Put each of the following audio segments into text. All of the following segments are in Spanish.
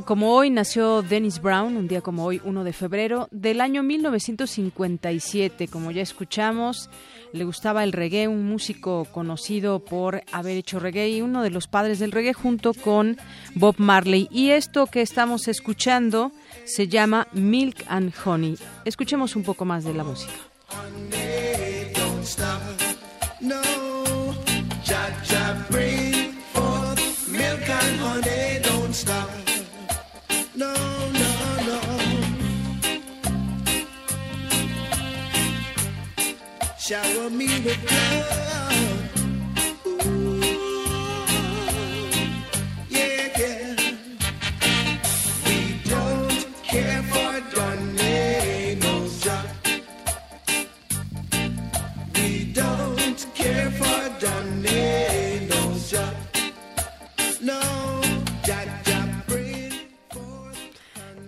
Como hoy nació Dennis Brown, un día como hoy, 1 de febrero del año 1957. Como ya escuchamos, le gustaba el reggae, un músico conocido por haber hecho reggae y uno de los padres del reggae junto con Bob Marley. Y esto que estamos escuchando se llama Milk and Honey. Escuchemos un poco más de la música. Shower me with love.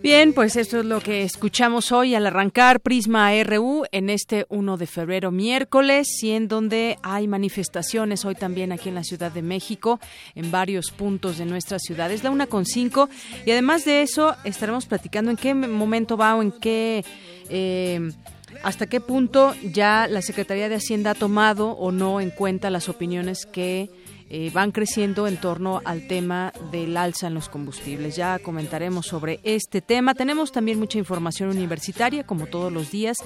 Bien, pues esto es lo que escuchamos hoy al arrancar Prisma RU en este 1 de febrero miércoles y en donde hay manifestaciones hoy también aquí en la Ciudad de México en varios puntos de nuestra ciudad. Es la una con cinco y además de eso estaremos platicando en qué momento va o en qué... Eh, hasta qué punto ya la Secretaría de Hacienda ha tomado o no en cuenta las opiniones que eh, van creciendo en torno al tema del alza en los combustibles. Ya comentaremos sobre este tema. Tenemos también mucha información universitaria, como todos los días.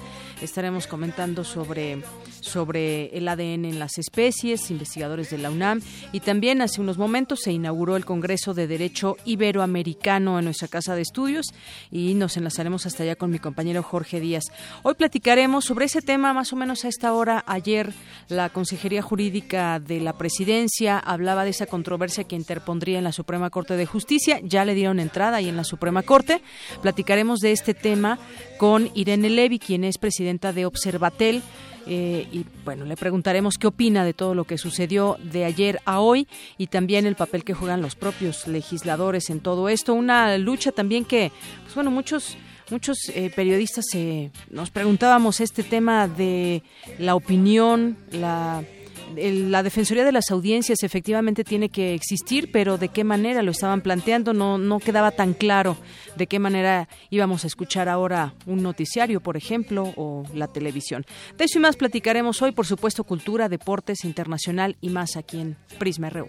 Estaremos comentando sobre, sobre el ADN en las especies, investigadores de la UNAM. Y también hace unos momentos se inauguró el Congreso de Derecho Iberoamericano en nuestra casa de estudios y nos enlazaremos hasta allá con mi compañero Jorge Díaz. Hoy platicaremos sobre ese tema más o menos a esta hora. Ayer la Consejería Jurídica de la Presidencia hablaba de esa controversia que interpondría en la Suprema Corte de Justicia. Ya le dieron entrada ahí en la Suprema Corte. Platicaremos de este tema con Irene Levy, quien es presidenta de Observatel. Eh, y bueno, le preguntaremos qué opina de todo lo que sucedió de ayer a hoy y también el papel que juegan los propios legisladores en todo esto. Una lucha también que, pues bueno, muchos muchos eh, periodistas eh, nos preguntábamos este tema de la opinión, la la Defensoría de las Audiencias efectivamente tiene que existir, pero de qué manera lo estaban planteando no, no quedaba tan claro de qué manera íbamos a escuchar ahora un noticiario, por ejemplo, o la televisión. De eso y más platicaremos hoy, por supuesto, cultura, deportes, internacional y más aquí en Prisma RU.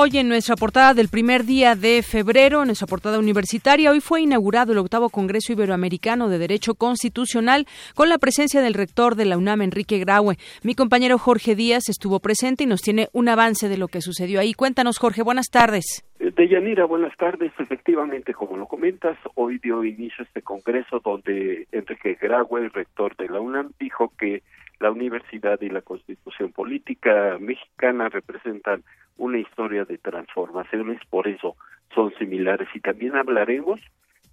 Hoy en nuestra portada del primer día de febrero, en nuestra portada universitaria, hoy fue inaugurado el octavo Congreso Iberoamericano de Derecho Constitucional con la presencia del rector de la UNAM, Enrique Graue. Mi compañero Jorge Díaz estuvo presente y nos tiene un avance de lo que sucedió ahí. Cuéntanos, Jorge, buenas tardes. Eh, Deyanira, buenas tardes. Efectivamente, como lo comentas, hoy dio inicio este Congreso donde Enrique Graue, el rector de la UNAM, dijo que la universidad y la constitución política mexicana representan una historia de transformaciones, por eso son similares. Y también hablaremos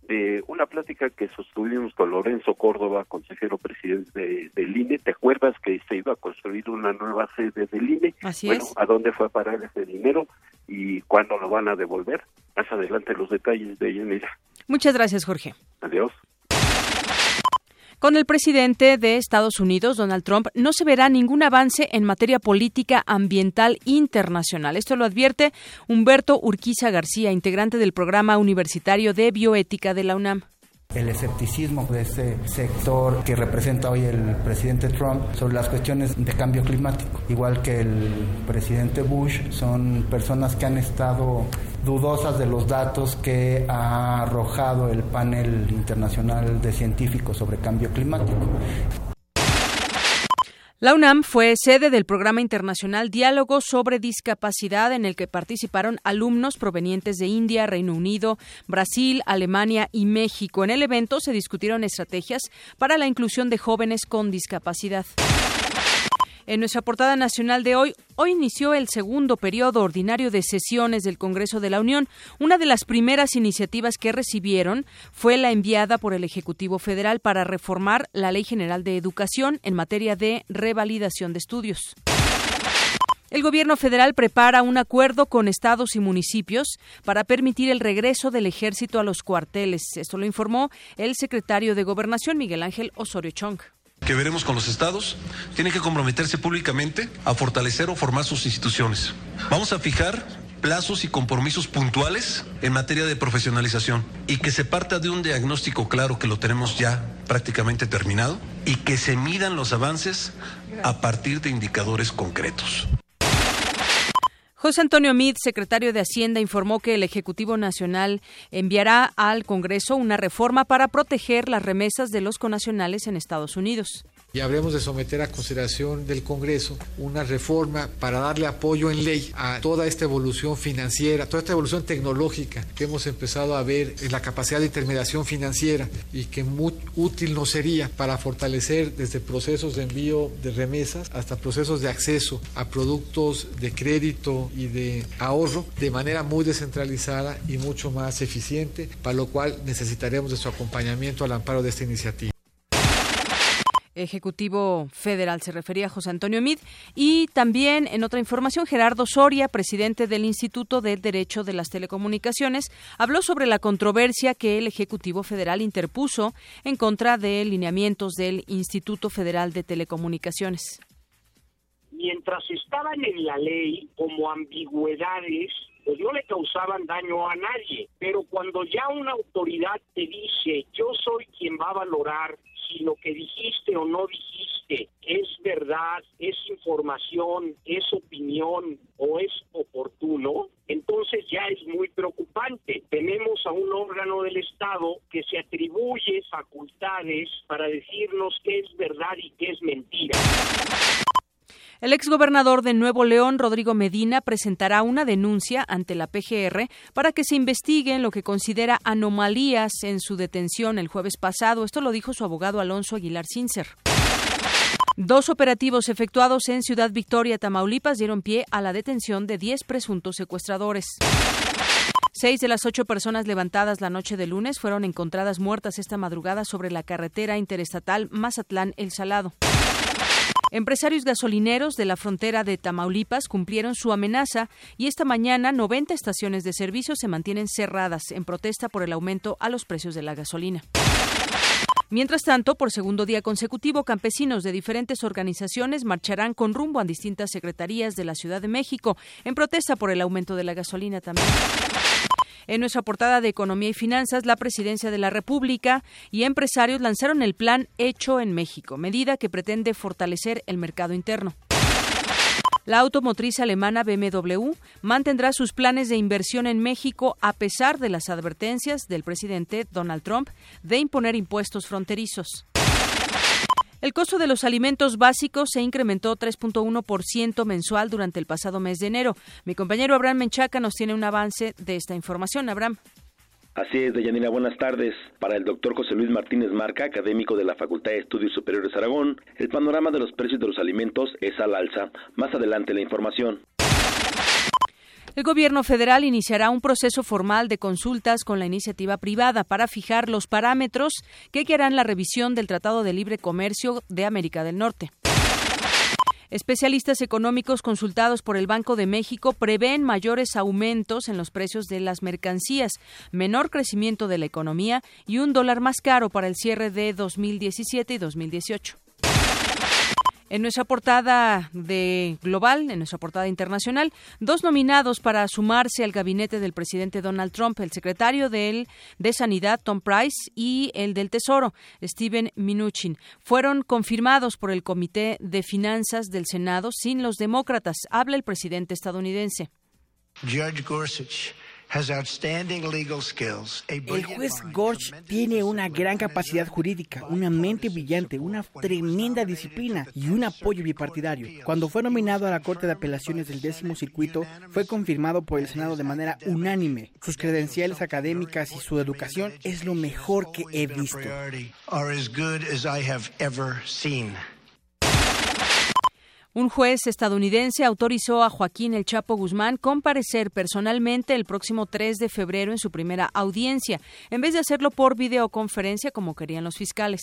de una plática que sostuvimos con Lorenzo Córdoba, consejero presidente del INE. ¿Te acuerdas que se iba a construir una nueva sede del INE? Así bueno, ¿a dónde fue a parar ese dinero? y cuándo lo van a devolver. Más adelante los detalles de Yanira. Muchas gracias, Jorge. Adiós. Con el presidente de Estados Unidos, Donald Trump, no se verá ningún avance en materia política ambiental internacional. Esto lo advierte Humberto Urquiza García, integrante del programa universitario de bioética de la UNAM el escepticismo de ese sector que representa hoy el presidente Trump sobre las cuestiones de cambio climático. Igual que el presidente Bush, son personas que han estado dudosas de los datos que ha arrojado el panel internacional de científicos sobre cambio climático. La UNAM fue sede del programa internacional Diálogo sobre Discapacidad en el que participaron alumnos provenientes de India, Reino Unido, Brasil, Alemania y México. En el evento se discutieron estrategias para la inclusión de jóvenes con discapacidad. En nuestra portada nacional de hoy, hoy inició el segundo periodo ordinario de sesiones del Congreso de la Unión. Una de las primeras iniciativas que recibieron fue la enviada por el Ejecutivo Federal para reformar la Ley General de Educación en materia de revalidación de estudios. El gobierno federal prepara un acuerdo con estados y municipios para permitir el regreso del ejército a los cuarteles. Esto lo informó el secretario de Gobernación, Miguel Ángel Osorio Chong que veremos con los estados, tienen que comprometerse públicamente a fortalecer o formar sus instituciones. Vamos a fijar plazos y compromisos puntuales en materia de profesionalización y que se parta de un diagnóstico claro que lo tenemos ya prácticamente terminado y que se midan los avances a partir de indicadores concretos. José Antonio Mid, secretario de Hacienda, informó que el Ejecutivo Nacional enviará al Congreso una reforma para proteger las remesas de los conacionales en Estados Unidos y habremos de someter a consideración del Congreso una reforma para darle apoyo en ley a toda esta evolución financiera, toda esta evolución tecnológica que hemos empezado a ver en la capacidad de intermediación financiera y que muy útil nos sería para fortalecer desde procesos de envío de remesas hasta procesos de acceso a productos de crédito y de ahorro de manera muy descentralizada y mucho más eficiente, para lo cual necesitaremos de su acompañamiento al amparo de esta iniciativa. Ejecutivo Federal, se refería a José Antonio Mid. Y también, en otra información, Gerardo Soria, presidente del Instituto del Derecho de las Telecomunicaciones, habló sobre la controversia que el Ejecutivo Federal interpuso en contra de lineamientos del Instituto Federal de Telecomunicaciones. Mientras estaban en la ley como ambigüedades, pues no le causaban daño a nadie. Pero cuando ya una autoridad te dice, yo soy quien va a valorar si lo que dijiste o no dijiste es verdad, es información, es opinión o es oportuno, entonces ya es muy preocupante. Tenemos a un órgano del Estado que se atribuye facultades para decirnos qué es verdad y qué es mentira. El exgobernador de Nuevo León, Rodrigo Medina, presentará una denuncia ante la PGR para que se investigue lo que considera anomalías en su detención el jueves pasado. Esto lo dijo su abogado Alonso Aguilar Cincer. Dos operativos efectuados en Ciudad Victoria, Tamaulipas, dieron pie a la detención de 10 presuntos secuestradores. Seis de las ocho personas levantadas la noche de lunes fueron encontradas muertas esta madrugada sobre la carretera interestatal Mazatlán-El Salado. Empresarios gasolineros de la frontera de Tamaulipas cumplieron su amenaza y esta mañana 90 estaciones de servicio se mantienen cerradas en protesta por el aumento a los precios de la gasolina. Mientras tanto, por segundo día consecutivo, campesinos de diferentes organizaciones marcharán con rumbo a distintas secretarías de la Ciudad de México en protesta por el aumento de la gasolina también. En nuestra portada de Economía y Finanzas, la Presidencia de la República y empresarios lanzaron el plan Hecho en México, medida que pretende fortalecer el mercado interno. La automotriz alemana BMW mantendrá sus planes de inversión en México a pesar de las advertencias del presidente Donald Trump de imponer impuestos fronterizos. El costo de los alimentos básicos se incrementó 3.1% mensual durante el pasado mes de enero. Mi compañero Abraham Menchaca nos tiene un avance de esta información. Abraham. Así es, Deyanira, buenas tardes. Para el doctor José Luis Martínez Marca, académico de la Facultad de Estudios Superiores Aragón, el panorama de los precios de los alimentos es al alza. Más adelante la información. El gobierno federal iniciará un proceso formal de consultas con la iniciativa privada para fijar los parámetros que guiarán la revisión del Tratado de Libre Comercio de América del Norte. Especialistas económicos consultados por el Banco de México prevén mayores aumentos en los precios de las mercancías, menor crecimiento de la economía y un dólar más caro para el cierre de 2017 y 2018. En nuestra portada de global, en nuestra portada internacional, dos nominados para sumarse al gabinete del presidente Donald Trump, el secretario de, Sanidad Tom Price y el del Tesoro Steven Mnuchin, fueron confirmados por el Comité de Finanzas del Senado sin los demócratas. Habla el presidente estadounidense. Judge Gorsuch el juez Gorch tiene una gran capacidad jurídica, una mente brillante, una tremenda disciplina y un apoyo bipartidario. Cuando fue nominado a la Corte de Apelaciones del décimo circuito, fue confirmado por el Senado de manera unánime. Sus credenciales académicas y su educación es lo mejor que he visto. Un juez estadounidense autorizó a Joaquín El Chapo Guzmán comparecer personalmente el próximo 3 de febrero en su primera audiencia, en vez de hacerlo por videoconferencia como querían los fiscales.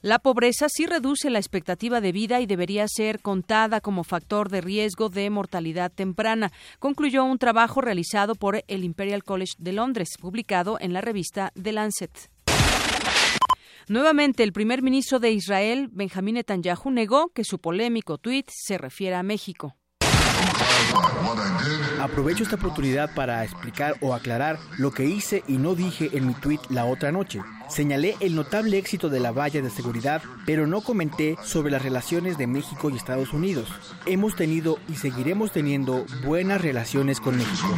La pobreza sí reduce la expectativa de vida y debería ser contada como factor de riesgo de mortalidad temprana, concluyó un trabajo realizado por el Imperial College de Londres, publicado en la revista The Lancet. Nuevamente, el primer ministro de Israel, Benjamín Netanyahu, negó que su polémico tuit se refiere a México. Aprovecho esta oportunidad para explicar o aclarar lo que hice y no dije en mi tuit la otra noche. Señalé el notable éxito de la valla de seguridad, pero no comenté sobre las relaciones de México y Estados Unidos. Hemos tenido y seguiremos teniendo buenas relaciones con México.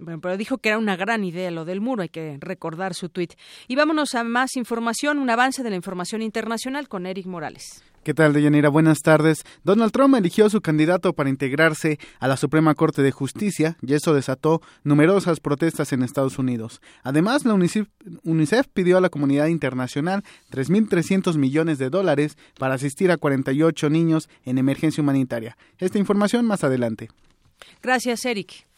Bueno, pero dijo que era una gran idea lo del muro, hay que recordar su tuit. Y vámonos a más información, un avance de la información internacional con Eric Morales. ¿Qué tal, Deyanira? Buenas tardes. Donald Trump eligió a su candidato para integrarse a la Suprema Corte de Justicia y eso desató numerosas protestas en Estados Unidos. Además, la UNICEF, UNICEF pidió a la comunidad internacional 3.300 millones de dólares para asistir a 48 niños en emergencia humanitaria. Esta información más adelante. Gracias, Eric.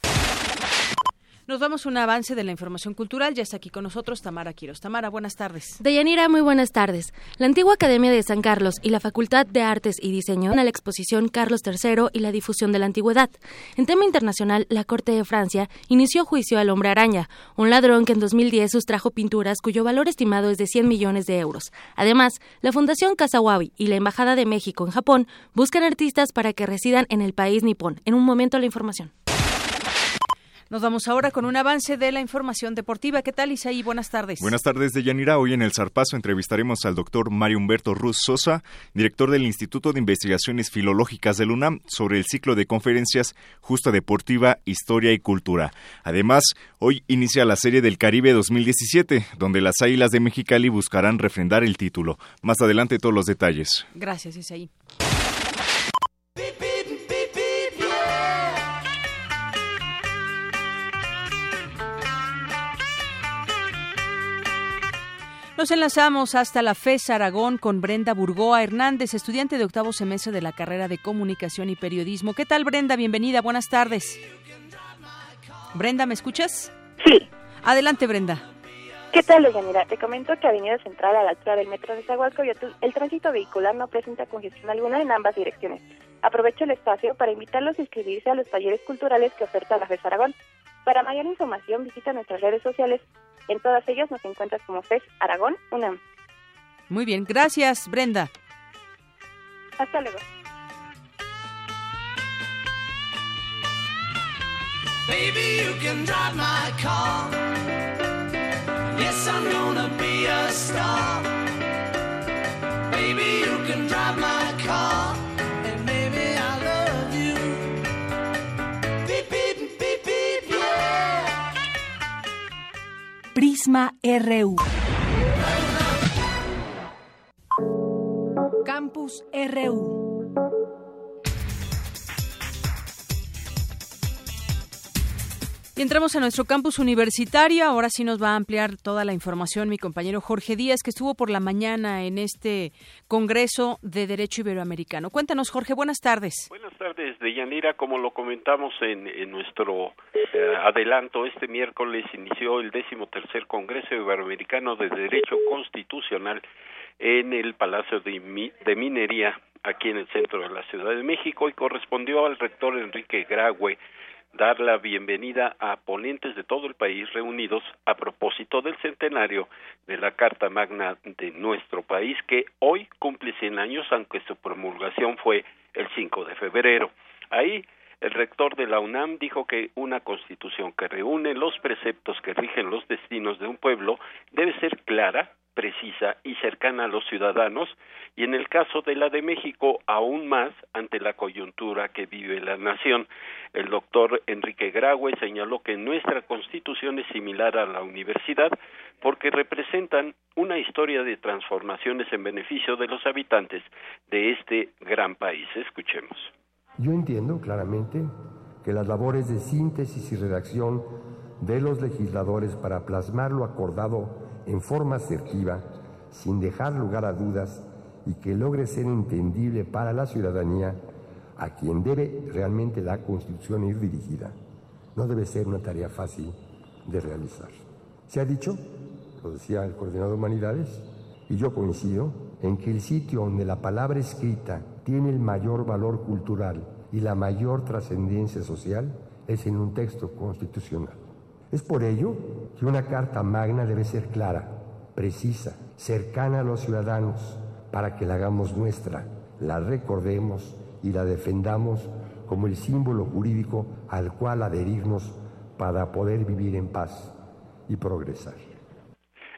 Nos damos un avance de la información cultural. Ya está aquí con nosotros Tamara Quiros. Tamara, buenas tardes. Deyanira, muy buenas tardes. La antigua Academia de San Carlos y la Facultad de Artes y Diseño a la exposición Carlos III y la difusión de la antigüedad. En tema internacional, la Corte de Francia inició juicio al hombre araña, un ladrón que en 2010 sustrajo pinturas cuyo valor estimado es de 100 millones de euros. Además, la Fundación Kasawabi y la Embajada de México en Japón buscan artistas para que residan en el país nipón. En un momento la información. Nos vamos ahora con un avance de la información deportiva. ¿Qué tal, Isaí? Buenas tardes. Buenas tardes, Deyanira. Hoy en el Zarpazo entrevistaremos al doctor Mario Humberto Ruz Sosa, director del Instituto de Investigaciones Filológicas del UNAM, sobre el ciclo de conferencias Justa Deportiva, Historia y Cultura. Además, hoy inicia la Serie del Caribe 2017, donde las Águilas de Mexicali buscarán refrendar el título. Más adelante todos los detalles. Gracias, Isaí. Nos enlazamos hasta la FES Aragón con Brenda Burgoa Hernández, estudiante de octavo semestre de la carrera de Comunicación y Periodismo. ¿Qué tal, Brenda? Bienvenida, buenas tardes. Brenda, ¿me escuchas? Sí. Adelante, Brenda. ¿Qué tal, Mira, Te comento que Avenida Central a la altura del metro de Zagualcoyotl, el tránsito vehicular no presenta congestión alguna en ambas direcciones. Aprovecho el espacio para invitarlos a inscribirse a los talleres culturales que oferta la FES Aragón. Para mayor información visita nuestras redes sociales en todas ellas nos encuentras como FES Aragón UNAM. Muy bien, gracias Brenda. Hasta luego. Baby, you can drive my car. Yes, I'm gonna be a star. Baby, you can drive my car. Prisma RU. Campus RU. Y entramos a nuestro campus universitario. Ahora sí nos va a ampliar toda la información mi compañero Jorge Díaz, que estuvo por la mañana en este Congreso de Derecho Iberoamericano. Cuéntanos, Jorge, buenas tardes. Buenas tardes, Deyanira. Como lo comentamos en, nuestro eh, adelanto, este miércoles inició el décimo tercer Congreso Iberoamericano de Derecho Constitucional en el Palacio de, de Minería, aquí en el centro de la Ciudad de México, y correspondió al rector Enrique Graue dar la bienvenida a ponentes de todo el país reunidos a propósito del centenario de la Carta Magna de nuestro país, que hoy cumple 100 años, aunque su promulgación fue el 5 de febrero. Ahí el rector de la UNAM dijo que una constitución que reúne los preceptos que rigen los destinos de un pueblo debe ser clara, precisa y cercana a los ciudadanos y en el caso de la de México aún más ante la coyuntura que vive la nación. El doctor Enrique Graue señaló que nuestra constitución es similar a la universidad porque representan una historia de transformaciones en beneficio de los habitantes de este gran país. Escuchemos. Yo entiendo claramente que las labores de síntesis y redacción de los legisladores para plasmar lo acordado en forma asertiva, sin dejar lugar a dudas y que logre ser entendible para la ciudadanía a quien debe realmente la Constitución ir dirigida. No debe ser una tarea fácil de realizar. Se ha dicho, lo decía el coordinador de humanidades, y yo coincido, en que el sitio donde la palabra escrita tiene el mayor valor cultural y la mayor trascendencia social es en un texto constitucional. Es por ello que una Carta Magna debe ser clara, precisa, cercana a los ciudadanos, para que la hagamos nuestra, la recordemos y la defendamos como el símbolo jurídico al cual adherirnos para poder vivir en paz y progresar.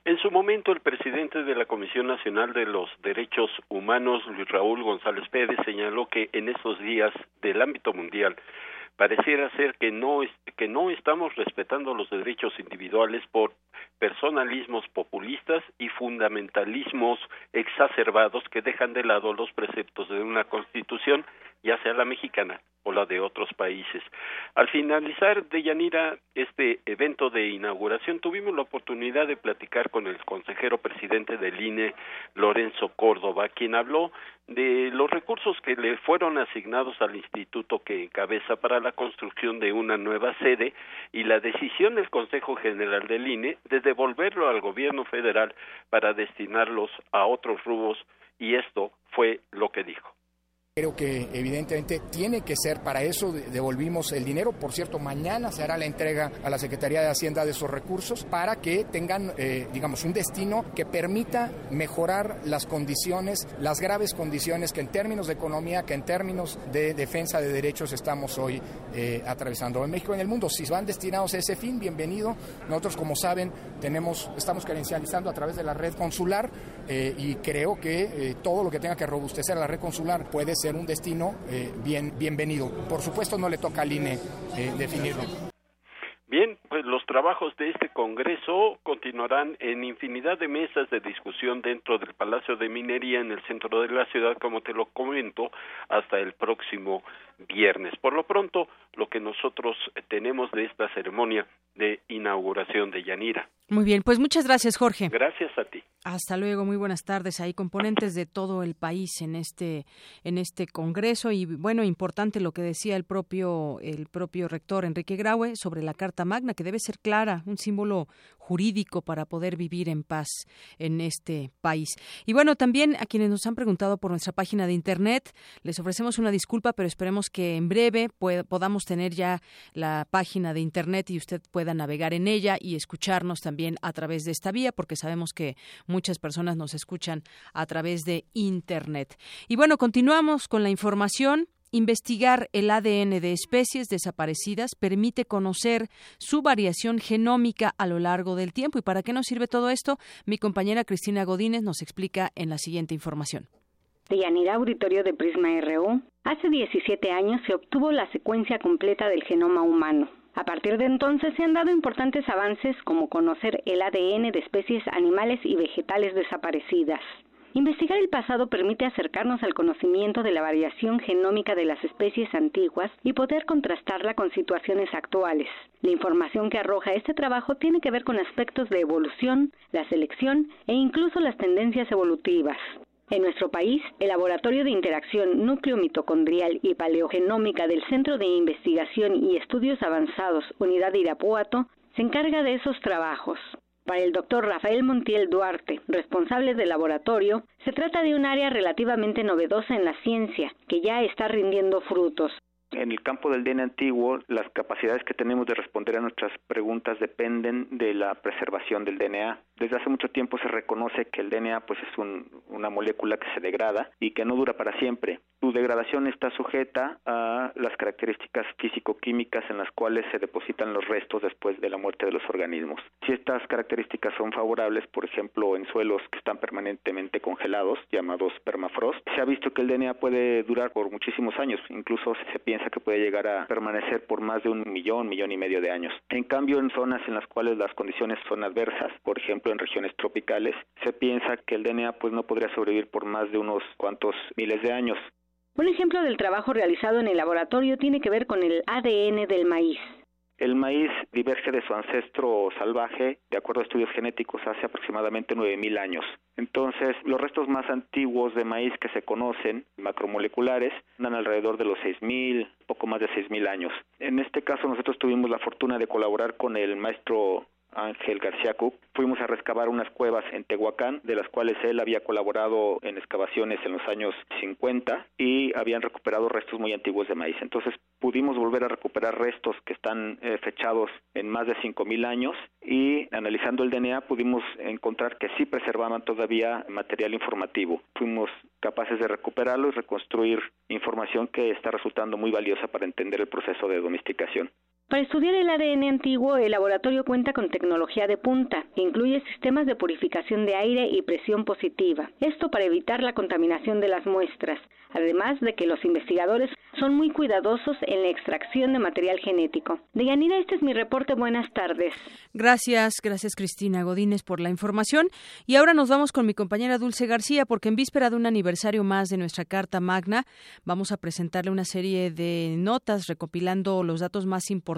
En su momento, el presidente de la Comisión Nacional de los Derechos Humanos, Luis Raúl González Pérez, señaló que en estos días del ámbito mundial pareciera ser que no que no estamos respetando los derechos individuales por personalismos populistas y fundamentalismos exacerbados que dejan de lado los preceptos de una constitución ya sea la mexicana o la de otros países. Al finalizar de Yanira este evento de inauguración, tuvimos la oportunidad de platicar con el consejero presidente del INE, Lorenzo Córdoba, quien habló de los recursos que le fueron asignados al instituto que encabeza para la construcción de una nueva sede y la decisión del Consejo General del INE de devolverlo al gobierno federal para destinarlos a otros rubros y esto fue lo que dijo. Creo que evidentemente tiene que ser para eso, devolvimos el dinero. Por cierto, mañana se hará la entrega a la Secretaría de Hacienda de esos recursos para que tengan, eh, digamos, un destino que permita mejorar las condiciones, las graves condiciones que en términos de economía, que en términos de defensa de derechos estamos hoy eh, atravesando en México y en el mundo. Si van destinados a ese fin, bienvenido. Nosotros, como saben, tenemos, estamos credencializando a través de la red consular eh, y creo que todo lo que tenga que robustecer a la red consular puede ser ser un destino eh, bien, bienvenido. Por supuesto no le toca al INE eh, definirlo. Bien, pues los trabajos de este Congreso continuarán en infinidad de mesas de discusión dentro del Palacio de Minería en el centro de la ciudad, como te lo comento, hasta el próximo viernes. Por lo pronto, lo que nosotros tenemos de esta ceremonia de inauguración de Yanira. Muy bien, pues muchas gracias, Jorge. Gracias a ti. Hasta luego, muy buenas tardes. Hay componentes de todo el país en este en este congreso y bueno, importante lo que decía el propio el propio rector Enrique Graue sobre la Carta Magna que debe ser clara, un símbolo jurídico para poder vivir en paz en este país. Y bueno, también a quienes nos han preguntado por nuestra página de internet, les ofrecemos una disculpa, pero esperemos que en breve podamos tener ya la página de internet y usted pueda navegar en ella y escucharnos también a través de esta vía, porque sabemos que muchas personas nos escuchan a través de internet. Y bueno, continuamos con la información. Investigar el ADN de especies desaparecidas permite conocer su variación genómica a lo largo del tiempo. ¿Y para qué nos sirve todo esto? Mi compañera Cristina Godínez nos explica en la siguiente información. Yanira Auditorio de Prisma RU, hace 17 años se obtuvo la secuencia completa del genoma humano. A partir de entonces se han dado importantes avances como conocer el ADN de especies animales y vegetales desaparecidas. Investigar el pasado permite acercarnos al conocimiento de la variación genómica de las especies antiguas y poder contrastarla con situaciones actuales. La información que arroja este trabajo tiene que ver con aspectos de evolución, la selección e incluso las tendencias evolutivas. En nuestro país, el Laboratorio de Interacción Núcleo Mitocondrial y Paleogenómica del Centro de Investigación y Estudios Avanzados Unidad de Irapuato se encarga de esos trabajos. Para el doctor Rafael Montiel Duarte, responsable del laboratorio, se trata de un área relativamente novedosa en la ciencia, que ya está rindiendo frutos. En el campo del DNA antiguo, las capacidades que tenemos de responder a nuestras preguntas dependen de la preservación del DNA. Desde hace mucho tiempo se reconoce que el DNA pues es una molécula que se degrada y que no dura para siempre. Su degradación está sujeta a las características físico-químicas en las cuales se depositan los restos después de la muerte de los organismos. Si estas características son favorables, por ejemplo, en suelos que están permanentemente congelados, llamados permafrost, se ha visto que el DNA puede durar por muchísimos años, incluso se piensa que puede llegar a permanecer por más de un millón, millón y medio de años. En cambio, en zonas en las cuales las condiciones son adversas, por ejemplo, en regiones tropicales, se piensa que el DNA pues no podría sobrevivir por más de unos cuantos miles de años. Un ejemplo del trabajo realizado en el laboratorio tiene que ver con el ADN del maíz. El maíz diverge de su ancestro salvaje, de acuerdo a estudios genéticos, hace aproximadamente 9.000 años. Entonces, los restos más antiguos de maíz que se conocen, macromoleculares, andan alrededor de los 6.000, poco más de 6.000 años. En este caso, nosotros tuvimos la fortuna de colaborar con el maestro Ángel García Cook, fuimos a rescavar unas cuevas en Tehuacán, de las cuales él había colaborado en excavaciones en los años 50 y habían recuperado restos muy antiguos de maíz. Entonces pudimos volver a recuperar restos que están eh, fechados en más de 5.000 años y analizando el DNA pudimos encontrar que sí preservaban todavía material informativo. Fuimos capaces de recuperarlo y reconstruir información que está resultando muy valiosa para entender el proceso de domesticación. Para estudiar el ADN antiguo, el laboratorio cuenta con tecnología de punta, que incluye sistemas de purificación de aire y presión positiva. Esto para evitar la contaminación de las muestras, además de que los investigadores son muy cuidadosos en la extracción de material genético. Deyanira, este es mi reporte. Buenas tardes. Gracias, gracias Cristina Godínez por la información. Y ahora nos vamos con mi compañera Dulce García, porque en víspera de un aniversario más de nuestra Carta Magna, vamos a presentarle una serie de notas recopilando los datos más importantes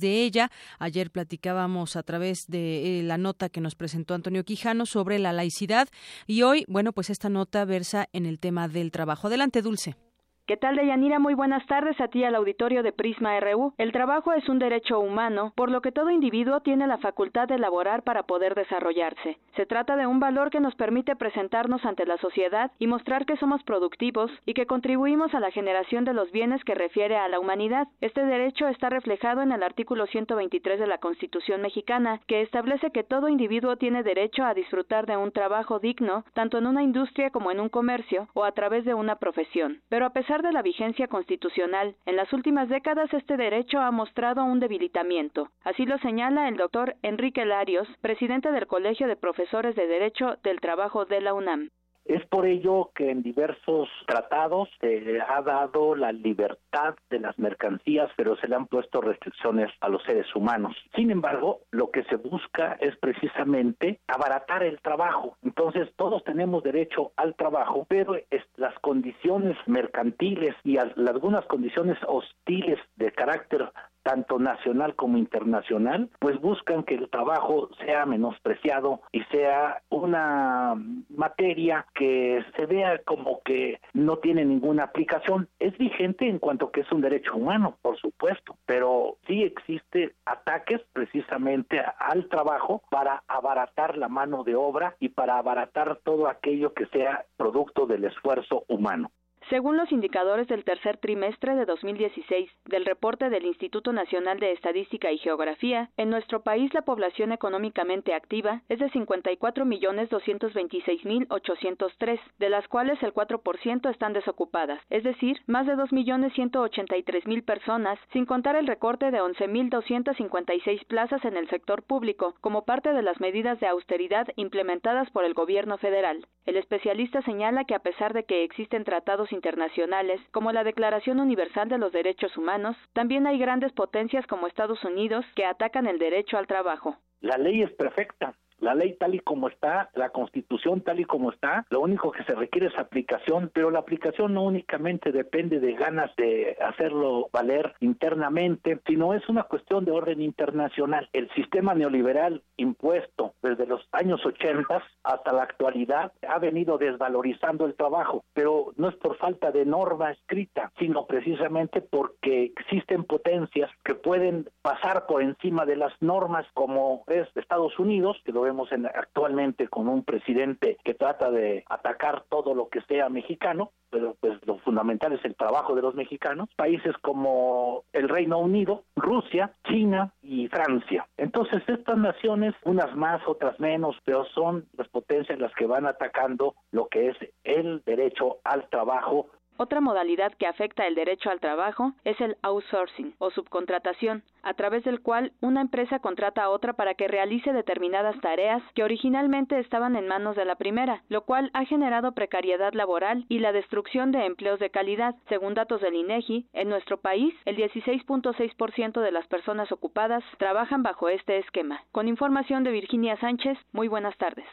de ella. Ayer platicábamos a través de eh, la nota que nos presentó Antonio Quijano sobre la laicidad y hoy, bueno, pues esta nota versa en el tema del trabajo. Adelante, Dulce. ¿Qué tal, Deyanira? Muy buenas tardes a ti al auditorio de Prisma RU. El trabajo es un derecho humano, por lo que todo individuo tiene la facultad de elaborar para poder desarrollarse. Se trata de un valor que nos permite presentarnos ante la sociedad y mostrar que somos productivos y que contribuimos a la generación de los bienes que refiere a la humanidad. Este derecho está reflejado en el artículo 123 de la Constitución mexicana, que establece que todo individuo tiene derecho a disfrutar de un trabajo digno, tanto en una industria como en un comercio o a través de una profesión. Pero a pesar de la vigencia constitucional, en las últimas décadas este derecho ha mostrado un debilitamiento. Así lo señala el doctor Enrique Larios, presidente del Colegio de Profesores de Derecho del Trabajo de la UNAM. Es por ello que en diversos tratados se ha dado la libertad de las mercancías, pero se le han puesto restricciones a los seres humanos. Sin embargo, lo que se busca es precisamente abaratar el trabajo. Entonces, todos tenemos derecho al trabajo, pero las condiciones mercantiles y algunas condiciones hostiles de carácter tanto nacional como internacional, pues buscan que el trabajo sea menospreciado y sea una materia que se vea como que no tiene ninguna aplicación. Es vigente en cuanto que es un derecho humano, por supuesto, pero sí existe ataques precisamente al trabajo para abaratar la mano de obra y para abaratar todo aquello que sea producto del esfuerzo humano. Según los indicadores del tercer trimestre de 2016 del reporte del Instituto Nacional de Estadística y Geografía, en nuestro país la población económicamente activa es de 54.226.803, de las cuales el 4% están desocupadas, es decir, más de 2.183.000 personas, sin contar el recorte de 11.256 plazas en el sector público, como parte de las medidas de austeridad implementadas por el gobierno federal. El especialista señala que a pesar de que existen tratados internacionales, como la Declaración Universal de los Derechos Humanos, también hay grandes potencias como Estados Unidos que atacan el derecho al trabajo. La ley es perfecta, La ley tal y como está, la constitución tal y como está, lo único que se requiere es aplicación, pero la aplicación no únicamente depende de ganas de hacerlo valer internamente, sino es una cuestión de orden internacional. El sistema neoliberal impuesto desde los años 80 hasta la actualidad ha venido desvalorizando el trabajo, pero no es por falta de norma escrita, sino precisamente porque existen potencias que pueden pasar por encima de las normas como es Estados Unidos, que lo vemos en, actualmente con un presidente que trata de atacar todo lo que sea mexicano, pero pues lo fundamental es el trabajo de los mexicanos, países como el Reino Unido, Rusia, China y Francia. Entonces estas naciones, unas más, otras menos, pero son las potencias las que van atacando lo que es el derecho al trabajo otra modalidad que afecta el derecho al trabajo es el outsourcing o subcontratación, a través del cual una empresa contrata a otra para que realice determinadas tareas que originalmente estaban en manos de la primera, lo cual ha generado precariedad laboral y la destrucción de empleos de calidad. Según datos del INEGI, en nuestro país, el 16.6% de las personas ocupadas trabajan bajo este esquema. Con información de Virginia Sánchez, muy buenas tardes.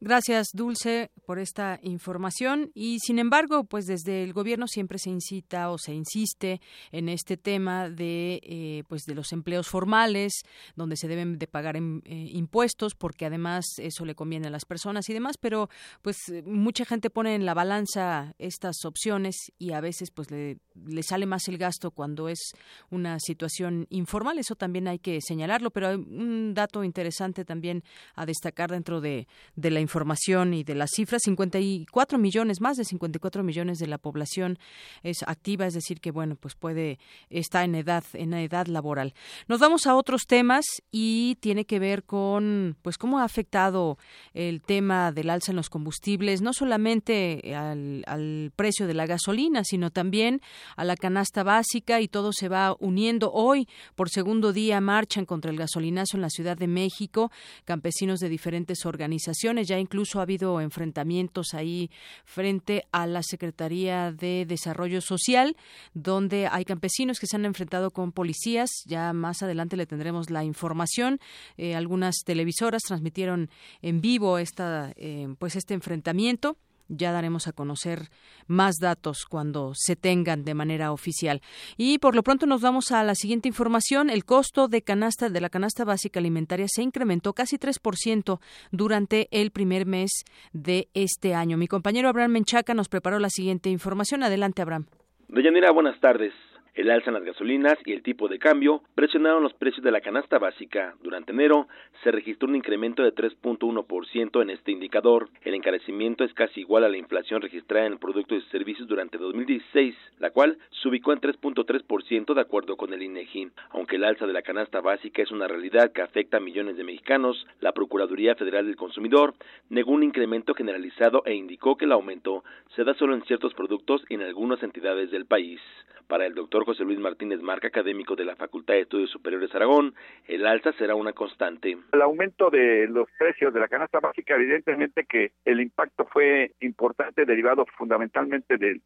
Gracias, Dulce, por esta información. Y sin embargo, pues desde el gobierno siempre se incita o se insiste en este tema de, eh, pues de los empleos formales, donde se deben de pagar em, eh, impuestos, porque además eso le conviene a las personas y demás. Pero, pues mucha gente pone en la balanza estas opciones y a veces, pues le, le sale más el gasto cuando es una situación informal. Eso también hay que señalarlo. Pero hay un dato interesante también a destacar dentro de, de la información y de las cifras, 54 millones, más de 54 millones de la población es activa, es decir, que bueno, pues puede, está en edad, en edad laboral. Nos vamos a otros temas y tiene que ver con, pues, cómo ha afectado el tema del alza en los combustibles, no solamente al, al precio de la gasolina, sino también a la canasta básica y todo se va uniendo. Hoy, por segundo día, marchan contra el gasolinazo en la Ciudad de México, campesinos de diferentes organizaciones ya incluso ha habido enfrentamientos ahí frente a la Secretaría de Desarrollo Social, donde hay campesinos que se han enfrentado con policías. Ya más adelante le tendremos la información. Eh, algunas televisoras transmitieron en vivo esta, eh, pues este enfrentamiento. Ya daremos a conocer más datos cuando se tengan de manera oficial. Y por lo pronto nos vamos a la siguiente información. El costo de canasta de la canasta básica alimentaria se incrementó casi 3% durante el primer mes de este año. Mi compañero Abraham Menchaca nos preparó la siguiente información. Adelante, Abraham. Doña buenas tardes. El alza en las gasolinas y el tipo de cambio presionaron los precios de la canasta básica. Durante enero se registró un incremento de 3.1% en este indicador. El encarecimiento es casi igual a la inflación registrada en productos y servicios durante 2016, la cual se ubicó en 3.3% de acuerdo con el INEGI. Aunque el alza de la canasta básica es una realidad que afecta a millones de mexicanos, la Procuraduría Federal del Consumidor negó un incremento generalizado e indicó que el aumento se da solo en ciertos productos y en algunas entidades del país. Para el doctor José Luis Martínez Marca, académico de la Facultad de Estudios Superiores Aragón, el alza será una constante. El aumento de los precios de la canasta básica, evidentemente que el impacto fue importante, derivado fundamentalmente del,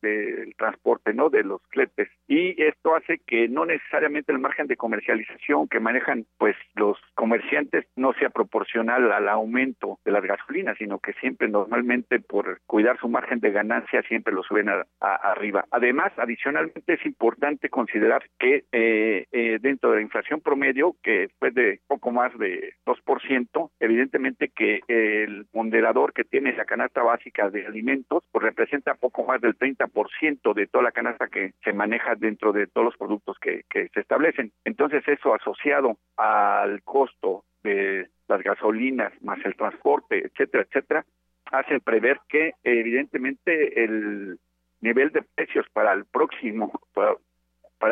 transporte, ¿no? De los fletes. Y esto hace que no necesariamente el margen de comercialización que manejan, pues, los comerciantes no sea proporcional al aumento de las gasolinas, sino que siempre normalmente por cuidar su margen de ganancia siempre lo suben a, arriba. Además, adicionalmente es importante considerar que eh, eh, dentro de la inflación promedio, que fue de poco más de 2%, evidentemente que el ponderador que tiene la canasta básica de alimentos, pues representa poco más del 30% de toda la canasta que se maneja dentro de todos los productos que, que se establecen. Entonces eso asociado al costo de las gasolinas más el transporte, etcétera, etcétera, hace prever que evidentemente el nivel de precios para el próximo,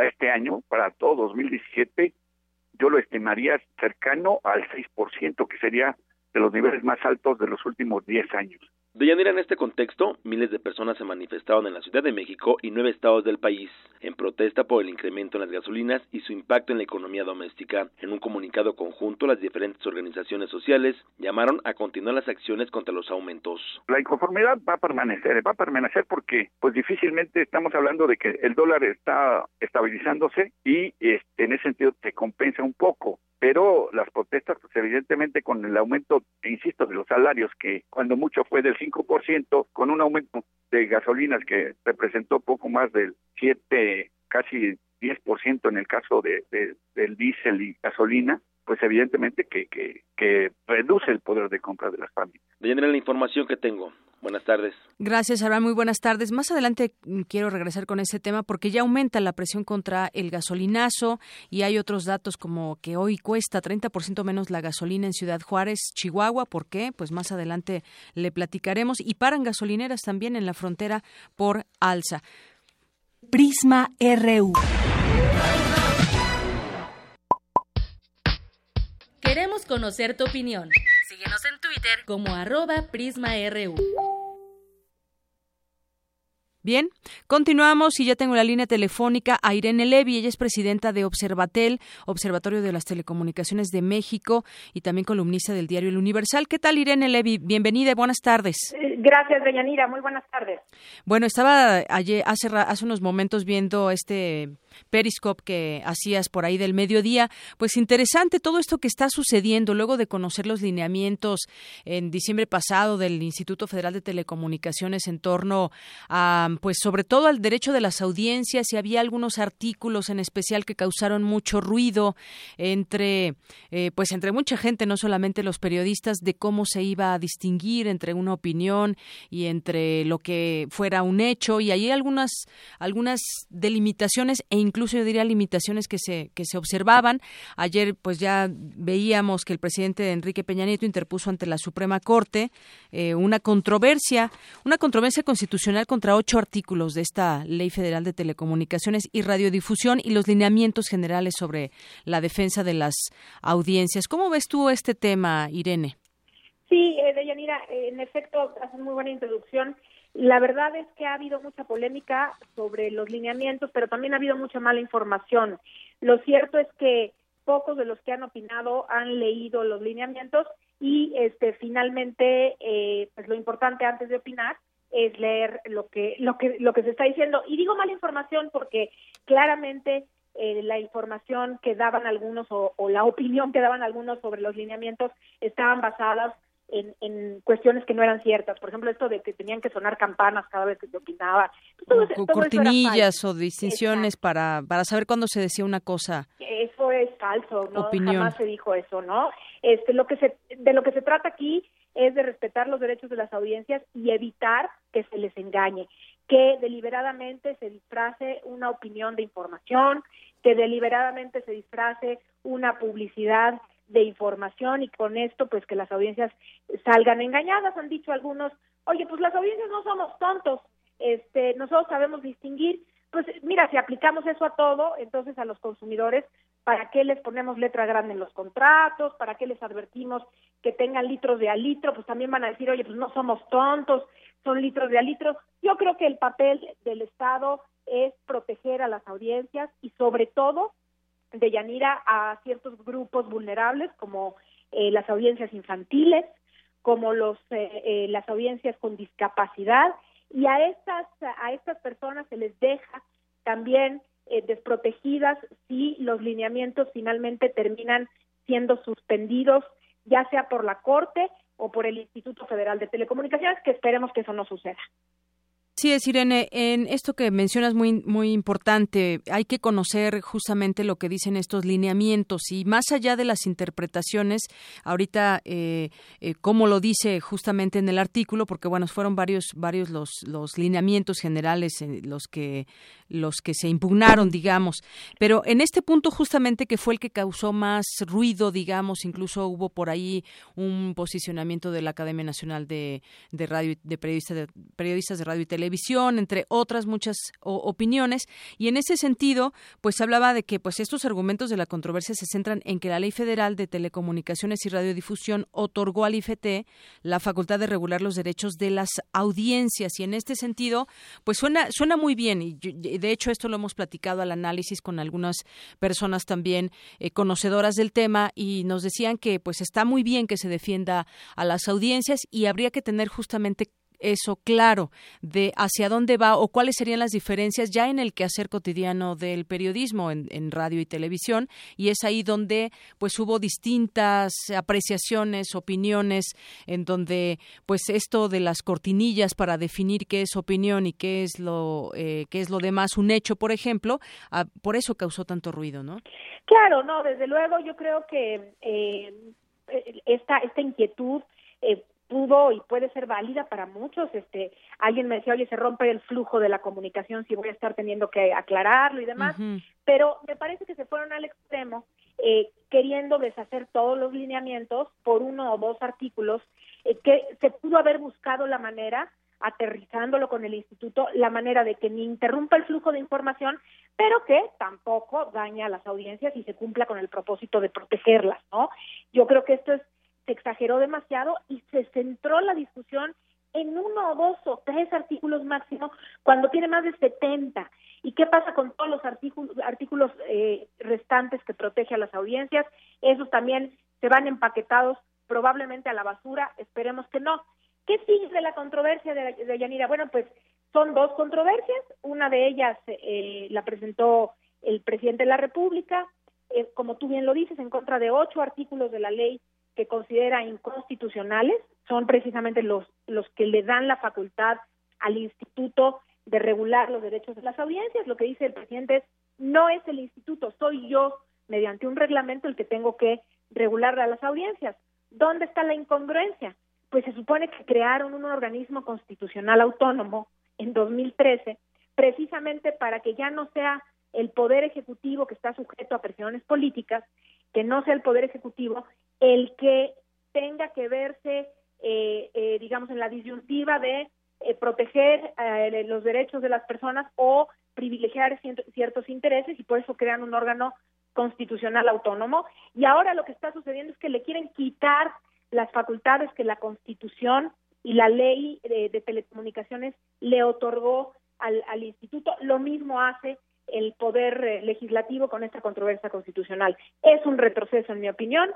este año, para todo 2017, yo lo estimaría cercano al 6%, que sería de los niveles más altos de los últimos 10 años. Deyanira, en este contexto, miles de personas se manifestaron en la Ciudad de México y nueve estados del país en protesta por el incremento en las gasolinas y su impacto en la economía doméstica. En un comunicado conjunto, las diferentes organizaciones sociales llamaron a continuar las acciones contra los aumentos. La inconformidad va a permanecer, va a permanecer porque pues difícilmente estamos hablando de que el dólar está estabilizándose y este, en ese sentido se compensa un poco pero las protestas, pues evidentemente con el aumento, insisto, de los salarios, que cuando mucho fue del 5%, con un aumento de gasolinas que representó poco más del 7, casi 10% en el caso de, del diésel y gasolina, pues evidentemente que, que, reduce el poder de compra de las familias. De la información que tengo. Buenas tardes. Gracias, Abraham. Muy buenas tardes. Más adelante mm, quiero regresar con ese tema porque ya aumenta la presión contra el gasolinazo y hay otros datos como que hoy cuesta 30% menos la gasolina en Ciudad Juárez, Chihuahua. ¿Por qué? Pues más adelante le platicaremos. Y paran gasolineras también en la frontera por alza. Prisma RU. Queremos conocer tu opinión. Síguenos en Twitter como arroba PrismaRU. Bien, continuamos y ya tengo la línea telefónica a Irene Levy. Ella es presidenta de Observatel, Observatorio de las Telecomunicaciones de México y también columnista del diario El Universal. ¿Qué tal, Irene Levy? Bienvenida y buenas tardes. Eh, gracias, Deyanira. Muy buenas tardes. Bueno, estaba ayer, hace, hace unos momentos viendo este Periscope que hacías por ahí del mediodía. Pues interesante todo esto que está sucediendo luego de conocer los lineamientos en diciembre pasado del Instituto Federal de Telecomunicaciones en torno a, pues sobre todo al derecho de las audiencias y había algunos artículos en especial que causaron mucho ruido entre, eh, pues entre mucha gente, no solamente los periodistas, de cómo se iba a distinguir entre una opinión y entre lo que fuera un hecho y hay algunas, algunas delimitaciones e incluso yo diría limitaciones que se, que se observaban. Ayer pues ya veíamos que el presidente Enrique Peña Nieto interpuso ante la Suprema Corte eh, una controversia, una controversia constitucional contra ocho artículos de esta Ley Federal de Telecomunicaciones y Radiodifusión y los lineamientos generales sobre la defensa de las audiencias. ¿Cómo ves tú este tema, Irene? Sí, eh, Deyanira, en efecto, hace muy buena introducción. La verdad es que ha habido mucha polémica sobre los lineamientos, pero también ha habido mucha mala información. Lo cierto es que pocos de los que han opinado han leído los lineamientos y este finalmente eh, pues lo importante antes de opinar es leer lo que lo que lo que se está diciendo y digo mala información porque claramente eh, la información que daban algunos o, o, la opinión que daban algunos sobre los lineamientos estaban basadas en, en, cuestiones que no eran ciertas. Por ejemplo, esto de que tenían que sonar campanas cada vez que se opinaba. Todo, cortinillas o distinciones para, para saber cuándo se decía una cosa. Eso es falso, ¿no? Jamás se dijo eso, ¿no? Este, lo que se, de lo que se trata aquí es de respetar los derechos de las audiencias y evitar que se les engañe, que deliberadamente se disfrace una opinión de información, que deliberadamente se disfrace una publicidad de información y con esto pues que las audiencias salgan engañadas. Han dicho algunos oye pues las audiencias no somos tontos este nosotros sabemos distinguir pues mira si aplicamos eso a todo entonces a los consumidores para qué les ponemos letra grande en los contratos para qué les advertimos que tengan litros de a litro pues también van a decir oye pues no somos tontos son litros de a litro yo creo que el papel del estado es proteger a las audiencias y sobre todo de Yanira a ciertos grupos vulnerables como eh, las audiencias infantiles, como los eh, eh, las audiencias con discapacidad y a estas a estas personas se les deja también desprotegidas si los lineamientos finalmente terminan siendo suspendidos ya sea por la Corte o por el Instituto Federal de Telecomunicaciones, que esperemos que eso no suceda. Sí, es Irene, en esto que mencionas muy muy importante, hay que conocer justamente lo que dicen estos lineamientos y más allá de las interpretaciones, ahorita eh, eh, como lo dice justamente en el artículo, porque bueno fueron varios varios los los lineamientos generales eh, los que los que se impugnaron, digamos, pero en este punto justamente que fue el que causó más ruido, digamos, incluso hubo por ahí un posicionamiento de la Academia Nacional de, de radio de periodistas de, periodistas de radio y televisión televisión, entre otras muchas opiniones. Y en ese sentido, pues hablaba de que pues estos argumentos de la controversia se centran en que la Ley Federal de Telecomunicaciones y Radiodifusión otorgó al IFT la facultad de regular los derechos de las audiencias. Y en este sentido, pues suena, suena muy bien. Y de hecho, esto lo hemos platicado al análisis con algunas personas también eh, conocedoras del tema y nos decían que pues está muy bien que se defienda a las audiencias y habría que tener justamente eso claro de hacia dónde va o cuáles serían las diferencias ya en el quehacer cotidiano del periodismo en, radio y televisión. Y es ahí donde pues hubo distintas apreciaciones opiniones en donde pues esto de las cortinillas para definir qué es opinión y qué es lo eh, qué es lo demás un hecho por ejemplo ah, por eso causó tanto ruido no claro no desde luego yo creo que eh, esta esta inquietud eh, pudo y puede ser válida para muchos. Este, alguien me decía, oye, se rompe el flujo de la comunicación si voy a estar teniendo que aclararlo y demás. Pero me parece que se fueron al extremo, eh, queriendo deshacer todos los lineamientos por uno o dos artículos, eh, que se pudo haber buscado la manera aterrizándolo con el instituto, la manera de que ni interrumpa el flujo de información, pero que tampoco daña a las audiencias y se cumpla con el propósito de protegerlas, ¿no? Yo creo que esto es se exageró demasiado y se centró la discusión en uno o dos o tres artículos máximo cuando tiene más de 70. ¿Y qué pasa con todos los artículos, artículos eh, restantes que protege a las audiencias? Esos también se van empaquetados probablemente a la basura, esperemos que no. ¿Qué sigue la controversia de, de Yanira? Bueno, pues son dos controversias, una de ellas eh, la presentó el presidente de la República, eh, como tú bien lo dices, en contra de ocho artículos de la ley que considera inconstitucionales son precisamente los, los que le dan la facultad al instituto de regular los derechos de las audiencias. Lo que dice el presidente es, no es el instituto, soy yo, mediante un reglamento, el que tengo que regular a las audiencias. ¿Dónde está la incongruencia? Pues se supone que crearon un organismo constitucional autónomo en 2013, precisamente para que ya no sea el poder ejecutivo que está sujeto a presiones políticas, que no sea el poder ejecutivo el que tenga que verse, eh, eh, digamos, en la disyuntiva de eh, proteger los derechos de las personas o privilegiar ciertos intereses y por eso crean un órgano constitucional autónomo. Y ahora lo que está sucediendo es que le quieren quitar las facultades que la Constitución y la ley de, telecomunicaciones le otorgó al, al, instituto. Lo mismo hace el poder legislativo con esta controversia constitucional. Es un retroceso, en mi opinión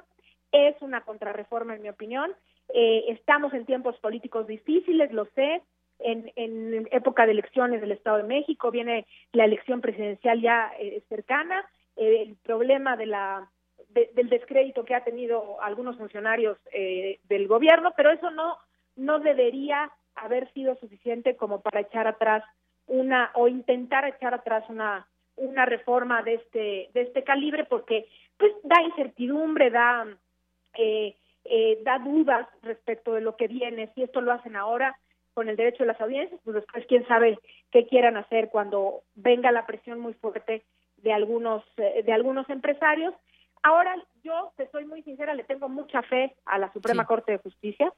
es una contrarreforma, en mi opinión. Eh, estamos en tiempos políticos difíciles, lo sé. En, en, época de elecciones del Estado de México viene la elección presidencial ya eh, cercana. Eh, el problema de la del descrédito que ha tenido algunos funcionarios del gobierno, pero eso no no debería haber sido suficiente como para echar atrás una o intentar echar atrás una una reforma de este de este calibre porque pues da incertidumbre, da eh, eh, da dudas respecto de lo que viene. Si esto lo hacen ahora con el derecho de las audiencias, pues después quién sabe qué quieran hacer cuando venga la presión muy fuerte de algunos eh, de algunos empresarios. Ahora yo te soy muy sincera, le tengo mucha fe a la Suprema Corte de Justicia.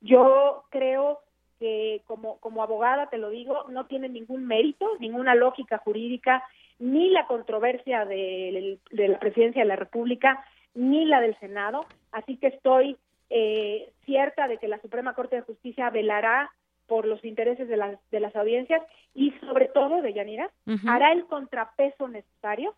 Yo creo que como como abogada te lo digo, no tiene ningún mérito, ninguna lógica jurídica, ni la controversia de, de la presidencia de la República, ni la del Senado. Así que estoy eh, cierta de que la Suprema Corte de Justicia velará por los intereses de las, de las audiencias y sobre todo de Yanira, hará el contrapeso necesario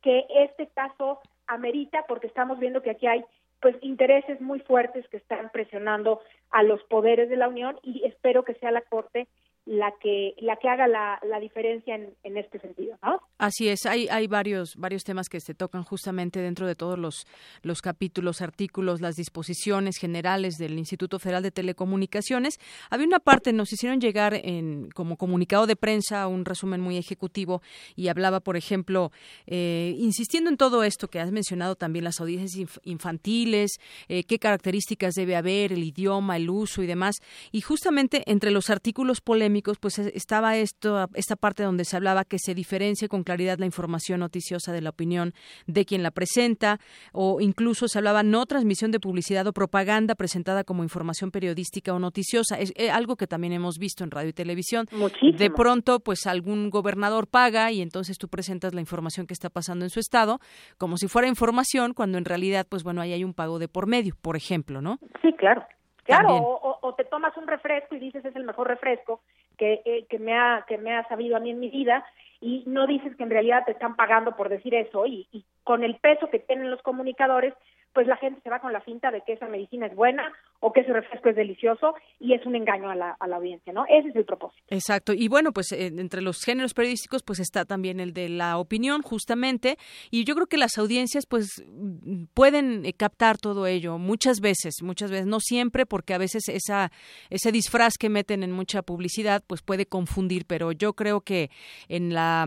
que este caso amerita porque estamos viendo que aquí hay pues intereses muy fuertes que están presionando a los poderes de la Unión y espero que sea la Corte la que la que haga la, la diferencia en, en, este sentido así es hay hay varios varios temas que se tocan justamente dentro de todos los los capítulos artículos las disposiciones generales del Instituto Federal de Telecomunicaciones. Había una parte nos hicieron llegar en como comunicado de prensa un resumen muy ejecutivo y hablaba por ejemplo eh, insistiendo en todo esto que has mencionado también las audiencias infantiles eh, qué características debe haber el idioma el uso y demás. Y justamente entre los artículos polémicos pues estaba esto, esta parte donde se hablaba que se diferencie con claridad la información noticiosa de la opinión de quien la presenta, o incluso se hablaba no transmisión de publicidad o propaganda presentada como información periodística o noticiosa. Es, eh, algo que también hemos visto en radio y televisión. De pronto, pues algún gobernador paga y entonces tú presentas la información que está pasando en su estado como si fuera información, cuando en realidad, pues bueno, ahí hay un pago de por medio, por ejemplo, ¿no? Sí, claro. Claro, o, te tomas un refresco y dices es el mejor refresco que, eh, que, me ha, que me ha sabido a mí en mi vida y no dices que en realidad te están pagando por decir eso y, y con el peso que tienen los comunicadores, pues la gente se va con la finta de que esa medicina es buena o que ese refresco es delicioso y es un engaño a la, a la audiencia, ¿no? Ese es el propósito. Exacto. Y bueno, pues eh, entre los géneros periodísticos pues está también el de la opinión, justamente, y yo creo que las audiencias pues pueden eh, captar todo ello muchas veces, muchas veces, no siempre, porque a veces esa ese disfraz que meten en mucha publicidad pues puede confundir, pero yo creo que en la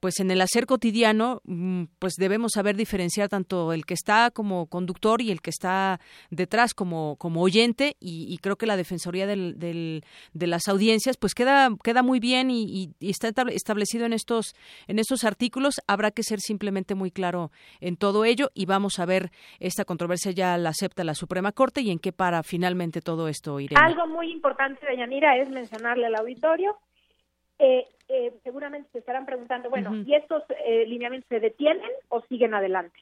pues en el hacer cotidiano mm, pues debemos saber diferenciar tanto el que está como conductor y el que está detrás como, como oyente y, creo que la defensoría del, de las audiencias pues queda queda muy bien y, está establecido en estos en estos artículos habrá que ser simplemente muy claro en todo ello y vamos a ver esta controversia ya la acepta la Suprema Corte y en qué para finalmente todo esto Irene. algo muy importante Deyanira es mencionarle al auditorio eh, eh, seguramente se estarán preguntando, bueno, ¿y estos eh, lineamientos se detienen o siguen adelante?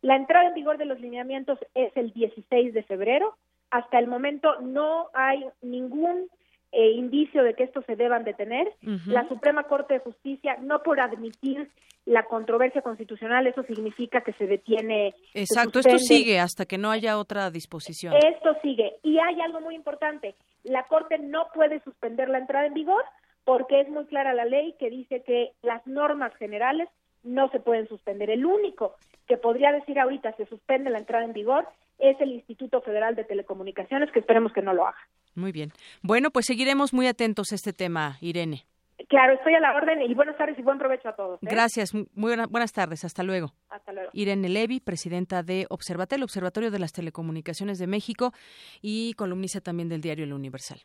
La entrada en vigor de los lineamientos es el 16 de febrero. Hasta el momento no hay ningún eh, indicio de que estos se deban detener. La Suprema Corte de Justicia, no por admitir la controversia constitucional, eso significa que se detiene. Exacto, esto sigue hasta que no haya otra disposición. Esto sigue. Y hay algo muy importante, la Corte no puede suspender la entrada en vigor porque es muy clara la ley que dice que las normas generales no se pueden suspender. El único que podría decir ahorita se suspende la entrada en vigor es el Instituto Federal de Telecomunicaciones, que esperemos que no lo haga. Muy bien. Bueno, pues seguiremos muy atentos a este tema, Irene. Claro, estoy a la orden y buenas tardes y buen provecho a todos. ¿eh? Gracias, muy buenas tardes, hasta luego. Hasta luego. Irene Levy, presidenta de Observatel, Observatorio de las Telecomunicaciones de México y columnista también del diario El Universal.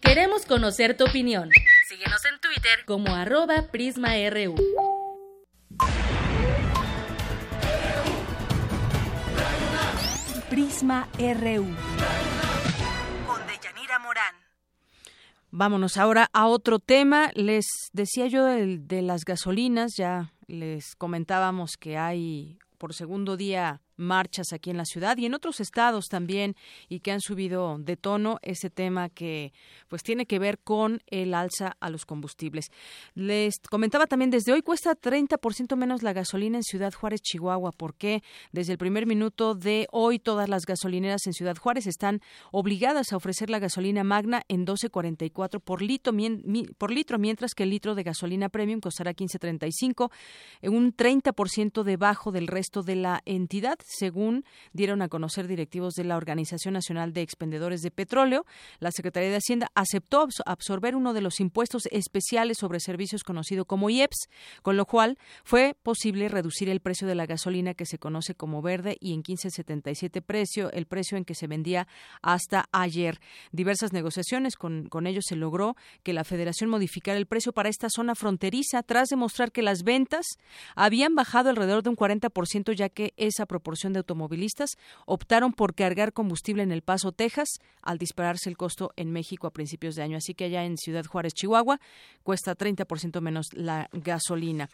Queremos conocer tu opinión. Síguenos en Twitter como arroba PrismaRU. Prisma RU. Con Deyanira Morán. Vámonos ahora a otro tema. Les decía yo de las gasolinas, ya les comentábamos que hay por segundo día marchas aquí en la ciudad y en otros estados también y que han subido de tono ese tema que pues tiene que ver con el alza a los combustibles. Les comentaba también desde hoy cuesta 30% menos la gasolina en Ciudad Juárez, Chihuahua, porque desde el primer minuto de hoy todas las gasolineras en Ciudad Juárez están obligadas a ofrecer la gasolina magna en 12.44 por litro, por litro mientras que el litro de gasolina premium costará 15.35, un 30% debajo del resto de la entidad según dieron a conocer directivos de la Organización Nacional de Expendedores de Petróleo. La Secretaría de Hacienda aceptó absorber uno de los impuestos especiales sobre servicios conocido como IEPS, con lo cual fue posible reducir el precio de la gasolina que se conoce como verde y en 15.77 precio, el precio en que se vendía hasta ayer. Diversas negociaciones con, con ellos se logró que la Federación modificara el precio para esta zona fronteriza tras demostrar que las ventas habían bajado alrededor de un 40% ya que esa proporción de automovilistas optaron por cargar combustible en El Paso, Texas, al dispararse el costo en México a principios de año. Así que allá en Ciudad Juárez, Chihuahua, cuesta 30% menos la gasolina.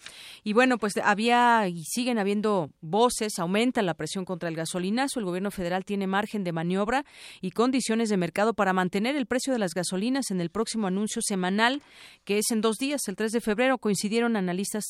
Y bueno, pues había y siguen habiendo voces, aumenta la presión contra el gasolinazo. El gobierno federal tiene margen de maniobra y condiciones de mercado para mantener el precio de las gasolinas en el próximo anuncio semanal, que es en dos días, el 3 de febrero. Coincidieron analistas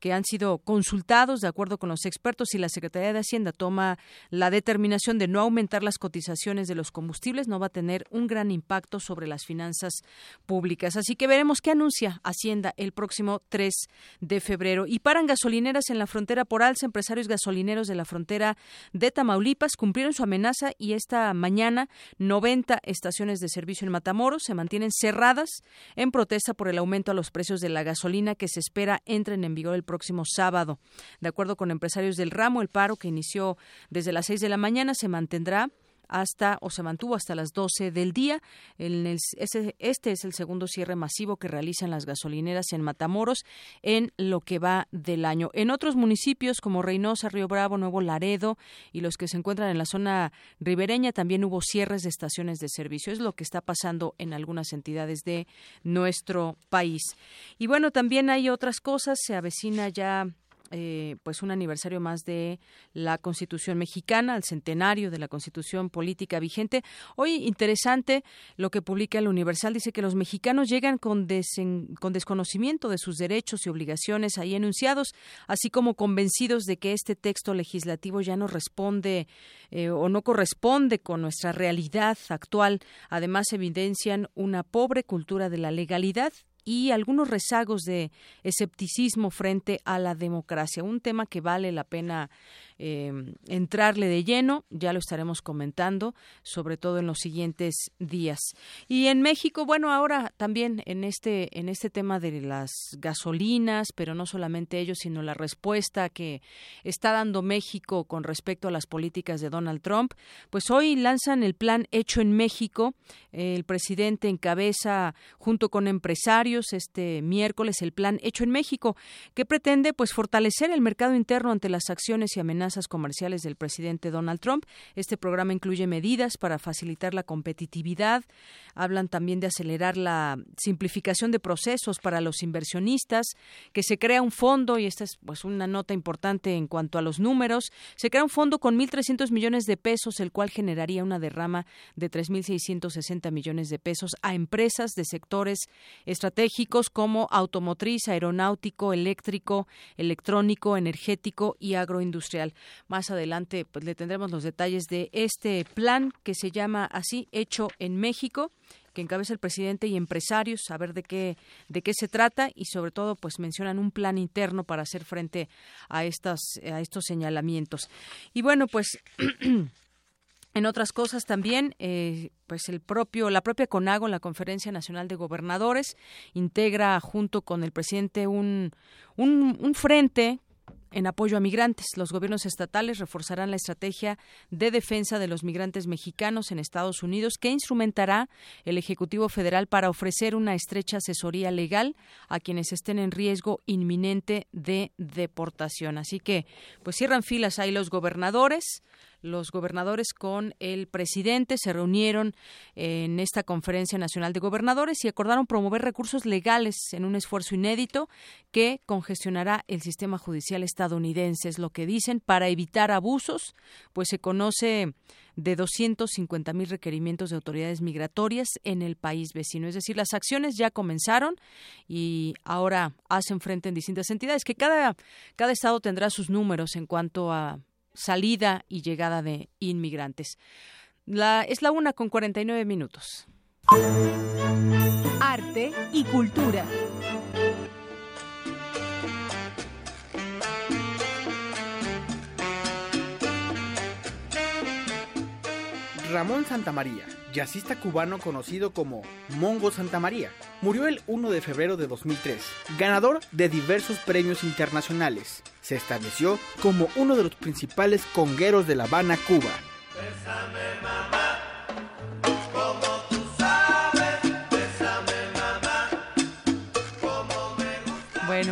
que han sido consultados de acuerdo con los expertos y la Secretaría de Hacienda toma la determinación de no aumentar las cotizaciones de los combustibles, no va a tener un gran impacto sobre las finanzas públicas. Así que veremos qué anuncia Hacienda el próximo 3 de febrero. Y paran gasolineras en la frontera por alza. Empresarios gasolineros de la frontera de Tamaulipas cumplieron su amenaza y esta mañana 90 estaciones de servicio en Matamoros se mantienen cerradas en protesta por el aumento a los precios de la gasolina que se espera entren en vigor el próximo sábado. De acuerdo con empresarios del ramo, el paro que inició desde las seis de la mañana se mantendrá hasta o se mantuvo hasta las 12 del día. este es el segundo cierre masivo que realizan las gasolineras en Matamoros en lo que va del año. En otros municipios como Reynosa, Río Bravo, Nuevo Laredo y los que se encuentran en la zona ribereña también hubo cierres de estaciones de servicio. Es lo que está pasando en algunas entidades de nuestro país. Y bueno, también hay otras cosas. Se avecina ya eh, pues un aniversario más de la Constitución mexicana, el centenario de la Constitución política vigente. Hoy interesante lo que publica el Universal dice que los mexicanos llegan con, con desconocimiento de sus derechos y obligaciones ahí enunciados, así como convencidos de que este texto legislativo ya no responde eh, o no corresponde con nuestra realidad actual. Además evidencian una pobre cultura de la legalidad y algunos rezagos de escepticismo frente a la democracia. Un tema que vale la pena eh, entrarle de lleno, ya lo estaremos comentando, sobre todo en los siguientes días. Y en México, bueno, ahora también en este, en este tema de las gasolinas, pero no solamente ellos, sino la respuesta que está dando México con respecto a las políticas de Donald Trump, pues hoy lanzan el plan hecho en México. El presidente encabeza junto con empresarios este miércoles el plan hecho en México, que pretende pues fortalecer el mercado interno ante las acciones y amenazas comerciales del presidente Donald Trump. Este programa incluye medidas para facilitar la competitividad. Hablan también de acelerar la simplificación de procesos para los inversionistas, que se crea un fondo, y esta es pues una nota importante en cuanto a los números, se crea un fondo con 1.300 millones de pesos, el cual generaría una derrama de 3.660 millones de pesos a empresas de sectores estratégicos como automotriz, aeronáutico, eléctrico, electrónico, energético y agroindustrial. Más adelante pues le tendremos los detalles de este plan que se llama así Hecho en México que encabeza el presidente y empresarios, a ver de qué de qué se trata y sobre todo pues mencionan un plan interno para hacer frente a estas a estos señalamientos. Y bueno, pues En otras cosas también, eh, pues el propio, la propia CONAGO, la Conferencia Nacional de Gobernadores, integra junto con el presidente un, un frente en apoyo a migrantes. Los gobiernos estatales reforzarán la estrategia de defensa de los migrantes mexicanos en Estados Unidos que instrumentará el Ejecutivo Federal para ofrecer una estrecha asesoría legal a quienes estén en riesgo inminente de deportación. Así que, pues cierran filas ahí los gobernadores los gobernadores con el presidente. Se reunieron en esta conferencia nacional de gobernadores y acordaron promover recursos legales en un esfuerzo inédito que congestionará el sistema judicial estadounidense, es lo que dicen, para evitar abusos, pues se conoce de 250 mil requerimientos de autoridades migratorias en el país vecino. Es decir, las acciones ya comenzaron y ahora hacen frente en distintas entidades, que cada, cada estado tendrá sus números en cuanto a salida y llegada de inmigrantes. Es la una con 49 minutos. Arte y cultura. Ramón Santamaría, jazzista cubano conocido como Mongo Santamaría, murió el 1 de febrero de 2003, ganador de diversos premios internacionales. Se estableció como uno de los principales congueros de La Habana, Cuba. Bueno,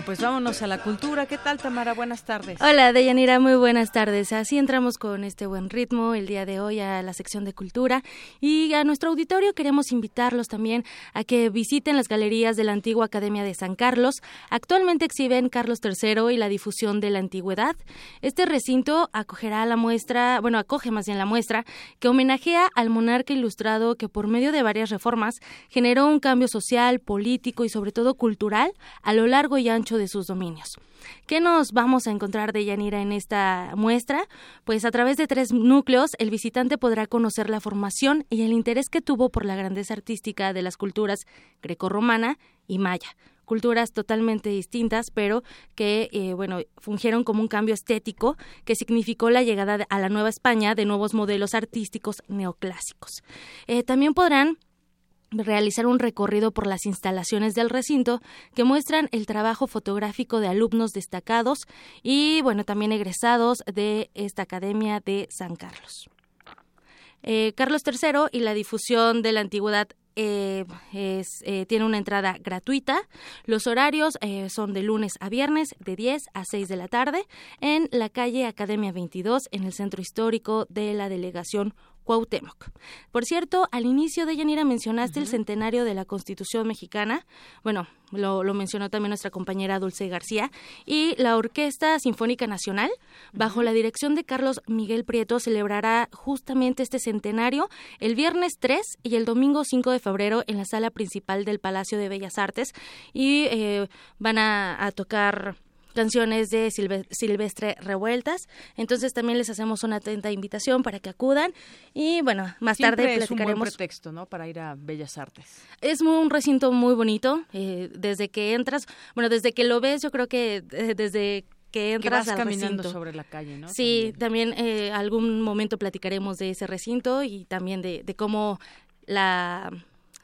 pues vámonos a la cultura. ¿Qué tal, Tamara? Buenas tardes. Hola, Deyanira, muy buenas tardes. Así entramos con este buen ritmo el día de hoy a la sección de cultura y a nuestro auditorio queremos invitarlos también a que visiten las galerías de la antigua Academia de San Carlos. Actualmente exhiben Carlos III y la difusión de la antigüedad. Este recinto acogerá la muestra, bueno, acoge más bien la muestra que homenajea al monarca ilustrado que por medio de varias reformas generó un cambio social, político y sobre todo cultural a lo largo y ancho de sus dominios. ¿Qué nos vamos a encontrar de Yanira en esta muestra? Pues a través de tres núcleos el visitante podrá conocer la formación y el interés que tuvo por la grandeza artística de las culturas grecorromana y maya culturas totalmente distintas, pero que, eh, bueno, fungieron como un cambio estético que significó la llegada a la Nueva España de nuevos modelos artísticos neoclásicos. Eh, también podrán realizar un recorrido por las instalaciones del recinto que muestran el trabajo fotográfico de alumnos destacados y bueno también egresados de esta Academia de San Carlos. eh, Carlos III y la difusión de la antigüedad eh, es, eh, tiene una entrada gratuita. Los horarios son de lunes a viernes de 10 a 6 de la tarde en la calle Academia 22 en el centro histórico de la delegación Cuauhtémoc. Por cierto, al inicio de Yanira mencionaste el centenario de la Constitución mexicana. Bueno, lo, mencionó también nuestra compañera Dulce García. Y la Orquesta Sinfónica Nacional, bajo la dirección de Carlos Miguel Prieto, celebrará justamente este centenario el viernes 3 y el domingo 5 de febrero en la sala principal del Palacio de Bellas Artes. Y eh, van a tocar canciones de Silvestre Revueltas. Entonces también les hacemos una atenta invitación para que acudan y bueno, más tarde platicaremos. Es un buen pretexto, ¿no? Para ir a Bellas Artes. Es un recinto muy bonito. Eh, desde que entras, bueno, desde que lo ves, yo creo que eh, desde que entras vas caminando sobre la calle, ¿no? Sí, también, eh, algún momento platicaremos de ese recinto y también de, de cómo la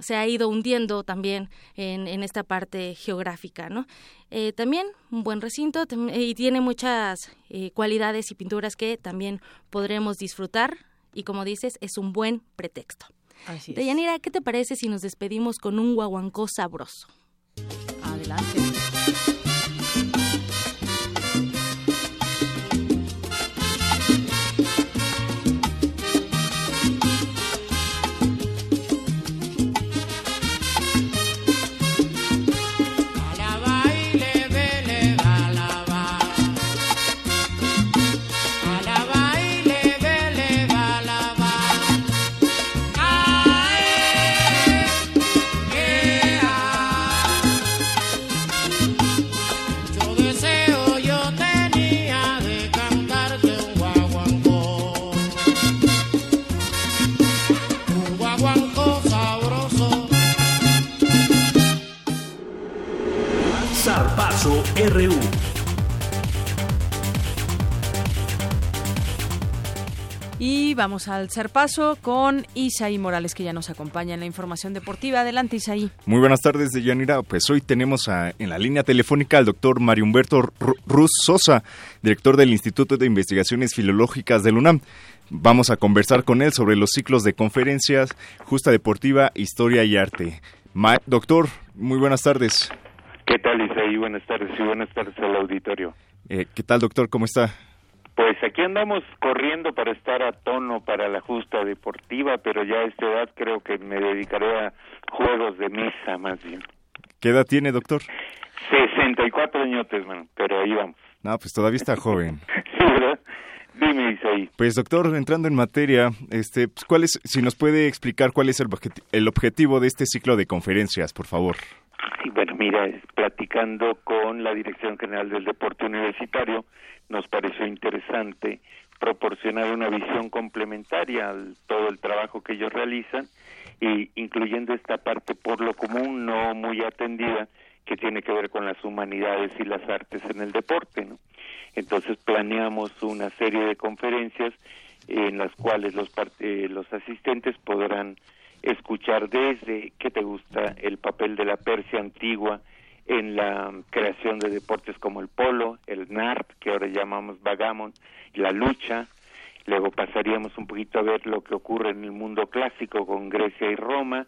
se ha ido hundiendo también en, en esta parte geográfica, ¿no? Eh, también un buen recinto y tiene muchas eh, cualidades y pinturas que también podremos disfrutar y como dices, es un buen pretexto. Así Deyanira, ¿qué te parece si nos despedimos con un guaguancó sabroso? Adelante. RU. Y vamos al paso con Isaí Morales, que ya nos acompaña en la información deportiva. Adelante, Isaí. Muy buenas tardes, Deyanira. Pues hoy tenemos en la línea telefónica al doctor Mario Humberto Ruz Sosa, director del Instituto de Investigaciones Filológicas del UNAM. Vamos a conversar con él sobre los ciclos de conferencias, justa deportiva, historia y arte. doctor, muy buenas tardes. ¿Qué tal, Isaí? Buenas tardes y buenas tardes al auditorio. Eh, ¿Qué tal, doctor? ¿Cómo está? Pues aquí andamos corriendo para estar a tono para la justa deportiva, pero ya a esta edad creo que me dedicaré a juegos de mesa más bien. ¿Qué edad tiene, doctor? 64 añotes, man, pero ahí vamos. No, pues todavía está joven. sí, ¿verdad? Dime, Isaí. Pues, doctor, entrando en materia, este, pues, ¿cuál es, si nos puede explicar cuál es el, el objetivo de este ciclo de conferencias, por favor? Sí, bueno, mira, platicando con la Dirección General del Deporte Universitario, nos pareció interesante proporcionar una visión complementaria a todo el trabajo que ellos realizan y incluyendo esta parte por lo común no muy atendida que tiene que ver con las humanidades y las artes en el deporte, ¿no? Entonces planeamos una serie de conferencias en las cuales los eh, los asistentes podrán escuchar desde qué te gusta el papel de la Persia antigua en la creación de deportes como el polo, el NARP, que ahora llamamos vagamon, la lucha. Luego pasaríamos un poquito a ver lo que ocurre en el mundo clásico con Grecia y Roma,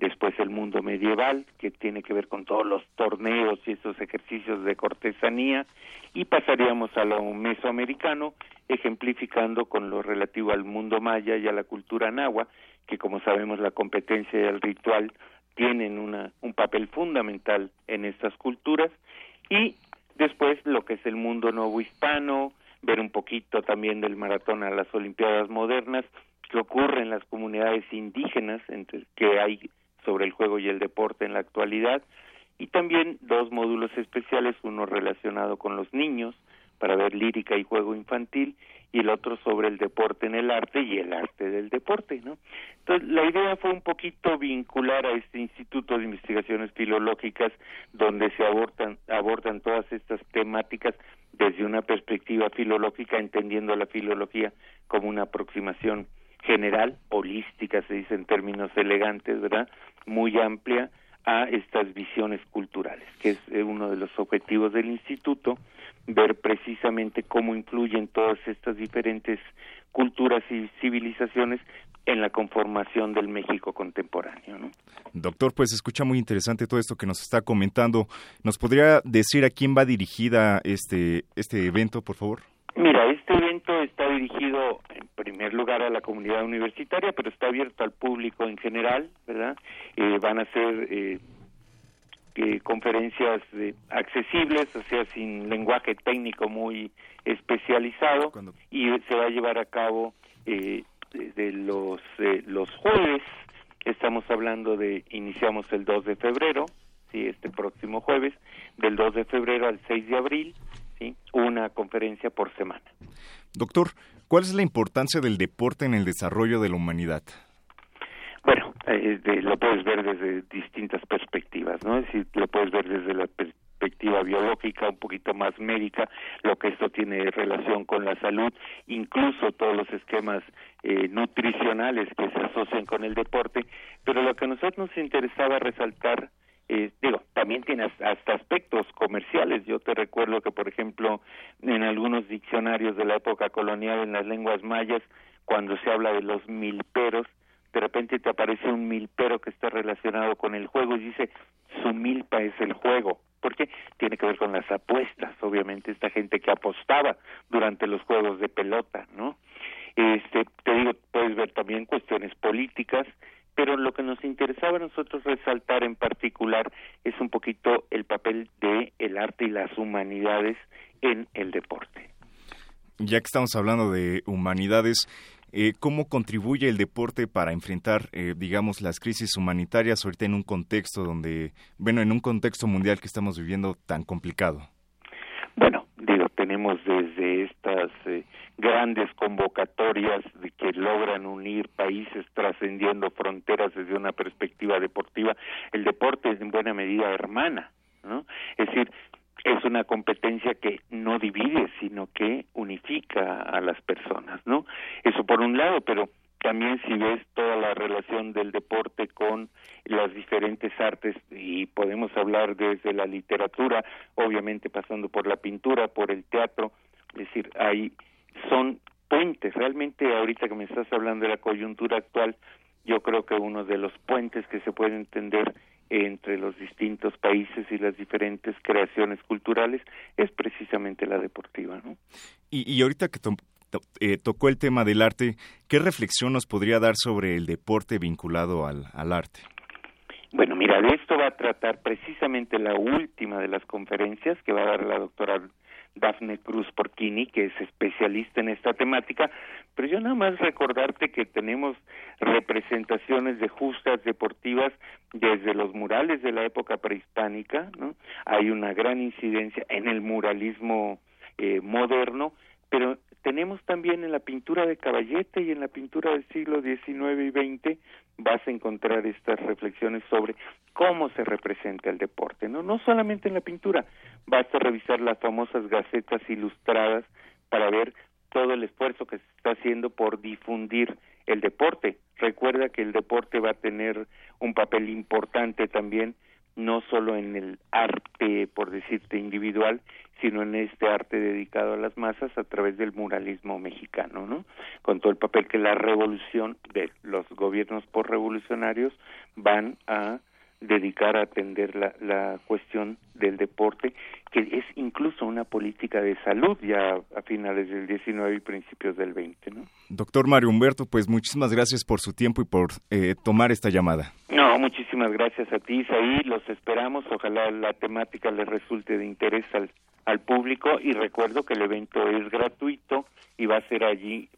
después el mundo medieval, que tiene que ver con todos los torneos y esos ejercicios de cortesanía, y pasaríamos a lo mesoamericano, ejemplificando con lo relativo al mundo maya y a la cultura nahua, que como sabemos la competencia y el ritual tienen una, un papel fundamental en estas culturas y después lo que es el mundo nuevo hispano, ver un poquito también del maratón a las Olimpiadas modernas, que ocurre en las comunidades indígenas entre, que hay sobre el juego y el deporte en la actualidad, y también dos módulos especiales, uno relacionado con los niños, para ver lírica y juego infantil, y el otro sobre el deporte en el arte y el arte del deporte, ¿no? Entonces, la idea fue un poquito vincular a este Instituto de Investigaciones Filológicas donde se abordan, abordan todas estas temáticas desde una perspectiva filológica, entendiendo la filología como una aproximación general, holística, se dice en términos elegantes, ¿verdad? Muy amplia a estas visiones culturales, que es eh, uno de los objetivos del instituto ver precisamente cómo influyen todas estas diferentes culturas y civilizaciones en la conformación del México contemporáneo. ¿no? Doctor, pues escucha muy interesante todo esto que nos está comentando. ¿Nos podría decir a quién va dirigida este, este evento, por favor? Mira, este evento está dirigido en primer lugar a la comunidad universitaria, pero está abierto al público en general, ¿verdad? Eh, van a ser eh, eh, conferencias accesibles, o sea, sin lenguaje técnico muy especializado, y se va a llevar a cabo de, los los jueves. Estamos hablando de iniciamos el 2 de febrero, sí, este próximo jueves, del 2 de febrero al 6 de abril una conferencia por semana. Doctor, ¿cuál es la importancia del deporte en el desarrollo de la humanidad? Bueno, eh, lo puedes ver desde distintas perspectivas, ¿no? Es decir, lo puedes ver desde la perspectiva biológica, un poquito más médica, lo que esto tiene relación con la salud, incluso todos los esquemas eh, nutricionales que se asocian con el deporte, pero lo que a nosotros nos interesaba resaltar eh, digo, también tiene hasta aspectos comerciales. Yo te recuerdo que, por ejemplo, en algunos diccionarios de la época colonial en las lenguas mayas, cuando se habla de los milperos, de repente te aparece un milpero que está relacionado con el juego y dice, su milpa es el juego. porque Tiene que ver con las apuestas, obviamente, esta gente que apostaba durante los juegos de pelota, ¿no? Este, te digo, puedes ver también cuestiones políticas, pero lo que nos interesaba a nosotros resaltar en particular es un poquito el papel de el arte y las humanidades en el deporte. Ya que estamos hablando de humanidades, eh, ¿cómo contribuye el deporte para enfrentar, eh, digamos, las crisis humanitarias ahorita en un contexto donde, bueno, en un contexto mundial que estamos viviendo tan complicado? Bueno, digo, tenemos desde eh, grandes convocatorias de que logran unir países trascendiendo fronteras desde una perspectiva deportiva, el deporte es en buena medida hermana, ¿no? Es decir, es una competencia que no divide, sino que unifica a las personas, ¿no? Eso por un lado, pero también si ves toda la relación del deporte con las diferentes artes y podemos hablar desde la literatura, obviamente pasando por la pintura, por el teatro, es decir, hay son puentes. Realmente ahorita que me estás hablando de la coyuntura actual, yo creo que uno de los puentes que se puede entender entre los distintos países y las diferentes creaciones culturales es precisamente la deportiva. ¿no? Y, y ahorita que eh, tocó el tema del arte, ¿qué reflexión nos podría dar sobre el deporte vinculado al, al arte? Bueno, mira, de esto va a tratar precisamente la última de las conferencias que va a dar la doctora Dafne Cruz Porquini, que es especialista en esta temática, pero yo nada más recordarte que tenemos representaciones de justas deportivas desde los murales de la época prehispánica, ¿no? Hay una gran incidencia en el muralismo eh, moderno, pero tenemos también en la pintura de Caballete y en la pintura del siglo XIX y XX vas a encontrar estas reflexiones sobre cómo se representa el deporte, ¿no? No solamente en la pintura, vas a revisar las famosas gacetas ilustradas para ver todo el esfuerzo que se está haciendo por difundir el deporte. Recuerda que el deporte va a tener un papel importante también no solo en el arte, por decirte, individual, sino en este arte dedicado a las masas a través del muralismo mexicano, ¿no? Con todo el papel que la revolución de los gobiernos por revolucionarios van a dedicar a atender la, la cuestión del deporte, que es incluso una política de salud ya a finales del 19 y principios del 20, ¿no? Doctor Mario Humberto, pues muchísimas gracias por su tiempo y por eh, tomar esta llamada. No, muchísimas gracias a ti, Isaí, los esperamos, ojalá la temática les resulte de interés al, al público y recuerdo que el evento es gratuito y va a ser allí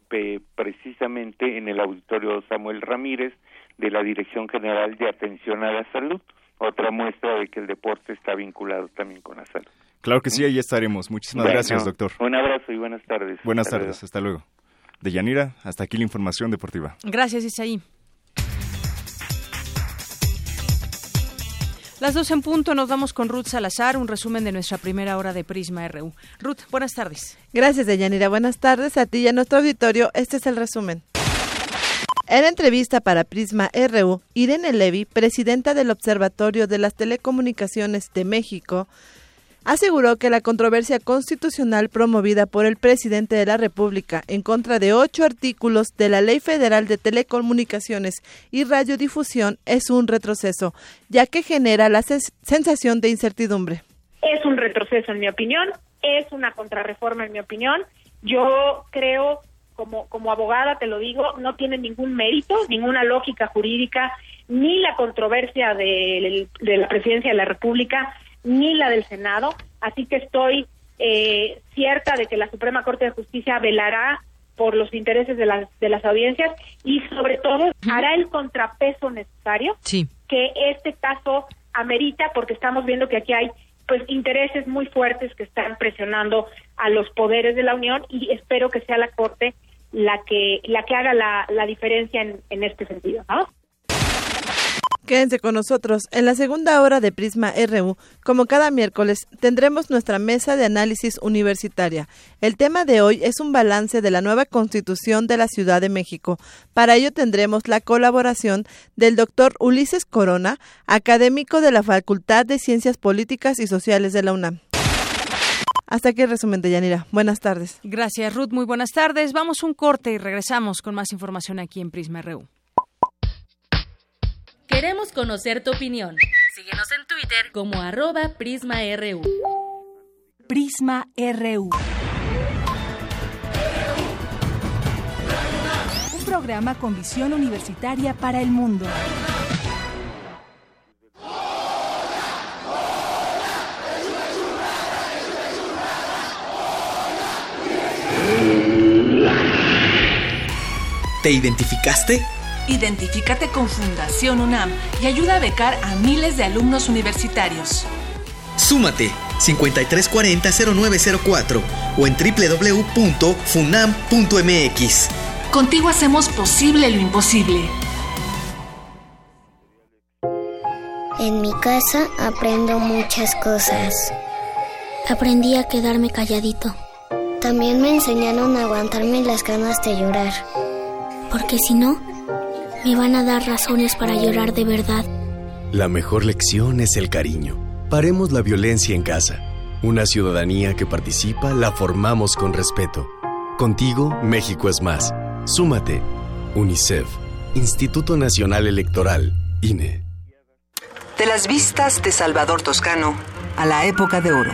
precisamente en el auditorio Samuel Ramírez de la Dirección General de Atención a la Salud, otra muestra de que el deporte está vinculado también con la salud. Claro que sí, ahí estaremos. Muchísimas gracias, doctor. Un abrazo y buenas tardes. Buenas tardes, hasta luego. De Yanira, hasta aquí la información deportiva. Gracias, Isaí. Las dos en punto, nos vamos con Ruth Salazar, un resumen de nuestra primera hora de Prisma RU. Ruth, buenas tardes. Gracias, Deyanira. Buenas tardes a ti y a nuestro auditorio. Este es el resumen. En entrevista para Prisma RU, Irene Levy, presidenta del Observatorio de las Telecomunicaciones de México, aseguró que la controversia constitucional promovida por el presidente de la República en contra de ocho artículos de la Ley Federal de Telecomunicaciones y Radiodifusión es un retroceso, ya que genera la sensación de incertidumbre. Es un retroceso, en mi opinión, es una contrarreforma, en mi opinión. Yo creo, como, como abogada, te lo digo, no tiene ningún mérito, ninguna lógica jurídica, ni la controversia de, de la presidencia de la República, ni la del Senado. Así que estoy eh, cierta de que la Suprema Corte de Justicia velará por los intereses de las, de las audiencias y sobre todo hará el contrapeso necesario que este caso amerita porque estamos viendo que aquí hay pues intereses muy fuertes que están presionando a los poderes de la Unión y espero que sea la Corte la que la que haga la, la diferencia en, en este sentido, ¿no? Quédense con nosotros. En la segunda hora de Prisma RU, como cada miércoles, tendremos nuestra mesa de análisis universitaria. El tema de hoy es un balance de la nueva constitución de la Ciudad de México. Para ello tendremos la colaboración del doctor Ulises Corona, académico de la Facultad de Ciencias Políticas y Sociales de la UNAM. Hasta aquí el resumen de Yanira. Buenas tardes. Gracias, Ruth. Muy buenas tardes. Vamos un corte y regresamos con más información aquí en Prisma RU. Queremos conocer tu opinión. Síguenos en Twitter como arroba PrismaRU. Prisma RU. Un programa con visión universitaria para el mundo. ¿Te identificaste? Identifícate con Fundación UNAM y ayuda a becar a miles de alumnos universitarios. Súmate 5340-0904 o en www.funam.mx. Contigo hacemos posible lo imposible. En mi casa aprendo muchas cosas. Aprendí a quedarme calladito. También me enseñaron a aguantarme las ganas de llorar. Porque si no, me van a dar razones para llorar de verdad. La mejor lección es el cariño. Paremos la violencia en casa. Una ciudadanía que participa la formamos con respeto. Contigo, México es más. Súmate. UNICEF. Instituto Nacional Electoral. INE. De las vistas de Salvador Toscano a la época de oro.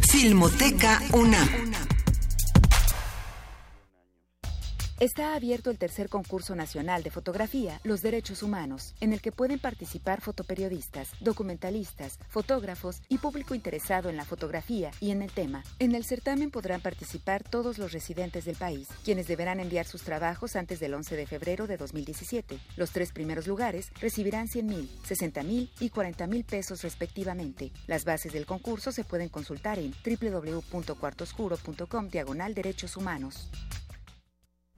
Filmoteca UNAM. Está abierto el tercer concurso nacional de fotografía, Los Derechos Humanos, en el que pueden participar fotoperiodistas, documentalistas, fotógrafos y público interesado en la fotografía y en el tema. En el certamen podrán participar todos los residentes del país, quienes deberán enviar sus trabajos antes del 11 de febrero de 2017. Los tres primeros lugares recibirán 100 mil, 60 mil y 40 mil pesos respectivamente. Las bases del concurso se pueden consultar en www.cuartoscuro.com diagonal derechos humanos.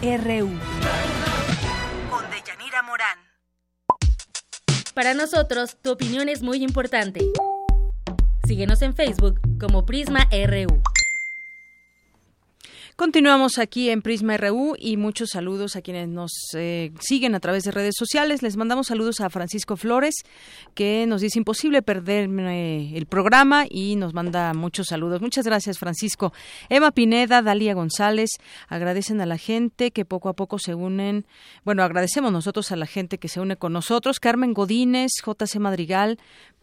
RU. Con Deyanira Morán. Para nosotros, tu opinión es muy importante. Síguenos en Facebook como Prisma RU. Continuamos aquí en Prisma RU y muchos saludos a quienes nos eh, siguen a través de redes sociales. Les mandamos saludos a Francisco Flores, que nos dice imposible perderme el programa y nos manda muchos saludos. Muchas gracias, Francisco. Emma Pineda, Dalia González, agradecen a la gente que poco a poco se unen. Bueno, agradecemos nosotros a la gente que se une con nosotros. Carmen Godínez, JC Madrigal,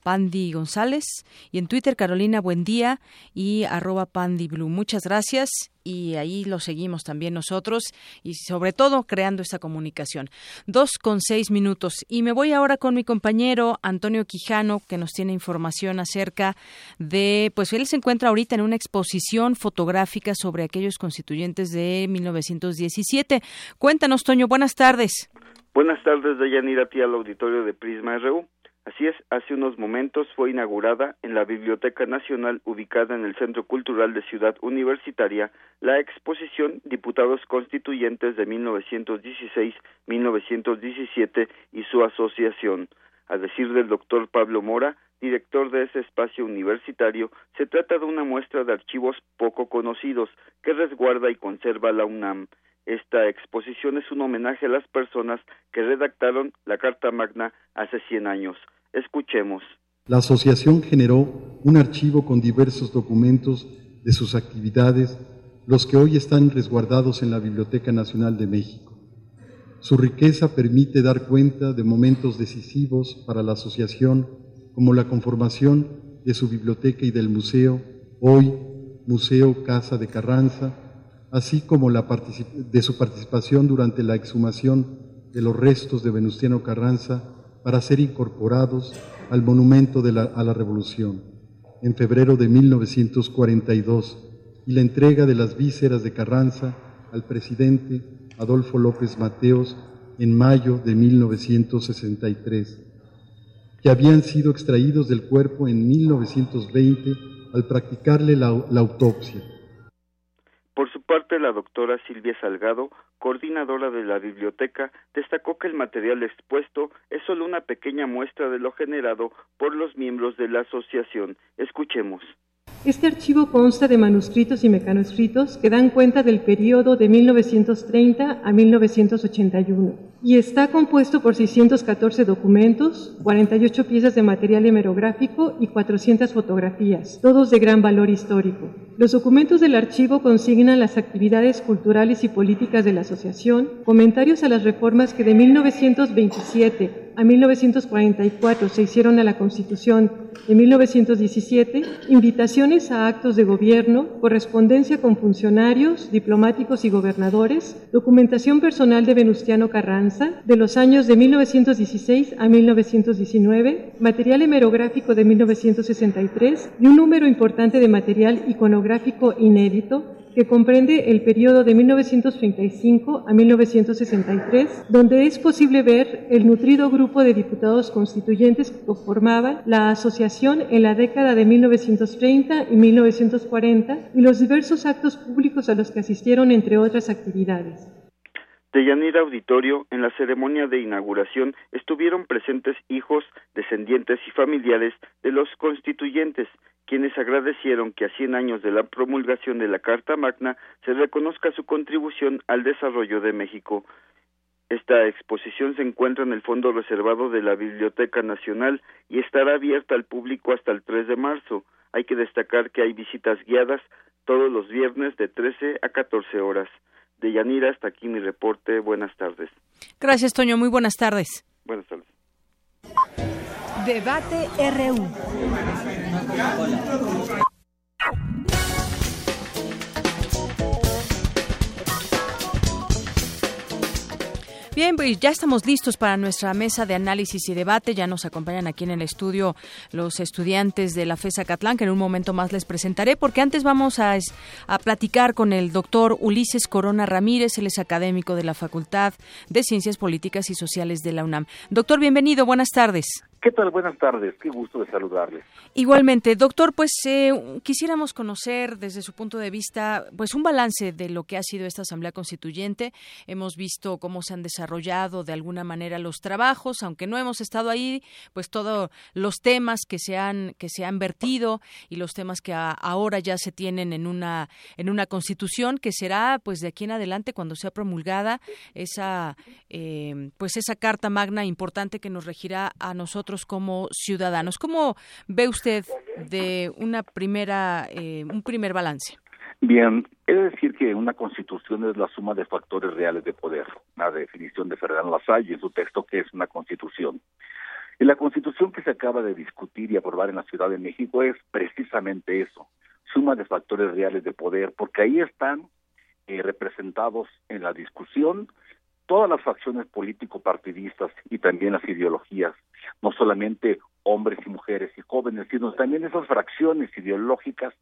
Pandi González y en Twitter Carolina Buendía y arroba Pandi Blue. Muchas gracias y ahí lo seguimos también nosotros y sobre todo creando esta comunicación. Dos con seis minutos y me voy ahora con mi compañero Antonio Quijano que nos tiene información acerca de, pues él se encuentra ahorita en una exposición fotográfica sobre aquellos constituyentes de 1917. Cuéntanos, Toño, buenas tardes. Buenas tardes, Dayanira, a ti al auditorio de Prisma RU. Así es, hace unos momentos fue inaugurada en la Biblioteca Nacional ubicada en el Centro Cultural de Ciudad Universitaria la exposición Diputados Constituyentes de 1916-1917 y su asociación. A decir del doctor Pablo Mora, director de ese espacio universitario, se trata de una muestra de archivos poco conocidos que resguarda y conserva la UNAM. Esta exposición es un homenaje a las personas que redactaron la Carta Magna hace 100 años. Escuchemos. La asociación generó un archivo con diversos documentos de sus actividades, los que hoy están resguardados en la Biblioteca Nacional de México. Su riqueza permite dar cuenta de momentos decisivos para la asociación, como la conformación de su biblioteca y del museo, hoy Museo Casa de Carranza, así como de su participación durante la exhumación de los restos de Venustiano Carranza para ser incorporados al monumento de a la Revolución en febrero de 1942 y la entrega de las vísceras de Carranza al presidente Adolfo López Mateos en mayo de 1963, que habían sido extraídos del cuerpo en 1920 al practicarle la autopsia. Por su parte, la doctora Silvia Salgado, coordinadora de la biblioteca, destacó que el material expuesto es solo una pequeña muestra de lo generado por los miembros de la asociación. Escuchemos. Este archivo consta de manuscritos y mecanoscritos que dan cuenta del periodo de 1930 a 1981 y está compuesto por 614 documentos, 48 piezas de material hemerográfico y 400 fotografías, todos de gran valor histórico. Los documentos del archivo consignan las actividades culturales y políticas de la asociación, comentarios a las reformas que de 1927 a 1944 se hicieron a la Constitución de 1917, invitaciones a actos de gobierno, correspondencia con funcionarios, diplomáticos y gobernadores, documentación personal de Venustiano Carranza de los años de 1916 a 1919, material hemerográfico de 1963 y un número importante de material iconográfico inédito que comprende el periodo de 1935 a 1963, donde es posible ver el nutrido grupo de diputados constituyentes que conformaban la asociación en la década de 1930 y 1940 y los diversos actos públicos a los que asistieron, entre otras actividades. De Yanira Auditorio, en la ceremonia de inauguración estuvieron presentes hijos, descendientes y familiares de los constituyentes, quienes agradecieron que a 100 años de la promulgación de la Carta Magna se reconozca su contribución al desarrollo de México. Esta exposición se encuentra en el fondo reservado de la Biblioteca Nacional y estará abierta al público hasta el 3 de marzo. Hay que destacar que hay visitas guiadas todos los viernes de 13 a 14 horas. De Yanira, hasta aquí mi reporte. Buenas tardes. Gracias, Toño. Muy buenas tardes. Buenas tardes. Debate RU. Bien, pues ya estamos listos para nuestra mesa de análisis y debate. Ya nos acompañan aquí en el estudio los estudiantes de la FESA Catlán, que en un momento más les presentaré, porque antes vamos a, a platicar con el doctor Ulises Corona Ramírez, él es académico de la Facultad de Ciencias Políticas y Sociales de la UNAM. Doctor, bienvenido, buenas tardes. ¿Qué tal? Buenas tardes, qué gusto de saludarles. Igualmente, doctor, pues eh, quisiéramos conocer desde su punto de vista, pues un balance de lo que ha sido esta Asamblea Constituyente. Hemos visto cómo se han desarrollado de alguna manera los trabajos, aunque no hemos estado ahí, pues todos los temas que se han que se han vertido y los temas que ahora ya se tienen en una en una Constitución que será, pues de aquí en adelante cuando sea promulgada esa eh, pues esa Carta Magna importante que nos regirá a nosotros como ciudadanos. ¿Cómo ve usted de una primera, eh, un primer balance? Bien, he de decir que una constitución es la suma de factores reales de poder, la definición de Fernando Lasalle en su texto que es una constitución. Y la constitución que se acaba de discutir y aprobar en la Ciudad de México es precisamente eso, suma de factores reales de poder, porque ahí están eh, representados en la discusión todas las facciones político-partidistas y también las ideologías, no solamente hombres y mujeres y jóvenes, sino también esas fracciones ideológicas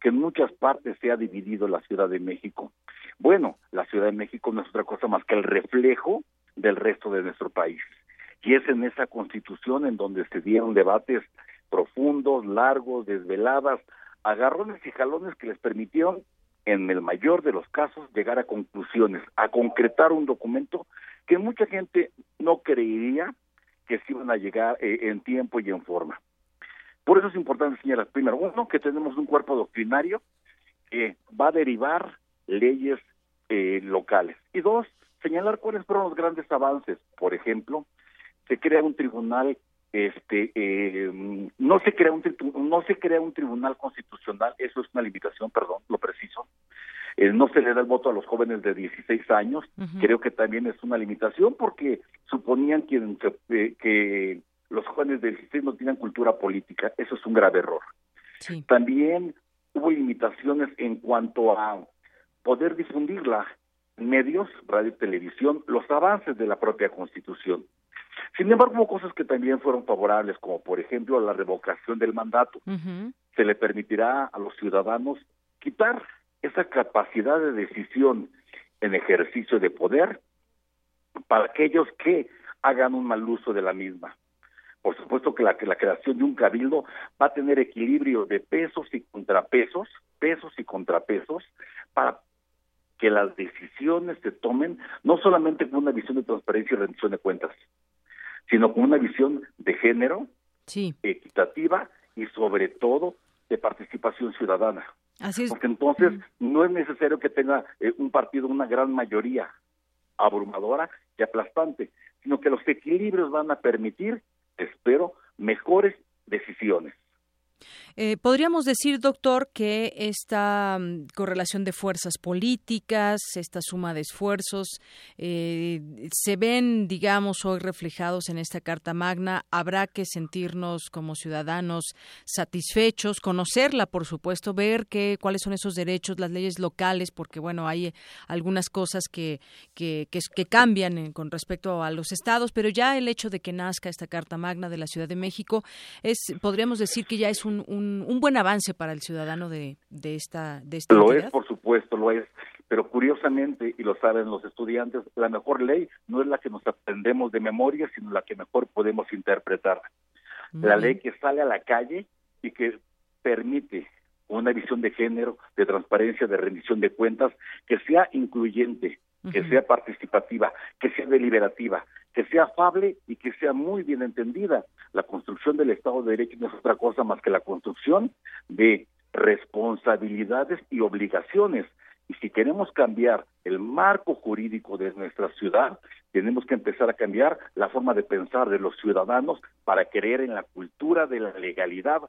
que en muchas partes se ha dividido la Ciudad de México. Bueno, la Ciudad de México no es otra cosa más que el reflejo del resto de nuestro país. Y es en esa constitución en donde se dieron debates profundos, largos, desveladas, agarrones y jalones que les permitieron, en el mayor de los casos, llegar a conclusiones, a concretar un documento que mucha gente no creería que se iban a llegar eh, en tiempo y en forma. Por eso es importante señalar, primero, uno, que tenemos un cuerpo doctrinario que va a derivar leyes eh, locales. Y dos, señalar cuáles fueron los grandes avances. Por ejemplo, se crea un tribunal este eh, no se crea un no se crea un tribunal constitucional eso es una limitación perdón lo preciso. Eh, no se le da el voto a los jóvenes de 16 años creo que también es una limitación porque suponían que, eh, que los jóvenes de 16 no tienen cultura política eso es un grave error. También hubo limitaciones en cuanto a poder difundirla medios radio y televisión los avances de la propia constitución sin embargo, hubo cosas que también fueron favorables, como por ejemplo la revocación del mandato. Se le permitirá a los ciudadanos quitar esa capacidad de decisión en ejercicio de poder para aquellos que hagan un mal uso de la misma. Por supuesto que la, que la creación de un cabildo va a tener equilibrio de pesos y contrapesos, pesos y contrapesos, para que las decisiones se tomen no solamente con una visión de transparencia y rendición de cuentas, sino con una visión de género, equitativa y sobre todo de participación ciudadana. Así es. Porque entonces no es necesario que tenga eh, un partido una gran mayoría abrumadora y aplastante, sino que los equilibrios van a permitir, espero, mejores decisiones. Eh, podríamos decir, doctor, que esta mm, correlación de fuerzas políticas, esta suma de esfuerzos, eh, se ven, digamos, hoy reflejados en esta Carta Magna. Habrá que sentirnos como ciudadanos satisfechos, conocerla, por supuesto, ver qué, cuáles son esos derechos, las leyes locales, porque, bueno, hay algunas cosas que, que, que, cambian con respecto a los estados, pero ya el hecho de que nazca esta Carta Magna de la Ciudad de México es, podríamos decir que ya es un un, buen avance para el ciudadano de, de esta de esta Lo es, por supuesto, lo es. Pero curiosamente, y lo saben los estudiantes, la mejor ley no es la que nos aprendemos de memoria, sino la que mejor podemos interpretar. la ley que sale a la calle y que permite una visión de género, de transparencia, de rendición de cuentas, que sea incluyente, que sea participativa, que sea deliberativa, que sea afable y que sea muy bien entendida. La construcción del Estado de Derecho no es otra cosa más que la construcción de responsabilidades y obligaciones. Y si queremos cambiar el marco jurídico de nuestra ciudad, tenemos que empezar a cambiar la forma de pensar de los ciudadanos para creer en la cultura de la legalidad.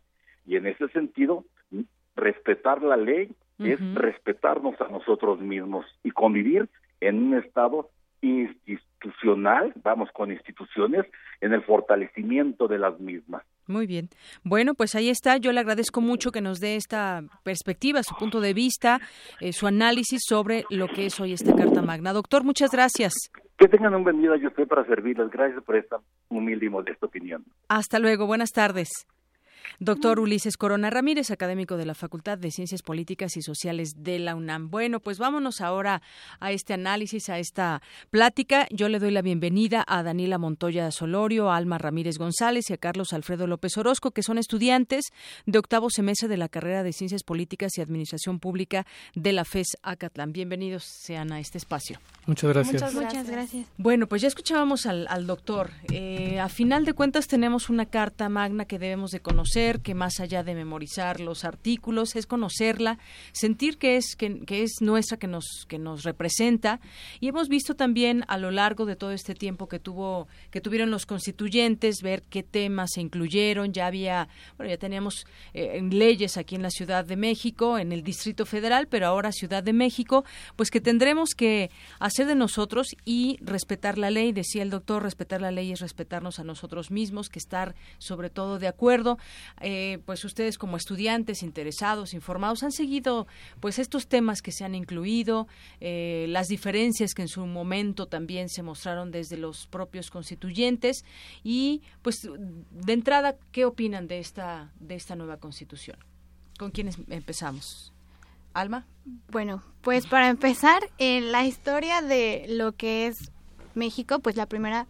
Y en ese sentido, respetar la ley es respetarnos a nosotros mismos y convivir en un estado institucional, vamos con instituciones, en el fortalecimiento de las mismas. Muy bien. Bueno, pues ahí está. Yo le agradezco mucho que nos dé esta perspectiva, su punto de vista, eh, su análisis sobre lo que es hoy esta Carta Magna. Doctor, muchas gracias. Que tengan un buen día. Yo estoy para servirles. Gracias por esta humilde y modesta opinión. Hasta luego. Buenas tardes. Doctor Ulises Corona Ramírez, académico de la Facultad de Ciencias Políticas y Sociales de la UNAM. Bueno, pues vámonos ahora a este análisis, a esta plática. Yo le doy la bienvenida a Daniela Montoya Solorio, a Alma Ramírez González y a Carlos Alfredo López Orozco, que son estudiantes de octavo semestre de la carrera de Ciencias Políticas y Administración Pública de la FES Acatlán. Bienvenidos sean a este espacio. Muchas gracias. Muchas, gracias. Bueno, pues ya escuchábamos al, doctor. Eh, a final de cuentas tenemos una carta magna que debemos de conocer que más allá de memorizar los artículos, es conocerla, sentir que es, que, es nuestra, que nos, que nos representa. Y hemos visto también a lo largo de todo este tiempo que tuvo, que tuvieron los constituyentes, ver qué temas se incluyeron. Ya había, bueno, ya teníamos eh, leyes aquí en la Ciudad de México, en el Distrito Federal, pero ahora Ciudad de México, pues que tendremos que hacer de nosotros y respetar la ley. Decía el doctor, respetar la ley es respetarnos a nosotros mismos, que estar sobre todo de acuerdo. Eh, pues ustedes como estudiantes interesados, informados, han seguido pues estos temas que se han incluido, eh, las diferencias que en su momento también se mostraron desde los propios constituyentes y pues de entrada, ¿qué opinan de esta, de esta nueva constitución? ¿Con quiénes empezamos? Alma. Bueno, pues para empezar, en la historia de lo que es México, pues la primera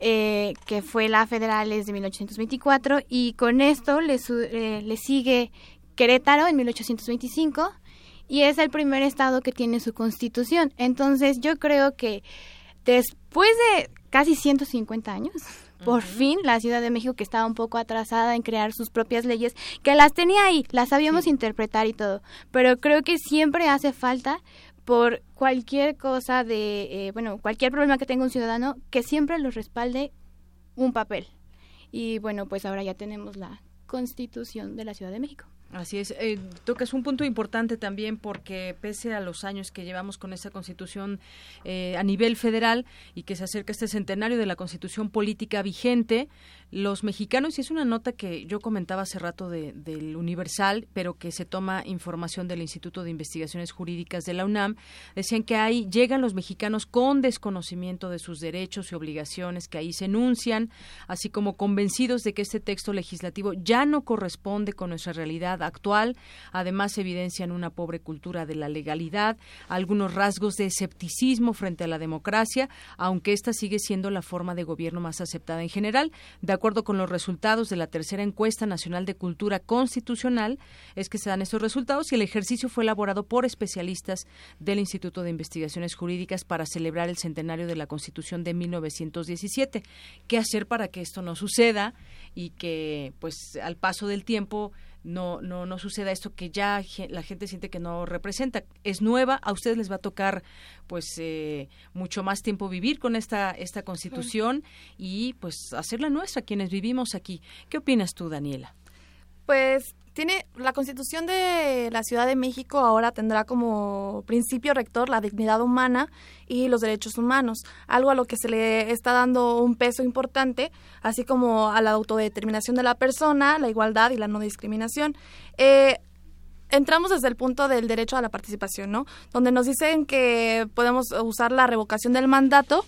eh, que fue la federal es de 1824 y con esto le, eh, le sigue Querétaro en 1825 y es el primer estado que tiene su constitución. Entonces yo creo que después de casi 150 años, por fin la Ciudad de México, que estaba un poco atrasada en crear sus propias leyes, que las tenía ahí, las sabíamos interpretar y todo, pero creo que siempre hace falta por cualquier cosa de, eh, bueno, cualquier problema que tenga un ciudadano, que siempre lo respalde un papel. Y bueno, pues ahora ya tenemos la Constitución de la Ciudad de México. Así es. Eh, tocas un punto importante también porque pese a los años que llevamos con esta constitución eh, a nivel federal y que se acerca este centenario de la constitución política vigente, los mexicanos, y es una nota que yo comentaba hace rato del Universal, pero que se toma información del Instituto de Investigaciones Jurídicas de la UNAM, decían que ahí llegan los mexicanos con desconocimiento de sus derechos y obligaciones que ahí se enuncian, así como convencidos de que este texto legislativo ya no corresponde con nuestra realidad actual. Además, evidencian una pobre cultura de la legalidad, algunos rasgos de escepticismo frente a la democracia, aunque esta sigue siendo la forma de gobierno más aceptada en general. De acuerdo con los resultados de la tercera encuesta nacional de cultura constitucional, es que se dan estos resultados y el ejercicio fue elaborado por especialistas del Instituto de Investigaciones Jurídicas para celebrar el centenario de la Constitución de 1917. ¿Qué hacer para que esto no suceda y que, pues, al paso del tiempo no, no, no suceda esto que ya la gente siente que no representa. Es nueva, a ustedes les va a tocar pues eh, mucho más tiempo vivir con esta, esta constitución y pues hacerla nuestra, quienes vivimos aquí. ¿Qué opinas tú, Daniela? Pues tiene la Constitución de la Ciudad de México ahora tendrá como principio rector la dignidad humana y los derechos humanos, algo a lo que se le está dando un peso importante, así como a la autodeterminación de la persona, la igualdad y la no discriminación. Eh, entramos desde el punto del derecho a la participación, ¿no? Donde nos dicen que podemos usar la revocación del mandato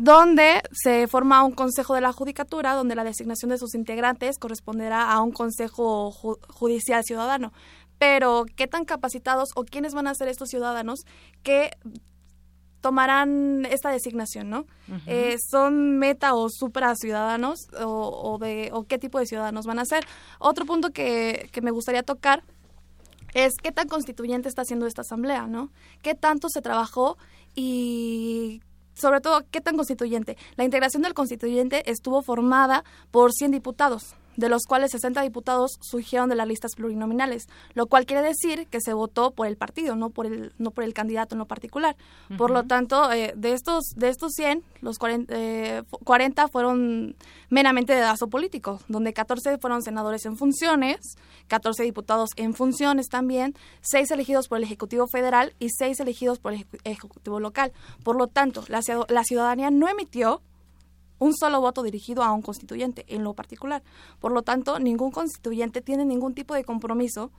donde se forma un consejo de la judicatura, donde la designación de sus integrantes corresponderá a un consejo judicial ciudadano. Pero, ¿qué tan capacitados o quiénes van a ser estos ciudadanos que tomarán esta designación, ¿no? Eh, ¿Son meta o supra ciudadanos o, de, o qué tipo de ciudadanos van a ser? Otro punto que, que me gustaría tocar es qué tan constituyente está haciendo esta asamblea, ¿no? ¿Qué tanto se trabajó y sobre todo, ¿qué tan constituyente? La integración del constituyente estuvo formada por 100 diputados de los cuales 60 diputados surgieron de las listas plurinominales, lo cual quiere decir que se votó por el partido, no por el, no por el candidato en lo particular. Por lo tanto, eh, de, estos, de estos 100, los 40, eh, fueron meramente de dazo político, donde 14 fueron senadores en funciones, 14 diputados en funciones también, 6 elegidos por el Ejecutivo Federal y 6 elegidos por el Ejecutivo Local. Por lo tanto, la, la ciudadanía no emitió un solo voto dirigido a un constituyente en lo particular. Por lo tanto, ningún constituyente tiene ningún tipo de compromiso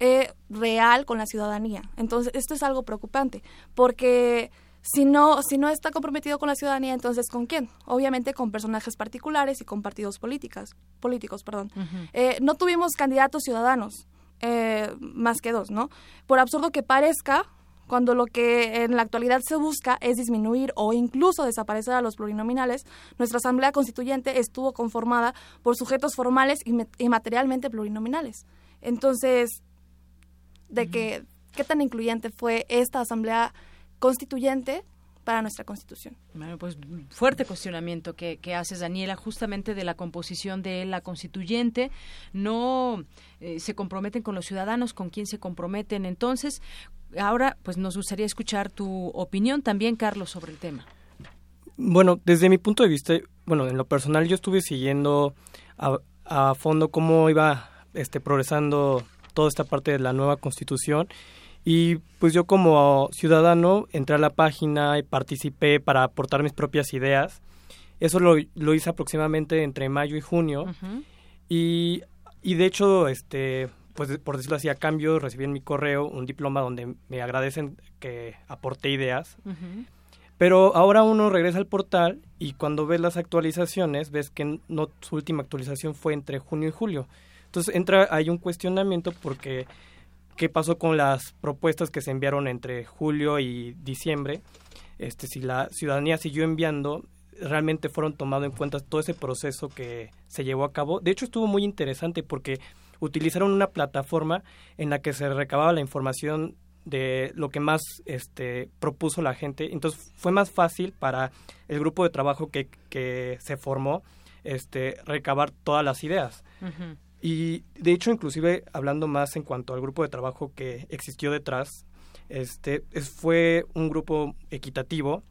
eh, real con la ciudadanía. Entonces, esto es algo preocupante, porque si no, si no está comprometido con la ciudadanía, entonces ¿con quién? Obviamente con personajes particulares y con partidos políticos. políticos perdón. Eh, no tuvimos candidatos ciudadanos, eh, más que dos, ¿no? Por absurdo que parezca, cuando lo que en la actualidad se busca es disminuir o incluso desaparecer a los plurinominales, nuestra Asamblea Constituyente estuvo conformada por sujetos formales y, materialmente plurinominales. Entonces, de que, qué tan incluyente fue esta Asamblea Constituyente para nuestra Constitución. Bueno, pues fuerte cuestionamiento que, haces, Daniela, justamente de la composición de la constituyente. No eh, se comprometen con los ciudadanos, con quién se comprometen. Entonces, ahora, pues nos gustaría escuchar tu opinión también, Carlos, sobre el tema. Bueno, desde mi punto de vista, bueno, en lo personal yo estuve siguiendo a, a fondo cómo iba este, progresando toda esta parte de la nueva constitución y pues yo como ciudadano entré a la página y participé para aportar mis propias ideas. Eso lo, lo hice aproximadamente entre mayo y junio. y, y de hecho, este, pues por decirlo así, a cambio recibí en mi correo un diploma donde me agradecen que aporté ideas. Pero ahora uno regresa al portal y cuando ves las actualizaciones ves que no, su última actualización fue entre junio y julio. Entonces entra, hay un cuestionamiento porque qué pasó con las propuestas que se enviaron entre julio y diciembre. Este, si la ciudadanía siguió enviando, realmente fueron tomado en cuenta todo ese proceso que se llevó a cabo. De hecho, estuvo muy interesante porque utilizaron una plataforma en la que se recababa la información de lo que más este, propuso la gente. Entonces fue más fácil para el grupo de trabajo que, que se formó este, recabar todas las ideas. Y de hecho, inclusive hablando más en cuanto al grupo de trabajo que existió detrás, este, fue un grupo equitativo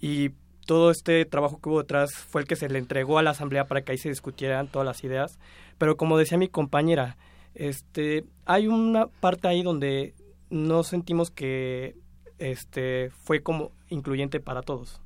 y todo este trabajo que hubo detrás fue el que se le entregó a la asamblea para que ahí se discutieran todas las ideas. Pero como decía mi compañera, este, hay una parte ahí donde no sentimos que este fue como incluyente para todos.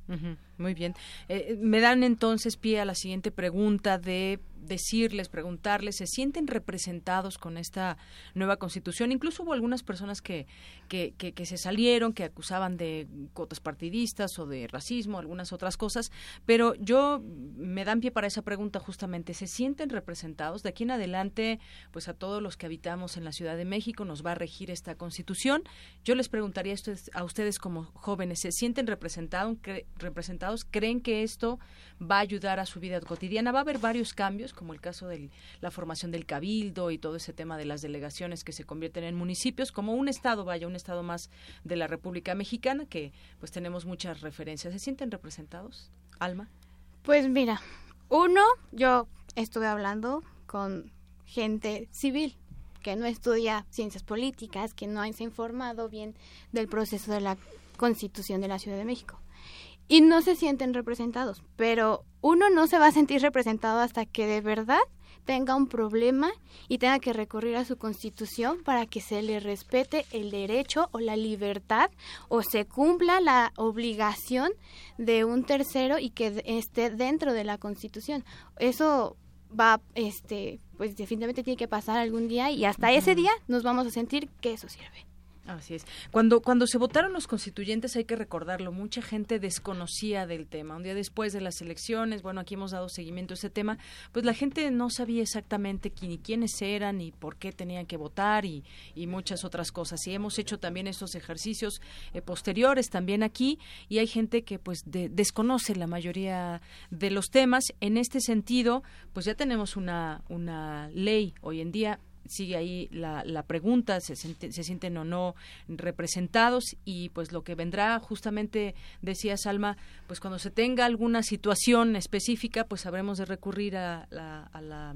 muy bien. Eh, me dan entonces pie a la siguiente pregunta de decirles, preguntarles, ¿se sienten representados con esta nueva constitución? Incluso hubo algunas personas que, que, se salieron, que acusaban de cuotas partidistas o de racismo, algunas otras cosas, pero yo me dan pie para esa pregunta justamente, ¿se sienten representados? De aquí en adelante, pues a todos los que habitamos en la Ciudad de México nos va a regir esta constitución. Yo les preguntaría esto a ustedes como jóvenes, ¿se sienten representados? representados? ¿Creen que esto va a ayudar a su vida cotidiana? ¿Va a haber varios cambios? como el caso de la formación del cabildo y todo ese tema de las delegaciones que se convierten en municipios, como un estado, vaya, un estado más de la República Mexicana, que pues tenemos muchas referencias. ¿Se sienten representados? Alma. Pues mira, uno, yo estuve hablando con gente civil que no estudia ciencias políticas, que no se ha informado bien del proceso de la constitución de la Ciudad de México y no se sienten representados, pero uno no se va a sentir representado hasta que de verdad tenga un problema y tenga que recurrir a su constitución para que se le respete el derecho o la libertad o se cumpla la obligación de un tercero y que esté dentro de la constitución. Eso va, este, pues definitivamente tiene que pasar algún día y hasta ese día nos vamos a sentir que eso sirve. Así es. Cuando, cuando se votaron los constituyentes, hay que recordarlo, mucha gente desconocía del tema. Un día después de las elecciones, bueno, aquí hemos dado seguimiento a ese tema, pues la gente no sabía exactamente quién, quiénes eran y por qué tenían que votar y, y muchas otras cosas. Y hemos hecho también estos ejercicios eh, posteriores también aquí y hay gente que pues desconoce la mayoría de los temas. En este sentido, pues ya tenemos una, una ley hoy en día sigue ahí la, la pregunta, se, se, sienten o no representados y pues lo que vendrá justamente, decía Salma, pues cuando se tenga alguna situación específica, pues sabremos de recurrir a la, a la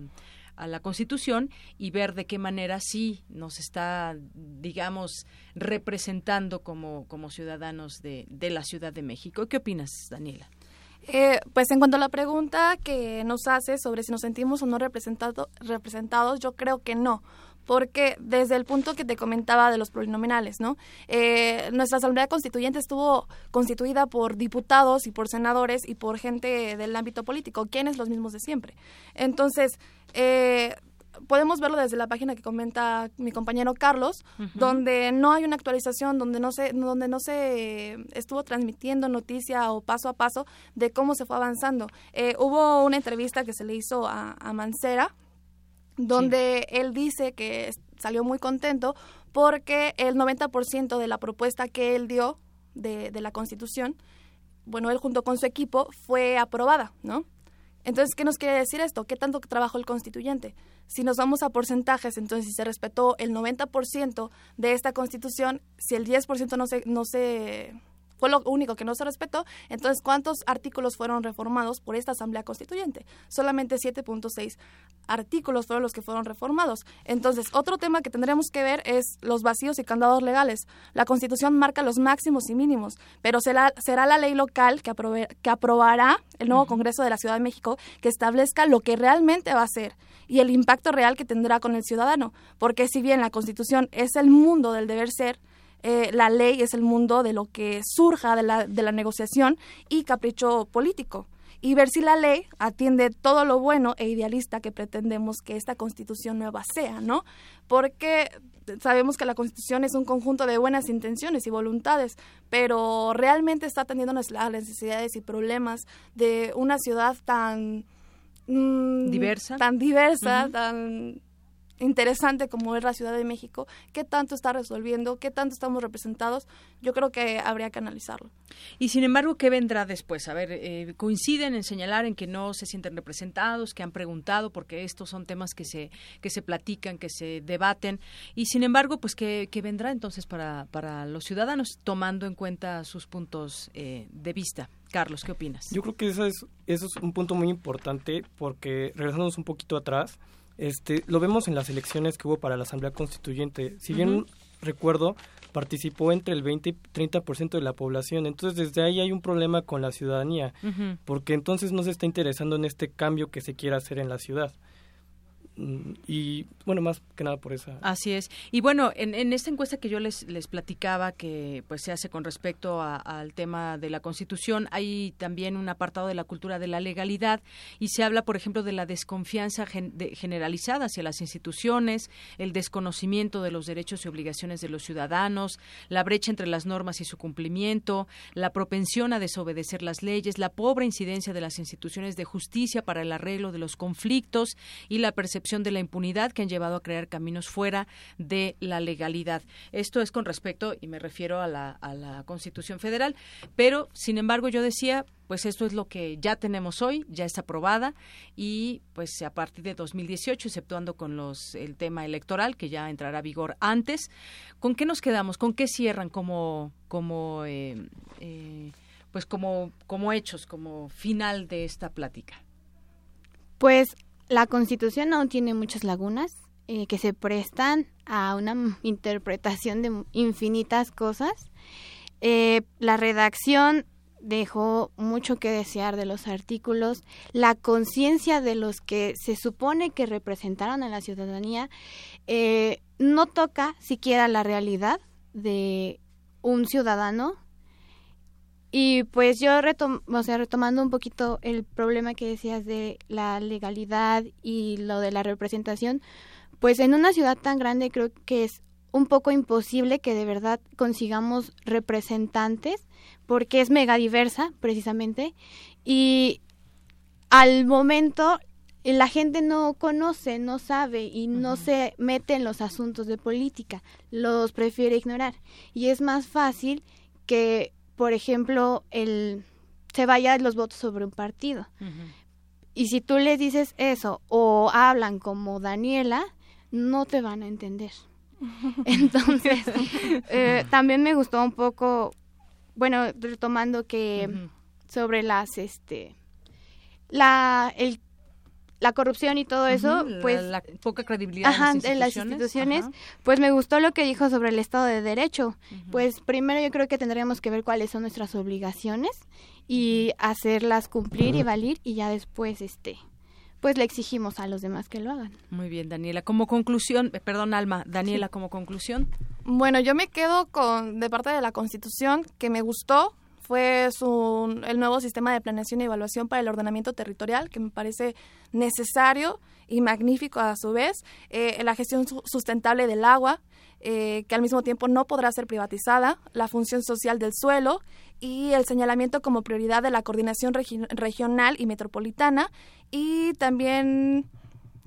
a la Constitución y ver de qué manera sí nos está, digamos, representando como, como ciudadanos de, de la Ciudad de México. ¿Qué opinas, Daniela? Eh, pues en cuanto a la pregunta que nos hace sobre si nos sentimos o no representado, representados, yo creo que no, porque desde el punto que te comentaba de los plurinominales, ¿no? Eh, nuestra Asamblea Constituyente estuvo constituida por diputados y por senadores y por gente del ámbito político, quienes los mismos de siempre. Entonces, eh, podemos verlo desde la página que comenta mi compañero Carlos, donde no hay una actualización, donde no se, donde no se estuvo transmitiendo noticia o paso a paso de cómo se fue avanzando. Eh, hubo una entrevista que se le hizo a, Mancera, donde él dice que salió muy contento porque el 90% de la propuesta que él dio de, de la Constitución, bueno, él junto con su equipo fue aprobada, ¿no? Entonces, ¿qué nos quiere decir esto? ¿Qué tanto trabajó el constituyente? Si nos vamos a porcentajes, entonces si se respetó el 90% de esta constitución, si el 10% no se, no se fue lo único que no se respetó. Entonces, ¿cuántos artículos fueron reformados por esta Asamblea Constituyente? Solamente 7.6 artículos fueron los que fueron reformados. Entonces, otro tema que tendremos que ver es los vacíos y candados legales. La Constitución marca los máximos y mínimos, pero será, será la ley local que, que aprobará el nuevo Congreso de la Ciudad de México que establezca lo que realmente va a ser y el impacto real que tendrá con el ciudadano. Porque si bien la Constitución es el mundo del deber ser, eh, la ley es el mundo de lo que surja de la, de la negociación y capricho político. Y ver si la ley atiende todo lo bueno e idealista que pretendemos que esta constitución nueva sea, ¿no? Porque sabemos que la constitución es un conjunto de buenas intenciones y voluntades, pero realmente está atendiendo las necesidades y problemas de una ciudad tan mm, diversa, tan diversa, tan interesante como es la Ciudad de México, qué tanto está resolviendo, qué tanto estamos representados, yo creo que habría que analizarlo. Y sin embargo, ¿qué vendrá después? A ver, eh, coinciden en señalar en que no se sienten representados, que han preguntado, porque estos son temas que se, que se platican, que se debaten, y sin embargo, pues, ¿qué, qué vendrá entonces para, para los ciudadanos, tomando en cuenta sus puntos eh, de vista? Carlos, ¿qué opinas? Yo creo que eso es, eso es un punto muy importante porque regresándonos un poquito atrás, este, lo vemos en las elecciones que hubo para la Asamblea Constituyente. Si bien recuerdo, participó entre el 20 y 30% de la población. Entonces, desde ahí hay un problema con la ciudadanía, porque entonces no se está interesando en este cambio que se quiere hacer en la ciudad. Mm, y bueno, más que nada por esa. Así es. Y bueno, en, en esta encuesta que yo les, les platicaba que pues se hace con respecto al tema de la Constitución, hay también un apartado de la cultura de la legalidad y se habla, por ejemplo, de la desconfianza generalizada hacia las instituciones, el desconocimiento de los derechos y obligaciones de los ciudadanos, la brecha entre las normas y su cumplimiento, la propensión a desobedecer las leyes, la pobre incidencia de las instituciones de justicia para el arreglo de los conflictos y la percepción de la impunidad que han llevado a crear caminos fuera de la legalidad. Esto es con respecto, y me refiero a la, a la Constitución Federal, pero sin embargo yo decía, pues esto es lo que ya tenemos hoy, ya está aprobada y pues a partir de 2018, exceptuando con los el tema electoral que ya entrará a vigor antes, ¿con qué nos quedamos? ¿Con qué cierran como como eh, eh, pues como como hechos, como final de esta plática? Pues la Constitución aún tiene muchas lagunas eh, que se prestan a una interpretación de infinitas cosas. Eh, la redacción dejó mucho que desear de los artículos, la conciencia de los que se supone que representaron a la ciudadanía eh, no toca siquiera la realidad de un ciudadano y pues yo retom o sea, retomando un poquito el problema que decías de la legalidad y lo de la representación, pues en una ciudad tan grande creo que es un poco imposible que de verdad consigamos representantes porque es mega diversa precisamente. Y al momento la gente no conoce, no sabe y no se mete en los asuntos de política, los prefiere ignorar. Y es más fácil que por ejemplo, el se vaya los votos sobre un partido. Y si tú les dices eso o hablan como Daniela, no te van a entender. Entonces, eh, también me gustó un poco, bueno, retomando que sobre las, este, la, el la corrupción y todo eso, pues la, poca credibilidad en las instituciones, pues me gustó lo que dijo sobre el Estado de Derecho. Pues primero yo creo que tendríamos que ver cuáles son nuestras obligaciones y hacerlas cumplir y valer y ya después este pues le exigimos a los demás que lo hagan. Muy bien, Daniela. Como conclusión, eh, perdón, Alma, Daniela, como conclusión. Bueno, yo me quedo con de parte de la Constitución que me gustó, fue el nuevo sistema de planeación y evaluación para el ordenamiento territorial, que me parece necesario y magnífico a su vez, eh, la gestión sustentable del agua, eh, que al mismo tiempo no podrá ser privatizada, la función social del suelo y el señalamiento como prioridad de la coordinación regional y metropolitana y también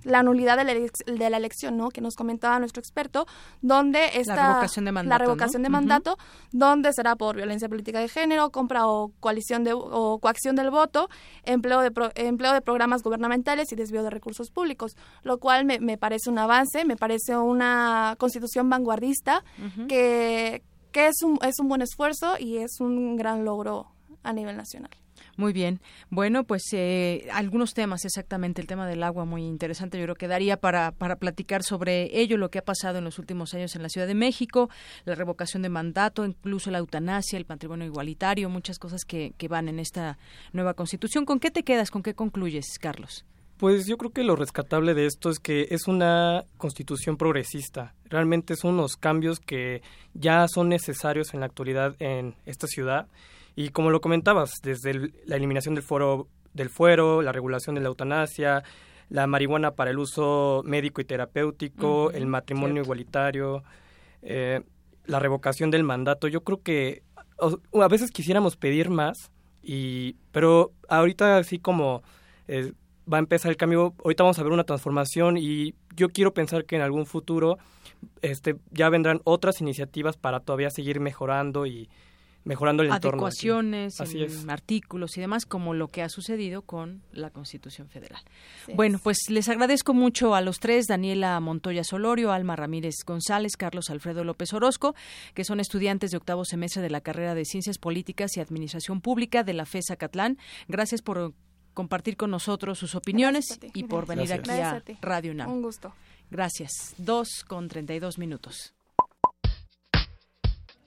la nulidad de la, de la, elección, ¿no? Que nos comentaba nuestro experto, donde está la revocación de mandato, la revocación de mandato, donde será por violencia política de género, compra o coalición de o coacción del voto, empleo de empleo de programas gubernamentales y desvío de recursos públicos, lo cual me, me parece un avance, me parece una constitución vanguardista que que es un, es un buen esfuerzo y es un gran logro a nivel nacional. Muy bien. Bueno, pues eh, algunos temas, exactamente el tema del agua, muy interesante. Yo creo que daría para, para platicar sobre ello, lo que ha pasado en los últimos años en la Ciudad de México, la revocación de mandato, incluso la eutanasia, el patrimonio igualitario, muchas cosas que, que van en esta nueva constitución. ¿Con qué te quedas? ¿Con qué concluyes, Carlos? Pues yo creo que lo rescatable de esto es que es una constitución progresista. Realmente son unos cambios que ya son necesarios en la actualidad en esta ciudad y como lo comentabas, desde la eliminación del foro del fuero, la regulación de la eutanasia, la marihuana para el uso médico y terapéutico, el matrimonio igualitario, eh, la revocación del mandato. Yo creo que a veces quisiéramos pedir más, y, pero ahorita así como eh, va a empezar el cambio, ahorita vamos a ver una transformación y yo quiero pensar que en algún futuro este, ya vendrán otras iniciativas para todavía seguir mejorando y mejorando el entorno. Adecuaciones, artículos y demás, como lo que ha sucedido con la Constitución Federal. bueno, pues les agradezco mucho a los tres, Daniela Montoya Solorio, Alma Ramírez González, Carlos Alfredo López Orozco, que son estudiantes de octavo semestre de la carrera de Ciencias Políticas y Administración Pública de la FESA Catlán. Gracias por compartir con nosotros sus opiniones y por venir aquí a, Radio UNAM. Un gusto. Gracias. Dos con treinta y dos minutos.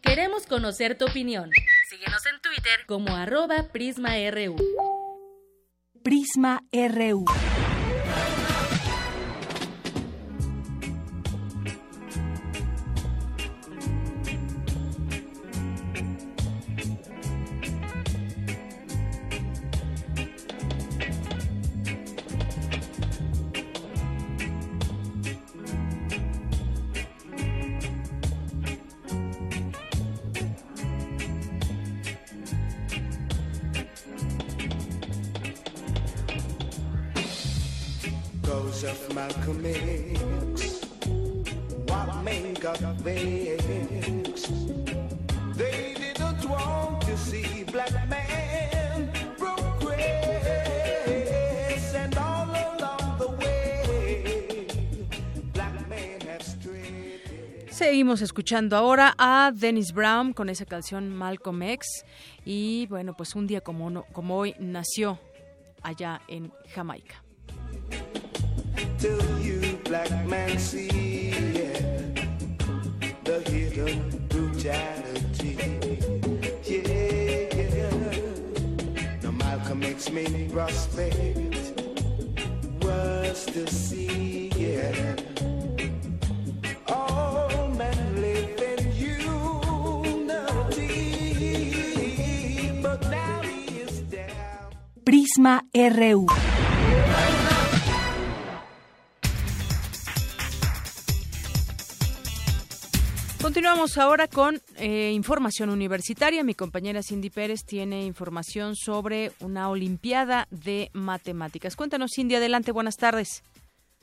Queremos conocer tu opinión. Síguenos en Twitter como arroba PrismaRU. Prisma RU. Seguimos escuchando ahora a Dennis Brown con esa canción Malcolm X. Y bueno, pues un día como, hoy nació allá en Jamaica. me respect was yeah. Prisma RU. Continuamos ahora con eh, información universitaria. Mi compañera Cindy Pérez tiene información sobre una Olimpiada de Matemáticas. Cuéntanos, Cindy, adelante, buenas tardes.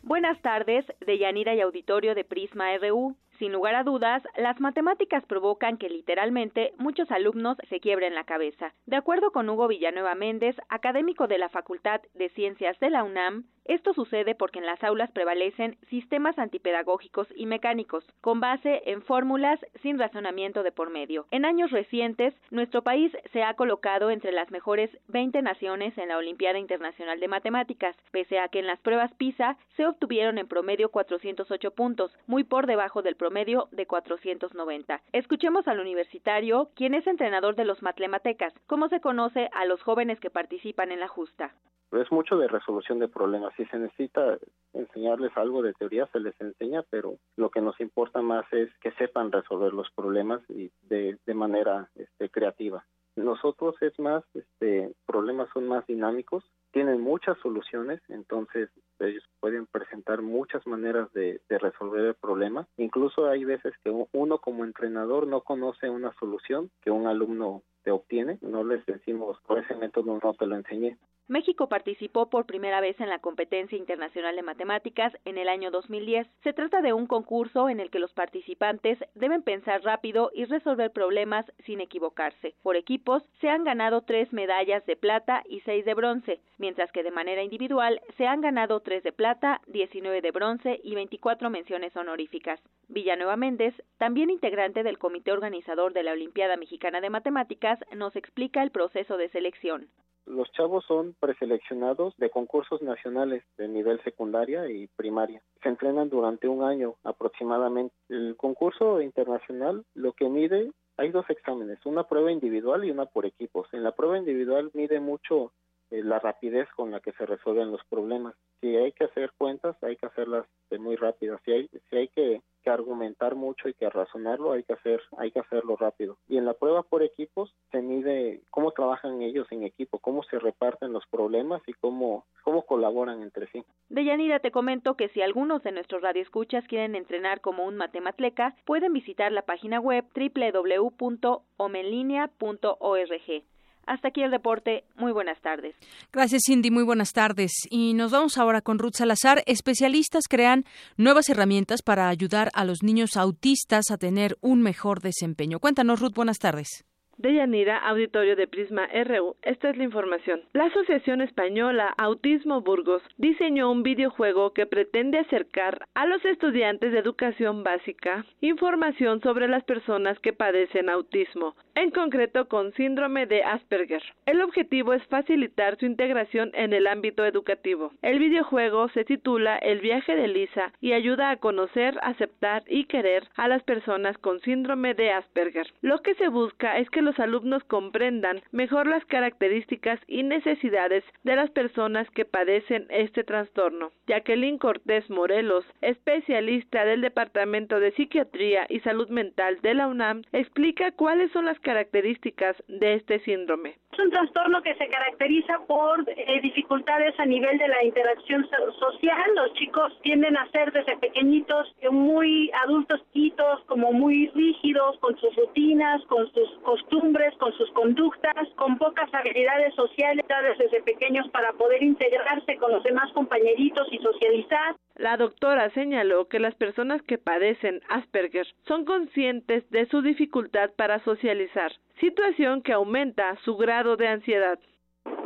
Buenas tardes, de Yanira y Auditorio de Prisma RU. Sin lugar a dudas, las matemáticas provocan que literalmente muchos alumnos se quiebren la cabeza. De acuerdo con Hugo Villanueva Méndez, académico de la Facultad de Ciencias de la UNAM, esto sucede porque en las aulas prevalecen sistemas antipedagógicos y mecánicos, con base en fórmulas sin razonamiento de por medio. En años recientes, nuestro país se ha colocado entre las mejores 20 naciones en la Olimpiada Internacional de Matemáticas, pese a que en las pruebas PISA se obtuvieron en promedio 408 puntos, muy por debajo del promedio de 490. Escuchemos al universitario, quien es entrenador de los matlematecas, cómo se conoce a los jóvenes que participan en la justa es mucho de resolución de problemas. Si se necesita enseñarles algo de teoría, se les enseña, pero lo que nos importa más es que sepan resolver los problemas y de, de manera este, creativa. Nosotros es más, este, problemas son más dinámicos, tienen muchas soluciones, entonces ellos pueden presentar muchas maneras de, de, resolver el problema. Incluso hay veces que uno como entrenador no conoce una solución que un alumno te obtiene, no les decimos por ese método no te lo enseñé. México participó por primera vez en la competencia internacional de matemáticas en el año 2010. Se trata de un concurso en el que los participantes deben pensar rápido y resolver problemas sin equivocarse. Por equipos se han ganado tres medallas de plata y seis de bronce, mientras que de manera individual se han ganado tres de plata, 19 de bronce y 24 menciones honoríficas. Villanueva Méndez, también integrante del comité organizador de la Olimpiada Mexicana de Matemáticas, nos explica el proceso de selección. Los chavos son preseleccionados de concursos nacionales de nivel secundaria y primaria. Se entrenan durante un año aproximadamente. El concurso internacional lo que mide, hay dos exámenes, una prueba individual y una por equipos. En la prueba individual mide mucho eh, la rapidez con la que se resuelven los problemas. Si hay que hacer cuentas, hay que hacerlas de muy rápidas. Si hay, si hay que, argumentar mucho y que razonarlo, hay que hacer, hay que hacerlo rápido. Y en la prueba por equipos se mide cómo trabajan ellos en equipo, cómo se reparten los problemas y cómo, cómo colaboran entre sí. Deyanira, te comento que si algunos de nuestros radioescuchas quieren entrenar como un matematleca, pueden visitar la página web www.omenlinea.org. Hasta aquí el reporte. Muy buenas tardes. Gracias, Cindy. Muy buenas tardes. Y nos vamos ahora con Ruth Salazar. Especialistas crean nuevas herramientas para ayudar a los niños autistas a tener un mejor desempeño. Cuéntanos, Ruth. Buenas tardes. De Yanira, auditorio de Prisma RU, esta es la información. La Asociación Española Autismo Burgos diseñó un videojuego que pretende acercar a los estudiantes de educación básica información sobre las personas que padecen autismo, en concreto con síndrome de Asperger. El objetivo es facilitar su integración en el ámbito educativo. El videojuego se titula El viaje de Lisa y ayuda a conocer, aceptar y querer a las personas con síndrome de Asperger. Lo que se busca es que los alumnos comprendan mejor las características y necesidades de las personas que padecen este trastorno. Jacqueline Cortés Morelos, especialista del Departamento de Psiquiatría y Salud Mental de la UNAM, explica cuáles son las características de este síndrome. Es un trastorno que se caracteriza por eh, dificultades a nivel de la interacción social. Los chicos tienden a ser desde pequeñitos muy adultos quitos, como muy rígidos con sus rutinas, con sus costumbres, con sus conductas, con pocas habilidades sociales desde pequeños para poder integrarse con los demás compañeritos y socializar. La doctora señaló que las personas que padecen Asperger son conscientes de su dificultad para socializar, situación que aumenta su grado de ansiedad.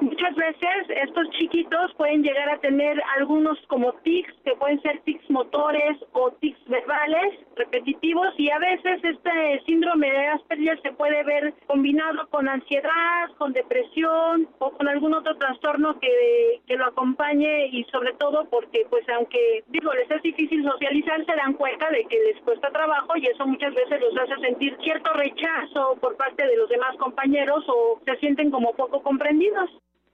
Muchas veces estos chiquitos pueden llegar a tener algunos como tics, que pueden ser tics motores o tics verbales repetitivos y a veces este síndrome de Asperger se puede ver combinado con ansiedad, con depresión o con algún otro trastorno que, que lo acompañe y sobre todo porque pues aunque digo les es difícil socializar se dan cuenta de que les cuesta trabajo y eso muchas veces los hace sentir cierto rechazo por parte de los demás compañeros o se sienten como poco comprendidos.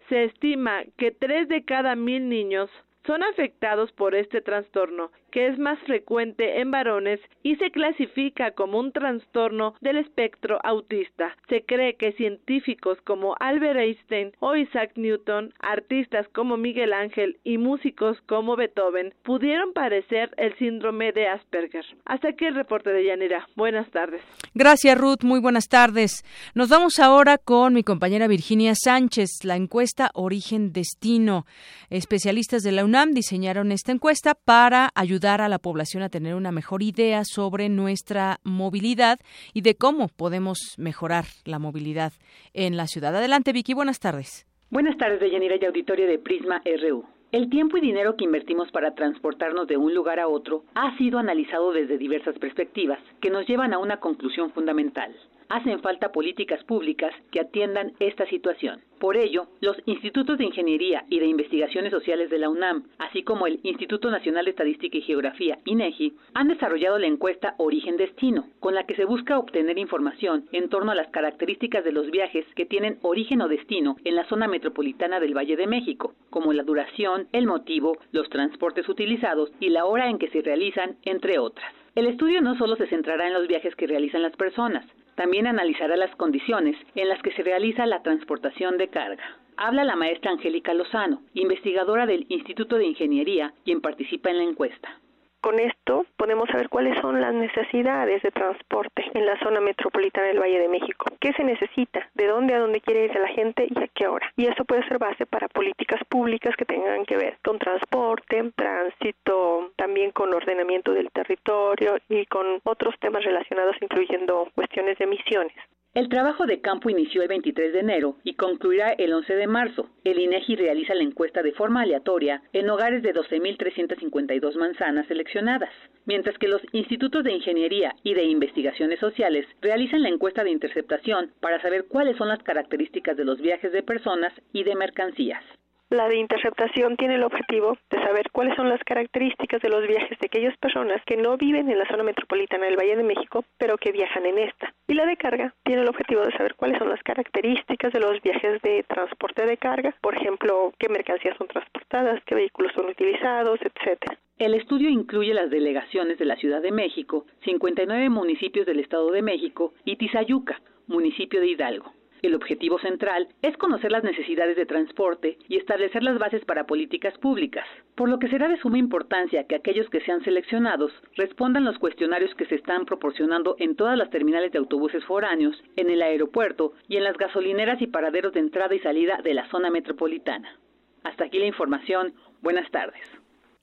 Se estima que tres de cada mil niños son afectados por este trastorno que es más frecuente en varones y se clasifica como un trastorno del espectro autista. Se cree que científicos como Albert Einstein o Isaac Newton, artistas como Miguel Ángel y músicos como Beethoven pudieron padecer el síndrome de Asperger. Hasta aquí el reporte de Yanira. Buenas tardes. Gracias Ruth, muy buenas tardes. Nos vamos ahora con mi compañera Virginia Sánchez, la encuesta Origen Destino. Especialistas de la UNAM diseñaron esta encuesta para ayudar a la población a tener una mejor idea sobre nuestra movilidad y de cómo podemos mejorar la movilidad en la ciudad. Adelante, Vicky, buenas tardes. Buenas tardes, Deyanira y auditorio de Prisma RU. El tiempo y dinero que invertimos para transportarnos de un lugar a otro ha sido analizado desde diversas perspectivas, que nos llevan a una conclusión fundamental hacen falta políticas públicas que atiendan esta situación. Por ello, los institutos de ingeniería y de investigaciones sociales de la UNAM, así como el Instituto Nacional de Estadística y Geografía, INEGI, han desarrollado la encuesta Origen Destino, con la que se busca obtener información en torno a las características de los viajes que tienen origen o destino en la zona metropolitana del Valle de México, como la duración, el motivo, los transportes utilizados y la hora en que se realizan, entre otras. El estudio no solo se centrará en los viajes que realizan las personas, también analizará las condiciones en las que se realiza la transportación de carga. Habla la maestra Angélica Lozano, investigadora del Instituto de Ingeniería, quien participa en la encuesta. Con esto podemos saber cuáles son las necesidades de transporte en la zona metropolitana del Valle de México. ¿Qué se necesita? ¿De dónde a dónde quiere ir la gente y a qué hora? Y eso puede ser base para políticas públicas que tengan que ver con transporte, tránsito, también con ordenamiento del territorio y con otros temas relacionados incluyendo cuestiones de emisiones. El trabajo de campo inició el 23 de enero y concluirá el 11 de marzo. El INEGI realiza la encuesta de forma aleatoria en hogares de 12.352 manzanas seleccionadas, mientras que los institutos de ingeniería y de investigaciones sociales realizan la encuesta de interceptación para saber cuáles son las características de los viajes de personas y de mercancías. La de interceptación tiene el objetivo de saber cuáles son las características de los viajes de aquellas personas que no viven en la zona metropolitana del Valle de México, pero que viajan en esta. Y la de carga tiene el objetivo de saber cuáles son las características de los viajes de transporte de carga, por ejemplo, qué mercancías son transportadas, qué vehículos son utilizados, etcétera. El estudio incluye las delegaciones de la Ciudad de México, 59 municipios del Estado de México y Tizayuca, municipio de Hidalgo. El objetivo central es conocer las necesidades de transporte y establecer las bases para políticas públicas, por lo que será de suma importancia que aquellos que sean seleccionados respondan los cuestionarios que se están proporcionando en todas las terminales de autobuses foráneos, en el aeropuerto y en las gasolineras y paraderos de entrada y salida de la zona metropolitana. Hasta aquí la información. Buenas tardes.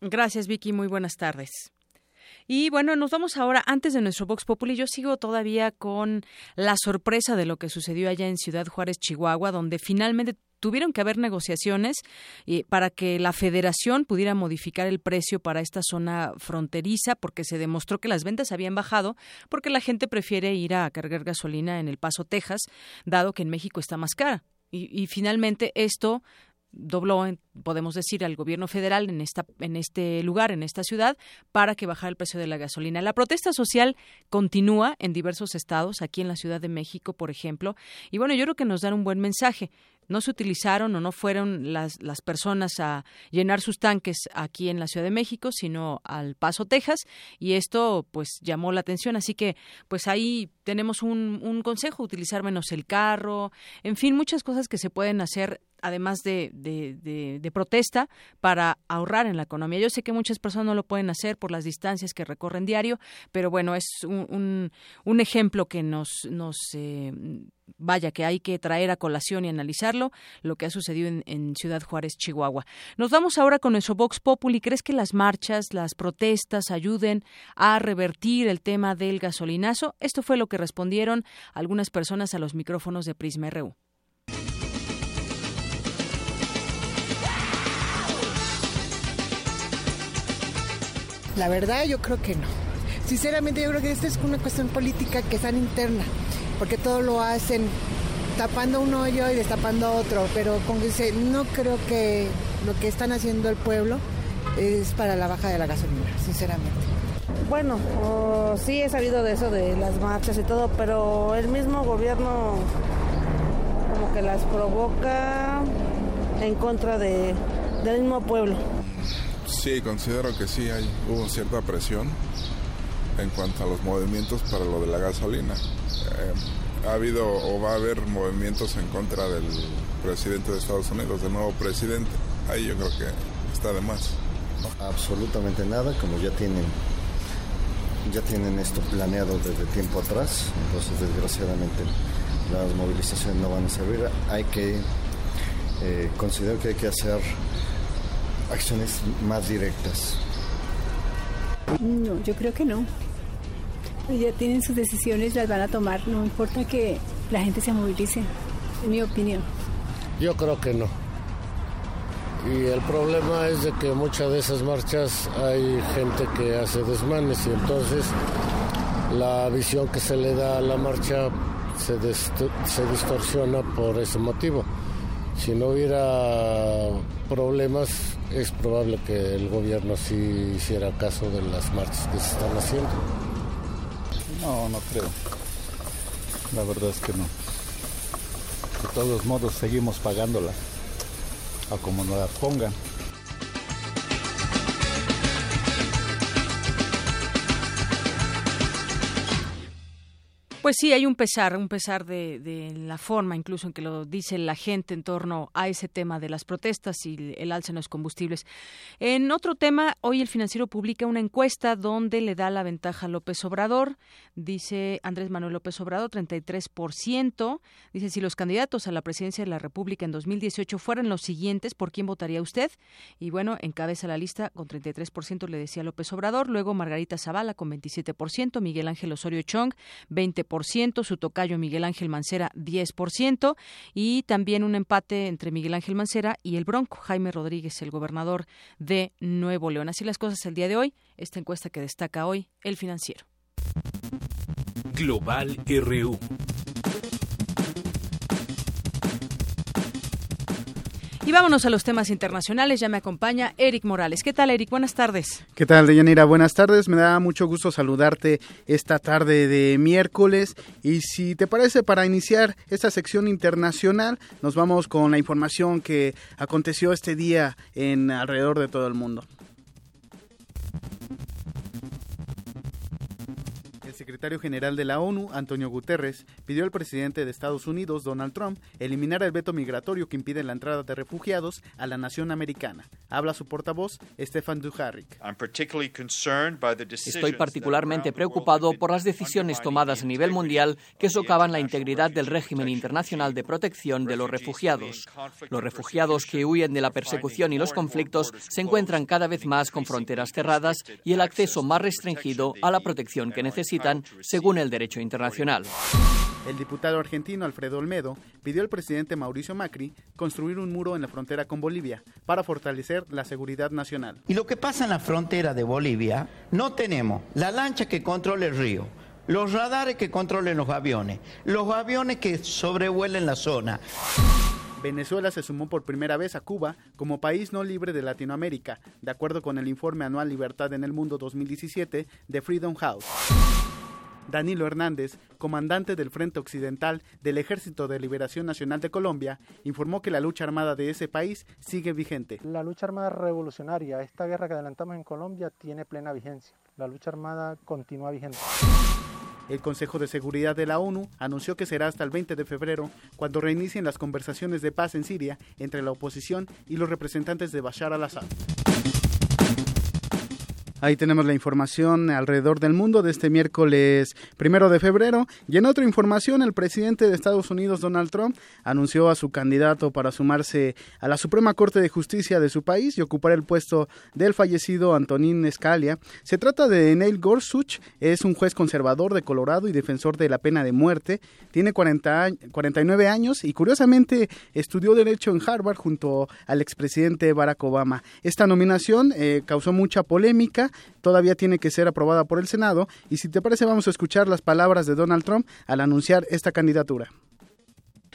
Gracias, Vicky. Muy buenas tardes. Y bueno, nos vamos ahora, antes de nuestro Vox Populi, yo sigo todavía con la sorpresa de lo que sucedió allá en Ciudad Juárez, Chihuahua, donde finalmente tuvieron que haber negociaciones eh, para que la federación pudiera modificar el precio para esta zona fronteriza porque se demostró que las ventas habían bajado porque la gente prefiere ir a cargar gasolina en El Paso, Texas, dado que en México está más cara. y finalmente esto dobló, podemos decir, al gobierno federal en esta en este lugar, en esta ciudad, para que bajara el precio de la gasolina. La protesta social continúa en diversos estados, aquí en la Ciudad de México, por ejemplo, y bueno, yo creo que nos dan un buen mensaje. No se utilizaron o no fueron las, las personas a llenar sus tanques aquí en la Ciudad de México, sino al Paso, Texas, y esto pues llamó la atención, así que pues ahí tenemos un, un consejo, utilizar menos el carro, en fin, muchas cosas que se pueden hacer además de, de, protesta, para ahorrar en la economía. Yo sé que muchas personas no lo pueden hacer por las distancias que recorren diario, pero bueno, es un, un, ejemplo que nos, nos eh, vaya que hay que traer a colación y analizarlo, lo que ha sucedido en, en, Ciudad Juárez, Chihuahua. Nos vamos ahora con nuestro Vox Populi. ¿Crees que las marchas, las protestas ayuden a revertir el tema del gasolinazo? Esto fue lo que respondieron algunas personas a los micrófonos de Prisma RU. La verdad yo creo que no. Sinceramente yo creo que esta es una cuestión política que es tan interna, porque todo lo hacen tapando un hoyo y destapando otro, pero con que no creo que lo que están haciendo el pueblo es para la baja de la gasolina, sinceramente. Bueno, sí he sabido de eso, de las marchas y todo, pero el mismo gobierno como que las provoca en contra de, del mismo pueblo. Sí, considero que sí, hay, hubo cierta presión en cuanto a los movimientos para lo de la gasolina. Eh, ha habido o va a haber movimientos en contra del presidente de Estados Unidos, del nuevo presidente. Ahí yo creo que está de más. Absolutamente nada, como ya tienen ya tienen esto planeado desde tiempo atrás, entonces desgraciadamente las movilizaciones no van a servir. Hay que eh, considero que hay que hacer acciones más directas? No, yo creo que no. Ya tienen sus decisiones, las van a tomar, no importa que la gente se movilice, en mi opinión. Yo creo que no. Y el problema es de que muchas de esas marchas hay gente que hace desmanes y entonces la visión que se le da a la marcha se, se distorsiona por ese motivo. Si no hubiera problemas, es probable que el gobierno sí hiciera caso de las marchas que se están haciendo. No, no creo. La verdad es que no. De todos modos, seguimos pagándola, a como nos la pongan. Pues sí, hay un pesar, un pesar de, la forma incluso en que lo dice la gente en torno a ese tema de las protestas y el alza en los combustibles. En otro tema, hoy el financiero publica una encuesta donde le da la ventaja a López Obrador. Dice Andrés Manuel López Obrador, 33%. Dice, si los candidatos a la presidencia de la República en 2018 fueran los siguientes, ¿por quién votaría usted? Y bueno, encabeza la lista con 33%, le decía López Obrador. Luego Margarita Zavala con 27%, Miguel Ángel Osorio Chong, 20%, su tocayo Miguel Ángel Mancera, 10%, y también un empate entre Miguel Ángel Mancera y el Bronco, Jaime Rodríguez, el gobernador de Nuevo León. Así las cosas el día de hoy, esta encuesta que destaca hoy el financiero. Global RU. Y vámonos a los temas internacionales. Ya me acompaña Eric Morales. ¿Qué tal, Eric? Buenas tardes. ¿Qué tal, Deyanira? Buenas tardes. Me da mucho gusto saludarte esta tarde de miércoles. Y si te parece, para iniciar esta sección internacional, nos vamos con la información que aconteció este día en alrededor de todo el mundo. Secretario general de la ONU, Antonio Guterres, pidió al presidente de Estados Unidos, Donald Trump, eliminar el veto migratorio que impide la entrada de refugiados a la nación americana. Habla su portavoz, Stefan Dujarric. Estoy particularmente preocupado por las decisiones tomadas a nivel mundial que socavan la integridad del régimen internacional de protección de los refugiados. Los refugiados que huyen de la persecución y los conflictos se encuentran cada vez más con fronteras cerradas y el acceso más restringido a la protección que necesitan según el derecho internacional. El diputado argentino Alfredo Olmedo pidió al presidente Mauricio Macri construir un muro en la frontera con Bolivia para fortalecer la seguridad nacional. Y lo que pasa en la frontera de Bolivia, no tenemos la lancha que controle el río, los radares que controlen los aviones, los aviones que sobrevuelen la zona. Venezuela se sumó por primera vez a Cuba como país no libre de Latinoamérica, de acuerdo con el informe anual Libertad en el Mundo 2017 de Freedom House. Danilo Hernández, comandante del Frente Occidental del Ejército de Liberación Nacional de Colombia, informó que la lucha armada de ese país sigue vigente. La lucha armada revolucionaria, esta guerra que adelantamos en Colombia, tiene plena vigencia. La lucha armada continúa vigente. El Consejo de Seguridad de la ONU anunció que será hasta el 20 de febrero cuando reinicien las conversaciones de paz en Siria entre la oposición y los representantes de Bashar al-Assad. Ahí tenemos la información alrededor del mundo de este miércoles primero de febrero. Y en otra información, el presidente de Estados Unidos, Donald Trump, anunció a su candidato para sumarse a la Suprema Corte de Justicia de su país y ocupar el puesto del fallecido Antonín Scalia. Se trata de Neil Gorsuch, es un juez conservador de Colorado y defensor de la pena de muerte. Tiene 40, 49 años y curiosamente estudió Derecho en Harvard junto al expresidente Barack Obama. Esta nominación eh, causó mucha polémica todavía tiene que ser aprobada por el Senado y si te parece vamos a escuchar las palabras de Donald Trump al anunciar esta candidatura.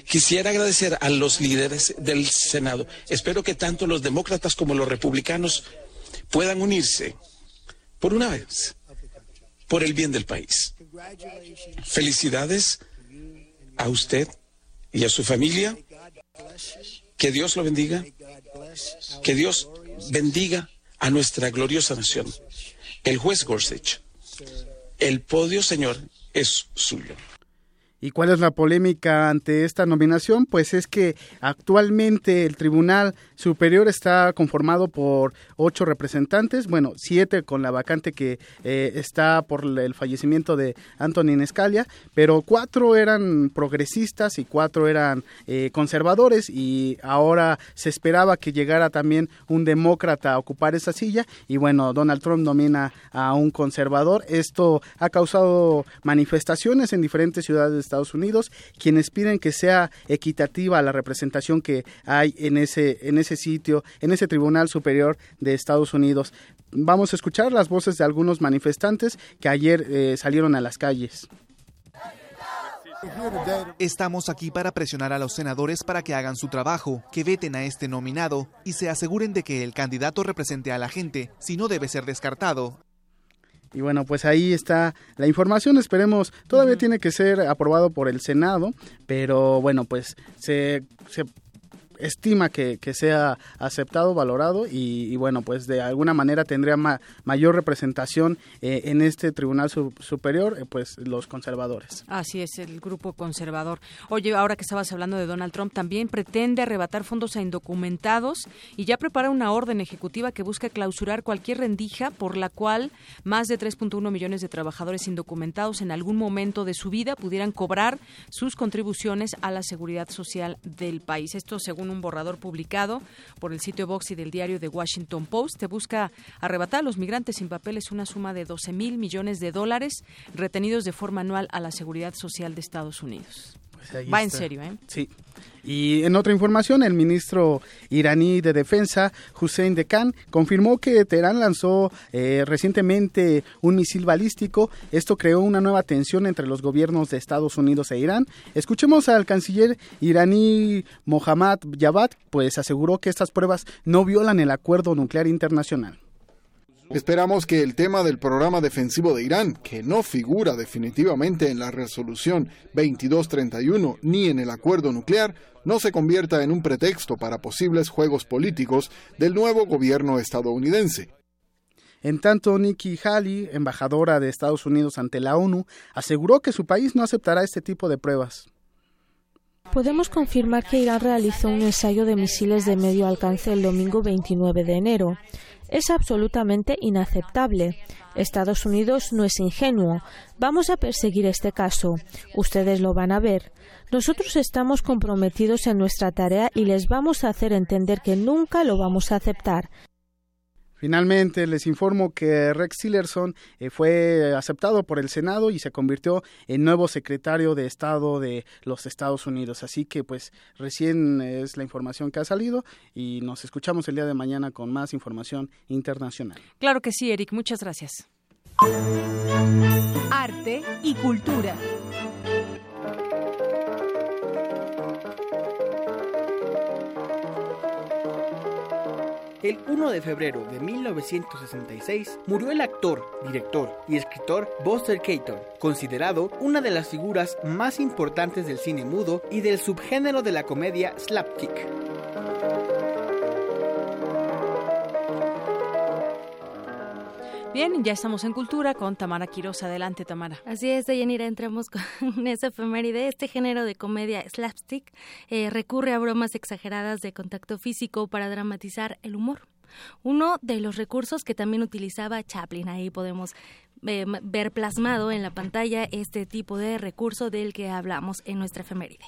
Quisiera agradecer a los líderes del Senado. Espero que tanto los demócratas como los republicanos puedan unirse por una vez, por el bien del país. Felicidades a usted y a su familia. Que Dios lo bendiga. Que Dios bendiga a nuestra gloriosa nación. El juez Gorsuch, el podio, señor, es suyo. ¿Y cuál es la polémica ante esta nominación? Pues es que actualmente el Tribunal Superior está conformado por ocho representantes, bueno, siete con la vacante que eh, está por el fallecimiento de Antonin Scalia, pero cuatro eran progresistas y cuatro eran eh, conservadores y ahora se esperaba que llegara también un demócrata a ocupar esa silla y bueno, Donald Trump nomina a un conservador. Esto ha causado manifestaciones en diferentes ciudades de Estados Unidos, quienes piden que sea equitativa la representación que hay en ese, en ese sitio, en ese Tribunal Superior de Estados Unidos. Vamos a escuchar las voces de algunos manifestantes que ayer eh, salieron a las calles. Estamos aquí para presionar a los senadores para que hagan su trabajo, que veten a este nominado y se aseguren de que el candidato represente a la gente, si no debe ser descartado. Y bueno, pues ahí está la información. Esperemos, todavía tiene que ser aprobado por el Senado, pero bueno, pues se, se estima que, que, sea aceptado, valorado y, bueno, pues de alguna manera tendría mayor representación eh, en este Tribunal Superior, eh, pues los conservadores. Así es, el grupo conservador. Oye, ahora que estabas hablando de Donald Trump, también pretende arrebatar fondos a indocumentados y ya prepara una orden ejecutiva que busca clausurar cualquier rendija por la cual más de 3.1 millones de trabajadores indocumentados en algún momento de su vida pudieran cobrar sus contribuciones a la seguridad social del país. Esto según un borrador publicado por el sitio Vox y del diario The Washington Post. Te busca arrebatar a los migrantes sin papeles una suma de 12 mil millones de dólares retenidos de forma anual a la seguridad social de Estados Unidos. Pues Va en serio, ¿eh? Sí. Y en otra información, el ministro iraní de Defensa, Hussein Dekan, confirmó que Teherán lanzó eh, recientemente un misil balístico. Esto creó una nueva tensión entre los gobiernos de Estados Unidos e Irán. Escuchemos al canciller iraní Mohammad Javad, pues aseguró que estas pruebas no violan el acuerdo nuclear internacional. Esperamos que el tema del programa defensivo de Irán, que no figura definitivamente en la resolución 2231 ni en el acuerdo nuclear, no se convierta en un pretexto para posibles juegos políticos del nuevo gobierno estadounidense. En tanto, Nikki Haley, embajadora de Estados Unidos ante la ONU, aseguró que su país no aceptará este tipo de pruebas. Podemos confirmar que Irán realizó un ensayo de misiles de medio alcance el domingo 29 de enero es absolutamente inaceptable. Estados Unidos no es ingenuo. Vamos a perseguir este caso. Ustedes lo van a ver. Nosotros estamos comprometidos en nuestra tarea y les vamos a hacer entender que nunca lo vamos a aceptar. Finalmente, les informo que Rex Tillerson eh, fue aceptado por el Senado y se convirtió en nuevo secretario de Estado de los Estados Unidos. Así que, pues, recién es la información que ha salido y nos escuchamos el día de mañana con más información internacional. Claro que sí, Eric. Muchas gracias. Arte y cultura. El 1 de febrero de 1966 murió el actor, director y escritor Buster Keaton, considerado una de las figuras más importantes del cine mudo y del subgénero de la comedia slapstick. Bien, ya estamos en Cultura con Tamara Quiroz. Adelante, Tamara. Así es, Deyanira, entramos con esa efeméride. Este género de comedia slapstick eh, recurre a bromas exageradas de contacto físico para dramatizar el humor. Uno de los recursos que también utilizaba Chaplin, ahí podemos eh, ver plasmado en la pantalla este tipo de recurso del que hablamos en nuestra efeméride.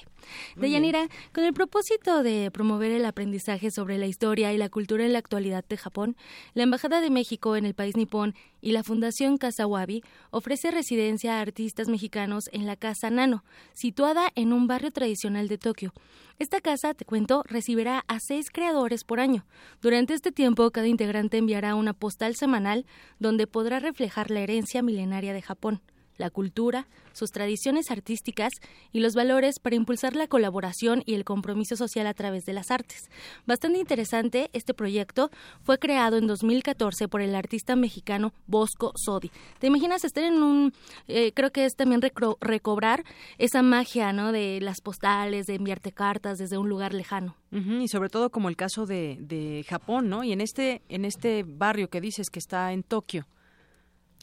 Deyanira, con el propósito de promover el aprendizaje sobre la historia y la cultura en la actualidad de Japón, la Embajada de México en el país nipón y la Fundación Kasawabi ofrece residencia a artistas mexicanos en la Casa Nano, situada en un barrio tradicional de Tokio. Esta casa, te cuento, recibirá a seis creadores por año. Durante este tiempo, cada integrante enviará una postal semanal donde podrá reflejar la herencia milenaria de Japón la cultura, sus tradiciones artísticas y los valores para impulsar la colaboración y el compromiso social a través de las artes. Bastante interesante, este proyecto fue creado en 2014 por el artista mexicano Bosco Sodi. ¿Te imaginas estar en un, eh, creo que es también recobrar esa magia, ¿no? De las postales, de enviarte cartas desde un lugar lejano. y sobre todo como el caso de, de Japón, ¿no? Y en este, en este barrio que dices que está en Tokio.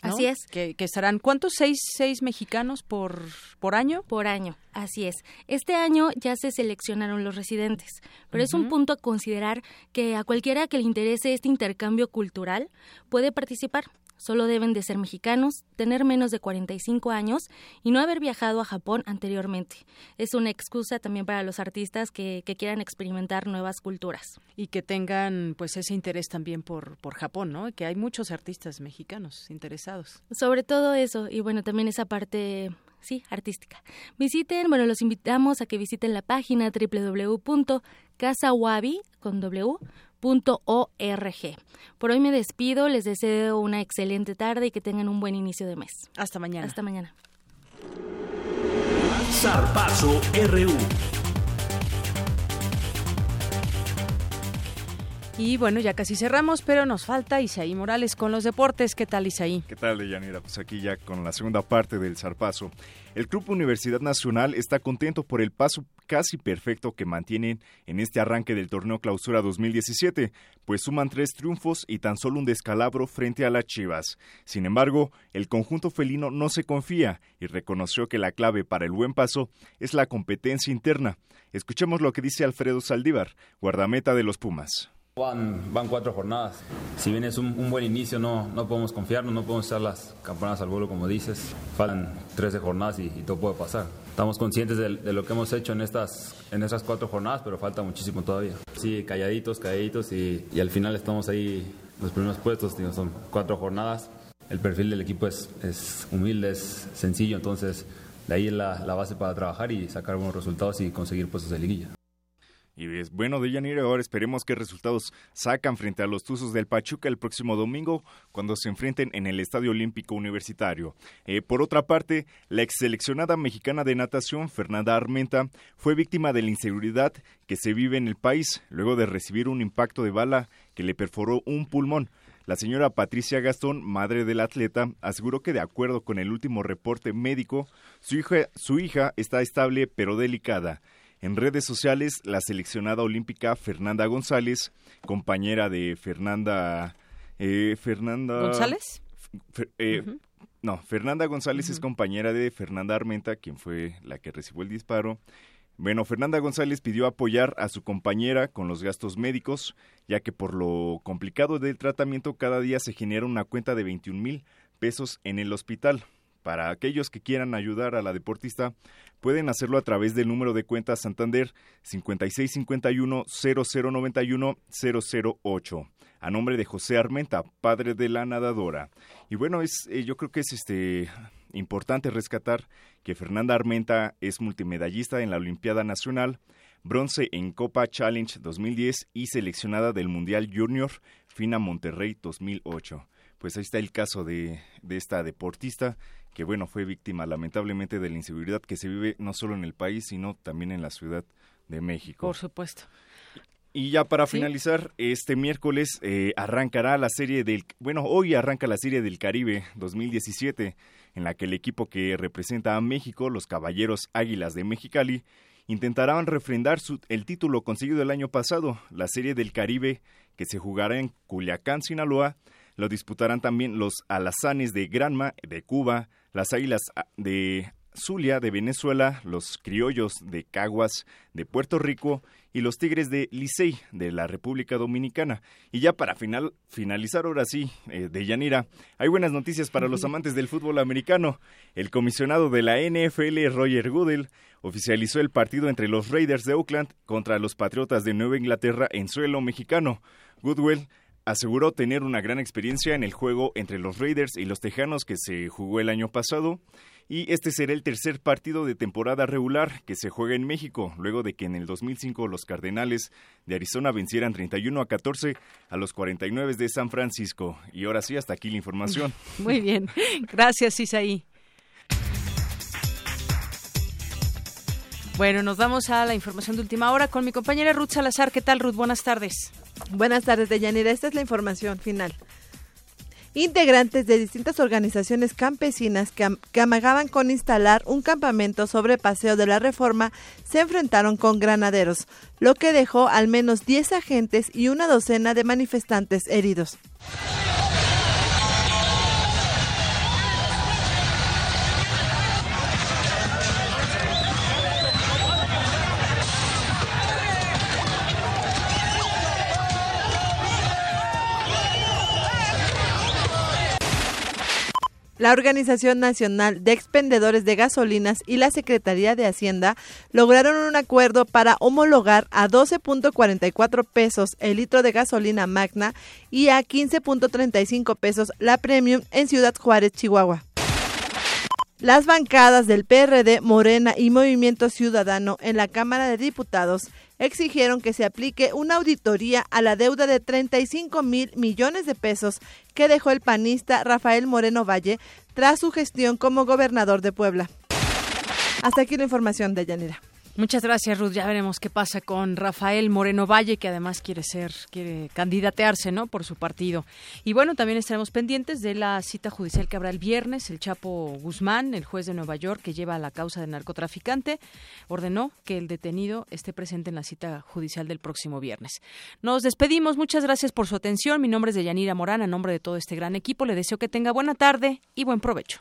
Así es. Que, que, estarán, ¿cuántos? ¿Seis, seis mexicanos por, por año? Por año, así es. Este año ya se seleccionaron los residentes, pero es un punto a considerar que a cualquiera que le interese este intercambio cultural puede participar. Solo deben de ser mexicanos, tener menos de 45 años y no haber viajado a Japón anteriormente. Es una excusa también para los artistas que, quieran experimentar nuevas culturas. Y que tengan pues ese interés también por, por Japón, ¿no? Que hay muchos artistas mexicanos interesados. Sobre todo eso, y bueno, también esa parte sí, artística. Visiten, bueno, los invitamos a que visiten la página www.casawabi con w .org. Por hoy me despido, les deseo una excelente tarde y que tengan un buen inicio de mes. Hasta mañana. Hasta mañana. RU. Y bueno, ya casi cerramos, pero nos falta Isaí Morales con los deportes. ¿Qué tal, Isaí? ¿Qué tal, Deyanira? Pues aquí ya con la segunda parte del zarpazo. El Club Universidad Nacional está contento por el paso casi perfecto que mantienen en este arranque del torneo Clausura 2017, pues suman tres triunfos y tan solo un descalabro frente a las Chivas. Sin embargo, el conjunto felino no se confía y reconoció que la clave para el buen paso es la competencia interna. Escuchemos lo que dice Alfredo Saldívar, guardameta de los Pumas. Van, van cuatro jornadas. Si bien es un, buen inicio, no, no podemos confiarnos, no podemos echar las campanas al vuelo, como dices. Faltan 13 jornadas y, todo puede pasar. Estamos conscientes de, lo que hemos hecho en estas, en estas cuatro jornadas, pero falta muchísimo todavía. Sí, calladitos, calladitos y, al final estamos ahí los primeros puestos. son cuatro jornadas. El perfil del equipo es, es humilde, es sencillo, entonces de ahí es la base para trabajar y sacar buenos resultados y conseguir puestos de liguilla. Y es bueno de Yanir, ahora esperemos qué resultados sacan frente a los Tuzos del Pachuca el próximo domingo cuando se enfrenten en el Estadio Olímpico Universitario. Eh, por otra parte, la ex seleccionada mexicana de natación, Fernanda Armenta, fue víctima de la inseguridad que se vive en el país luego de recibir un impacto de bala que le perforó un pulmón. La señora Patricia Gastón, madre del atleta, aseguró que de acuerdo con el último reporte médico, su hija, su hija está estable pero delicada. En redes sociales, la seleccionada olímpica Fernanda González, compañera de Fernanda... Eh, Fernanda... ¿González? Eh, no, Fernanda González es compañera de Fernanda Armenta, quien fue la que recibió el disparo. Bueno, Fernanda González pidió apoyar a su compañera con los gastos médicos, ya que por lo complicado del tratamiento cada día se genera una cuenta de 21 mil pesos en el hospital. Para aquellos que quieran ayudar a la deportista, pueden hacerlo a través del número de cuenta Santander 5651-0091-008, a nombre de José Armenta, padre de la nadadora. Y bueno, es, eh, yo creo que es este importante rescatar que Fernanda Armenta es multimedallista en la Olimpiada Nacional, bronce en Copa Challenge 2010 y seleccionada del Mundial Junior FINA Monterrey 2008 pues ahí está el caso de, de, esta deportista que bueno, fue víctima lamentablemente de la inseguridad que se vive no solo en el país, sino también en la Ciudad de México. Por supuesto. Y ya para finalizar, este miércoles eh, arrancará la serie del, bueno, hoy arranca la serie del Caribe 2017, en la que el equipo que representa a México, los Caballeros Águilas de Mexicali, intentarán refrendar su, el título conseguido el año pasado, la serie del Caribe, que se jugará en Culiacán, Sinaloa, lo disputarán también los Alazanes de Granma de Cuba, las Águilas ah, de Zulia de Venezuela, los Criollos de Caguas de Puerto Rico y los Tigres de Licey de la República Dominicana. Y ya para final, finalizar ahora sí, eh, de Yanira, hay buenas noticias para los amantes del fútbol americano. El comisionado de la NFL, Roger Goodell, oficializó el partido entre los Raiders de Oakland contra los Patriotas de Nueva Inglaterra en suelo mexicano. Goodwell aseguró tener una gran experiencia en el juego entre los Raiders y los Tejanos que se jugó el año pasado y este será el tercer partido de temporada regular que se juega en México, luego de que en el 2005 los Cardenales de Arizona vencieran 31 a 14 a los 49 de San Francisco. Y ahora sí, hasta aquí la información. Muy bien, gracias Isaí. Bueno, nos vamos a la información de última hora con mi compañera Ruth Salazar. ¿Qué tal, Ruth? Buenas tardes. Buenas tardes, Deyanira. Esta es la información final. Integrantes de distintas organizaciones campesinas que, que, amagaban con instalar un campamento sobre Paseo de la Reforma se enfrentaron con granaderos, lo que dejó al menos 10 agentes y una docena de manifestantes heridos. La Organización Nacional de Expendedores de Gasolinas y la Secretaría de Hacienda lograron un acuerdo para homologar a 12.44 pesos el litro de gasolina magna y a 15.35 pesos la premium en Ciudad Juárez, Chihuahua. Las bancadas del PRD, Morena y Movimiento Ciudadano en la Cámara de Diputados exigieron que se aplique una auditoría a la deuda de 35 mil millones de pesos que dejó el panista Rafael Moreno Valle tras su gestión como gobernador de Puebla. Hasta aquí la información de Yanira. Muchas gracias, Ruth. Ya veremos qué pasa con Rafael Moreno Valle, que además quiere ser, quiere candidatearse, ¿no? Por su partido. Y bueno, también estaremos pendientes de la cita judicial que habrá el viernes. El Chapo Guzmán, el juez de Nueva York que lleva la causa del narcotraficante, ordenó que el detenido esté presente en la cita judicial del próximo viernes. Nos despedimos. Muchas gracias por su atención. Mi nombre es Deyanira Morán. A nombre de todo este gran equipo, le deseo que tenga buena tarde y buen provecho.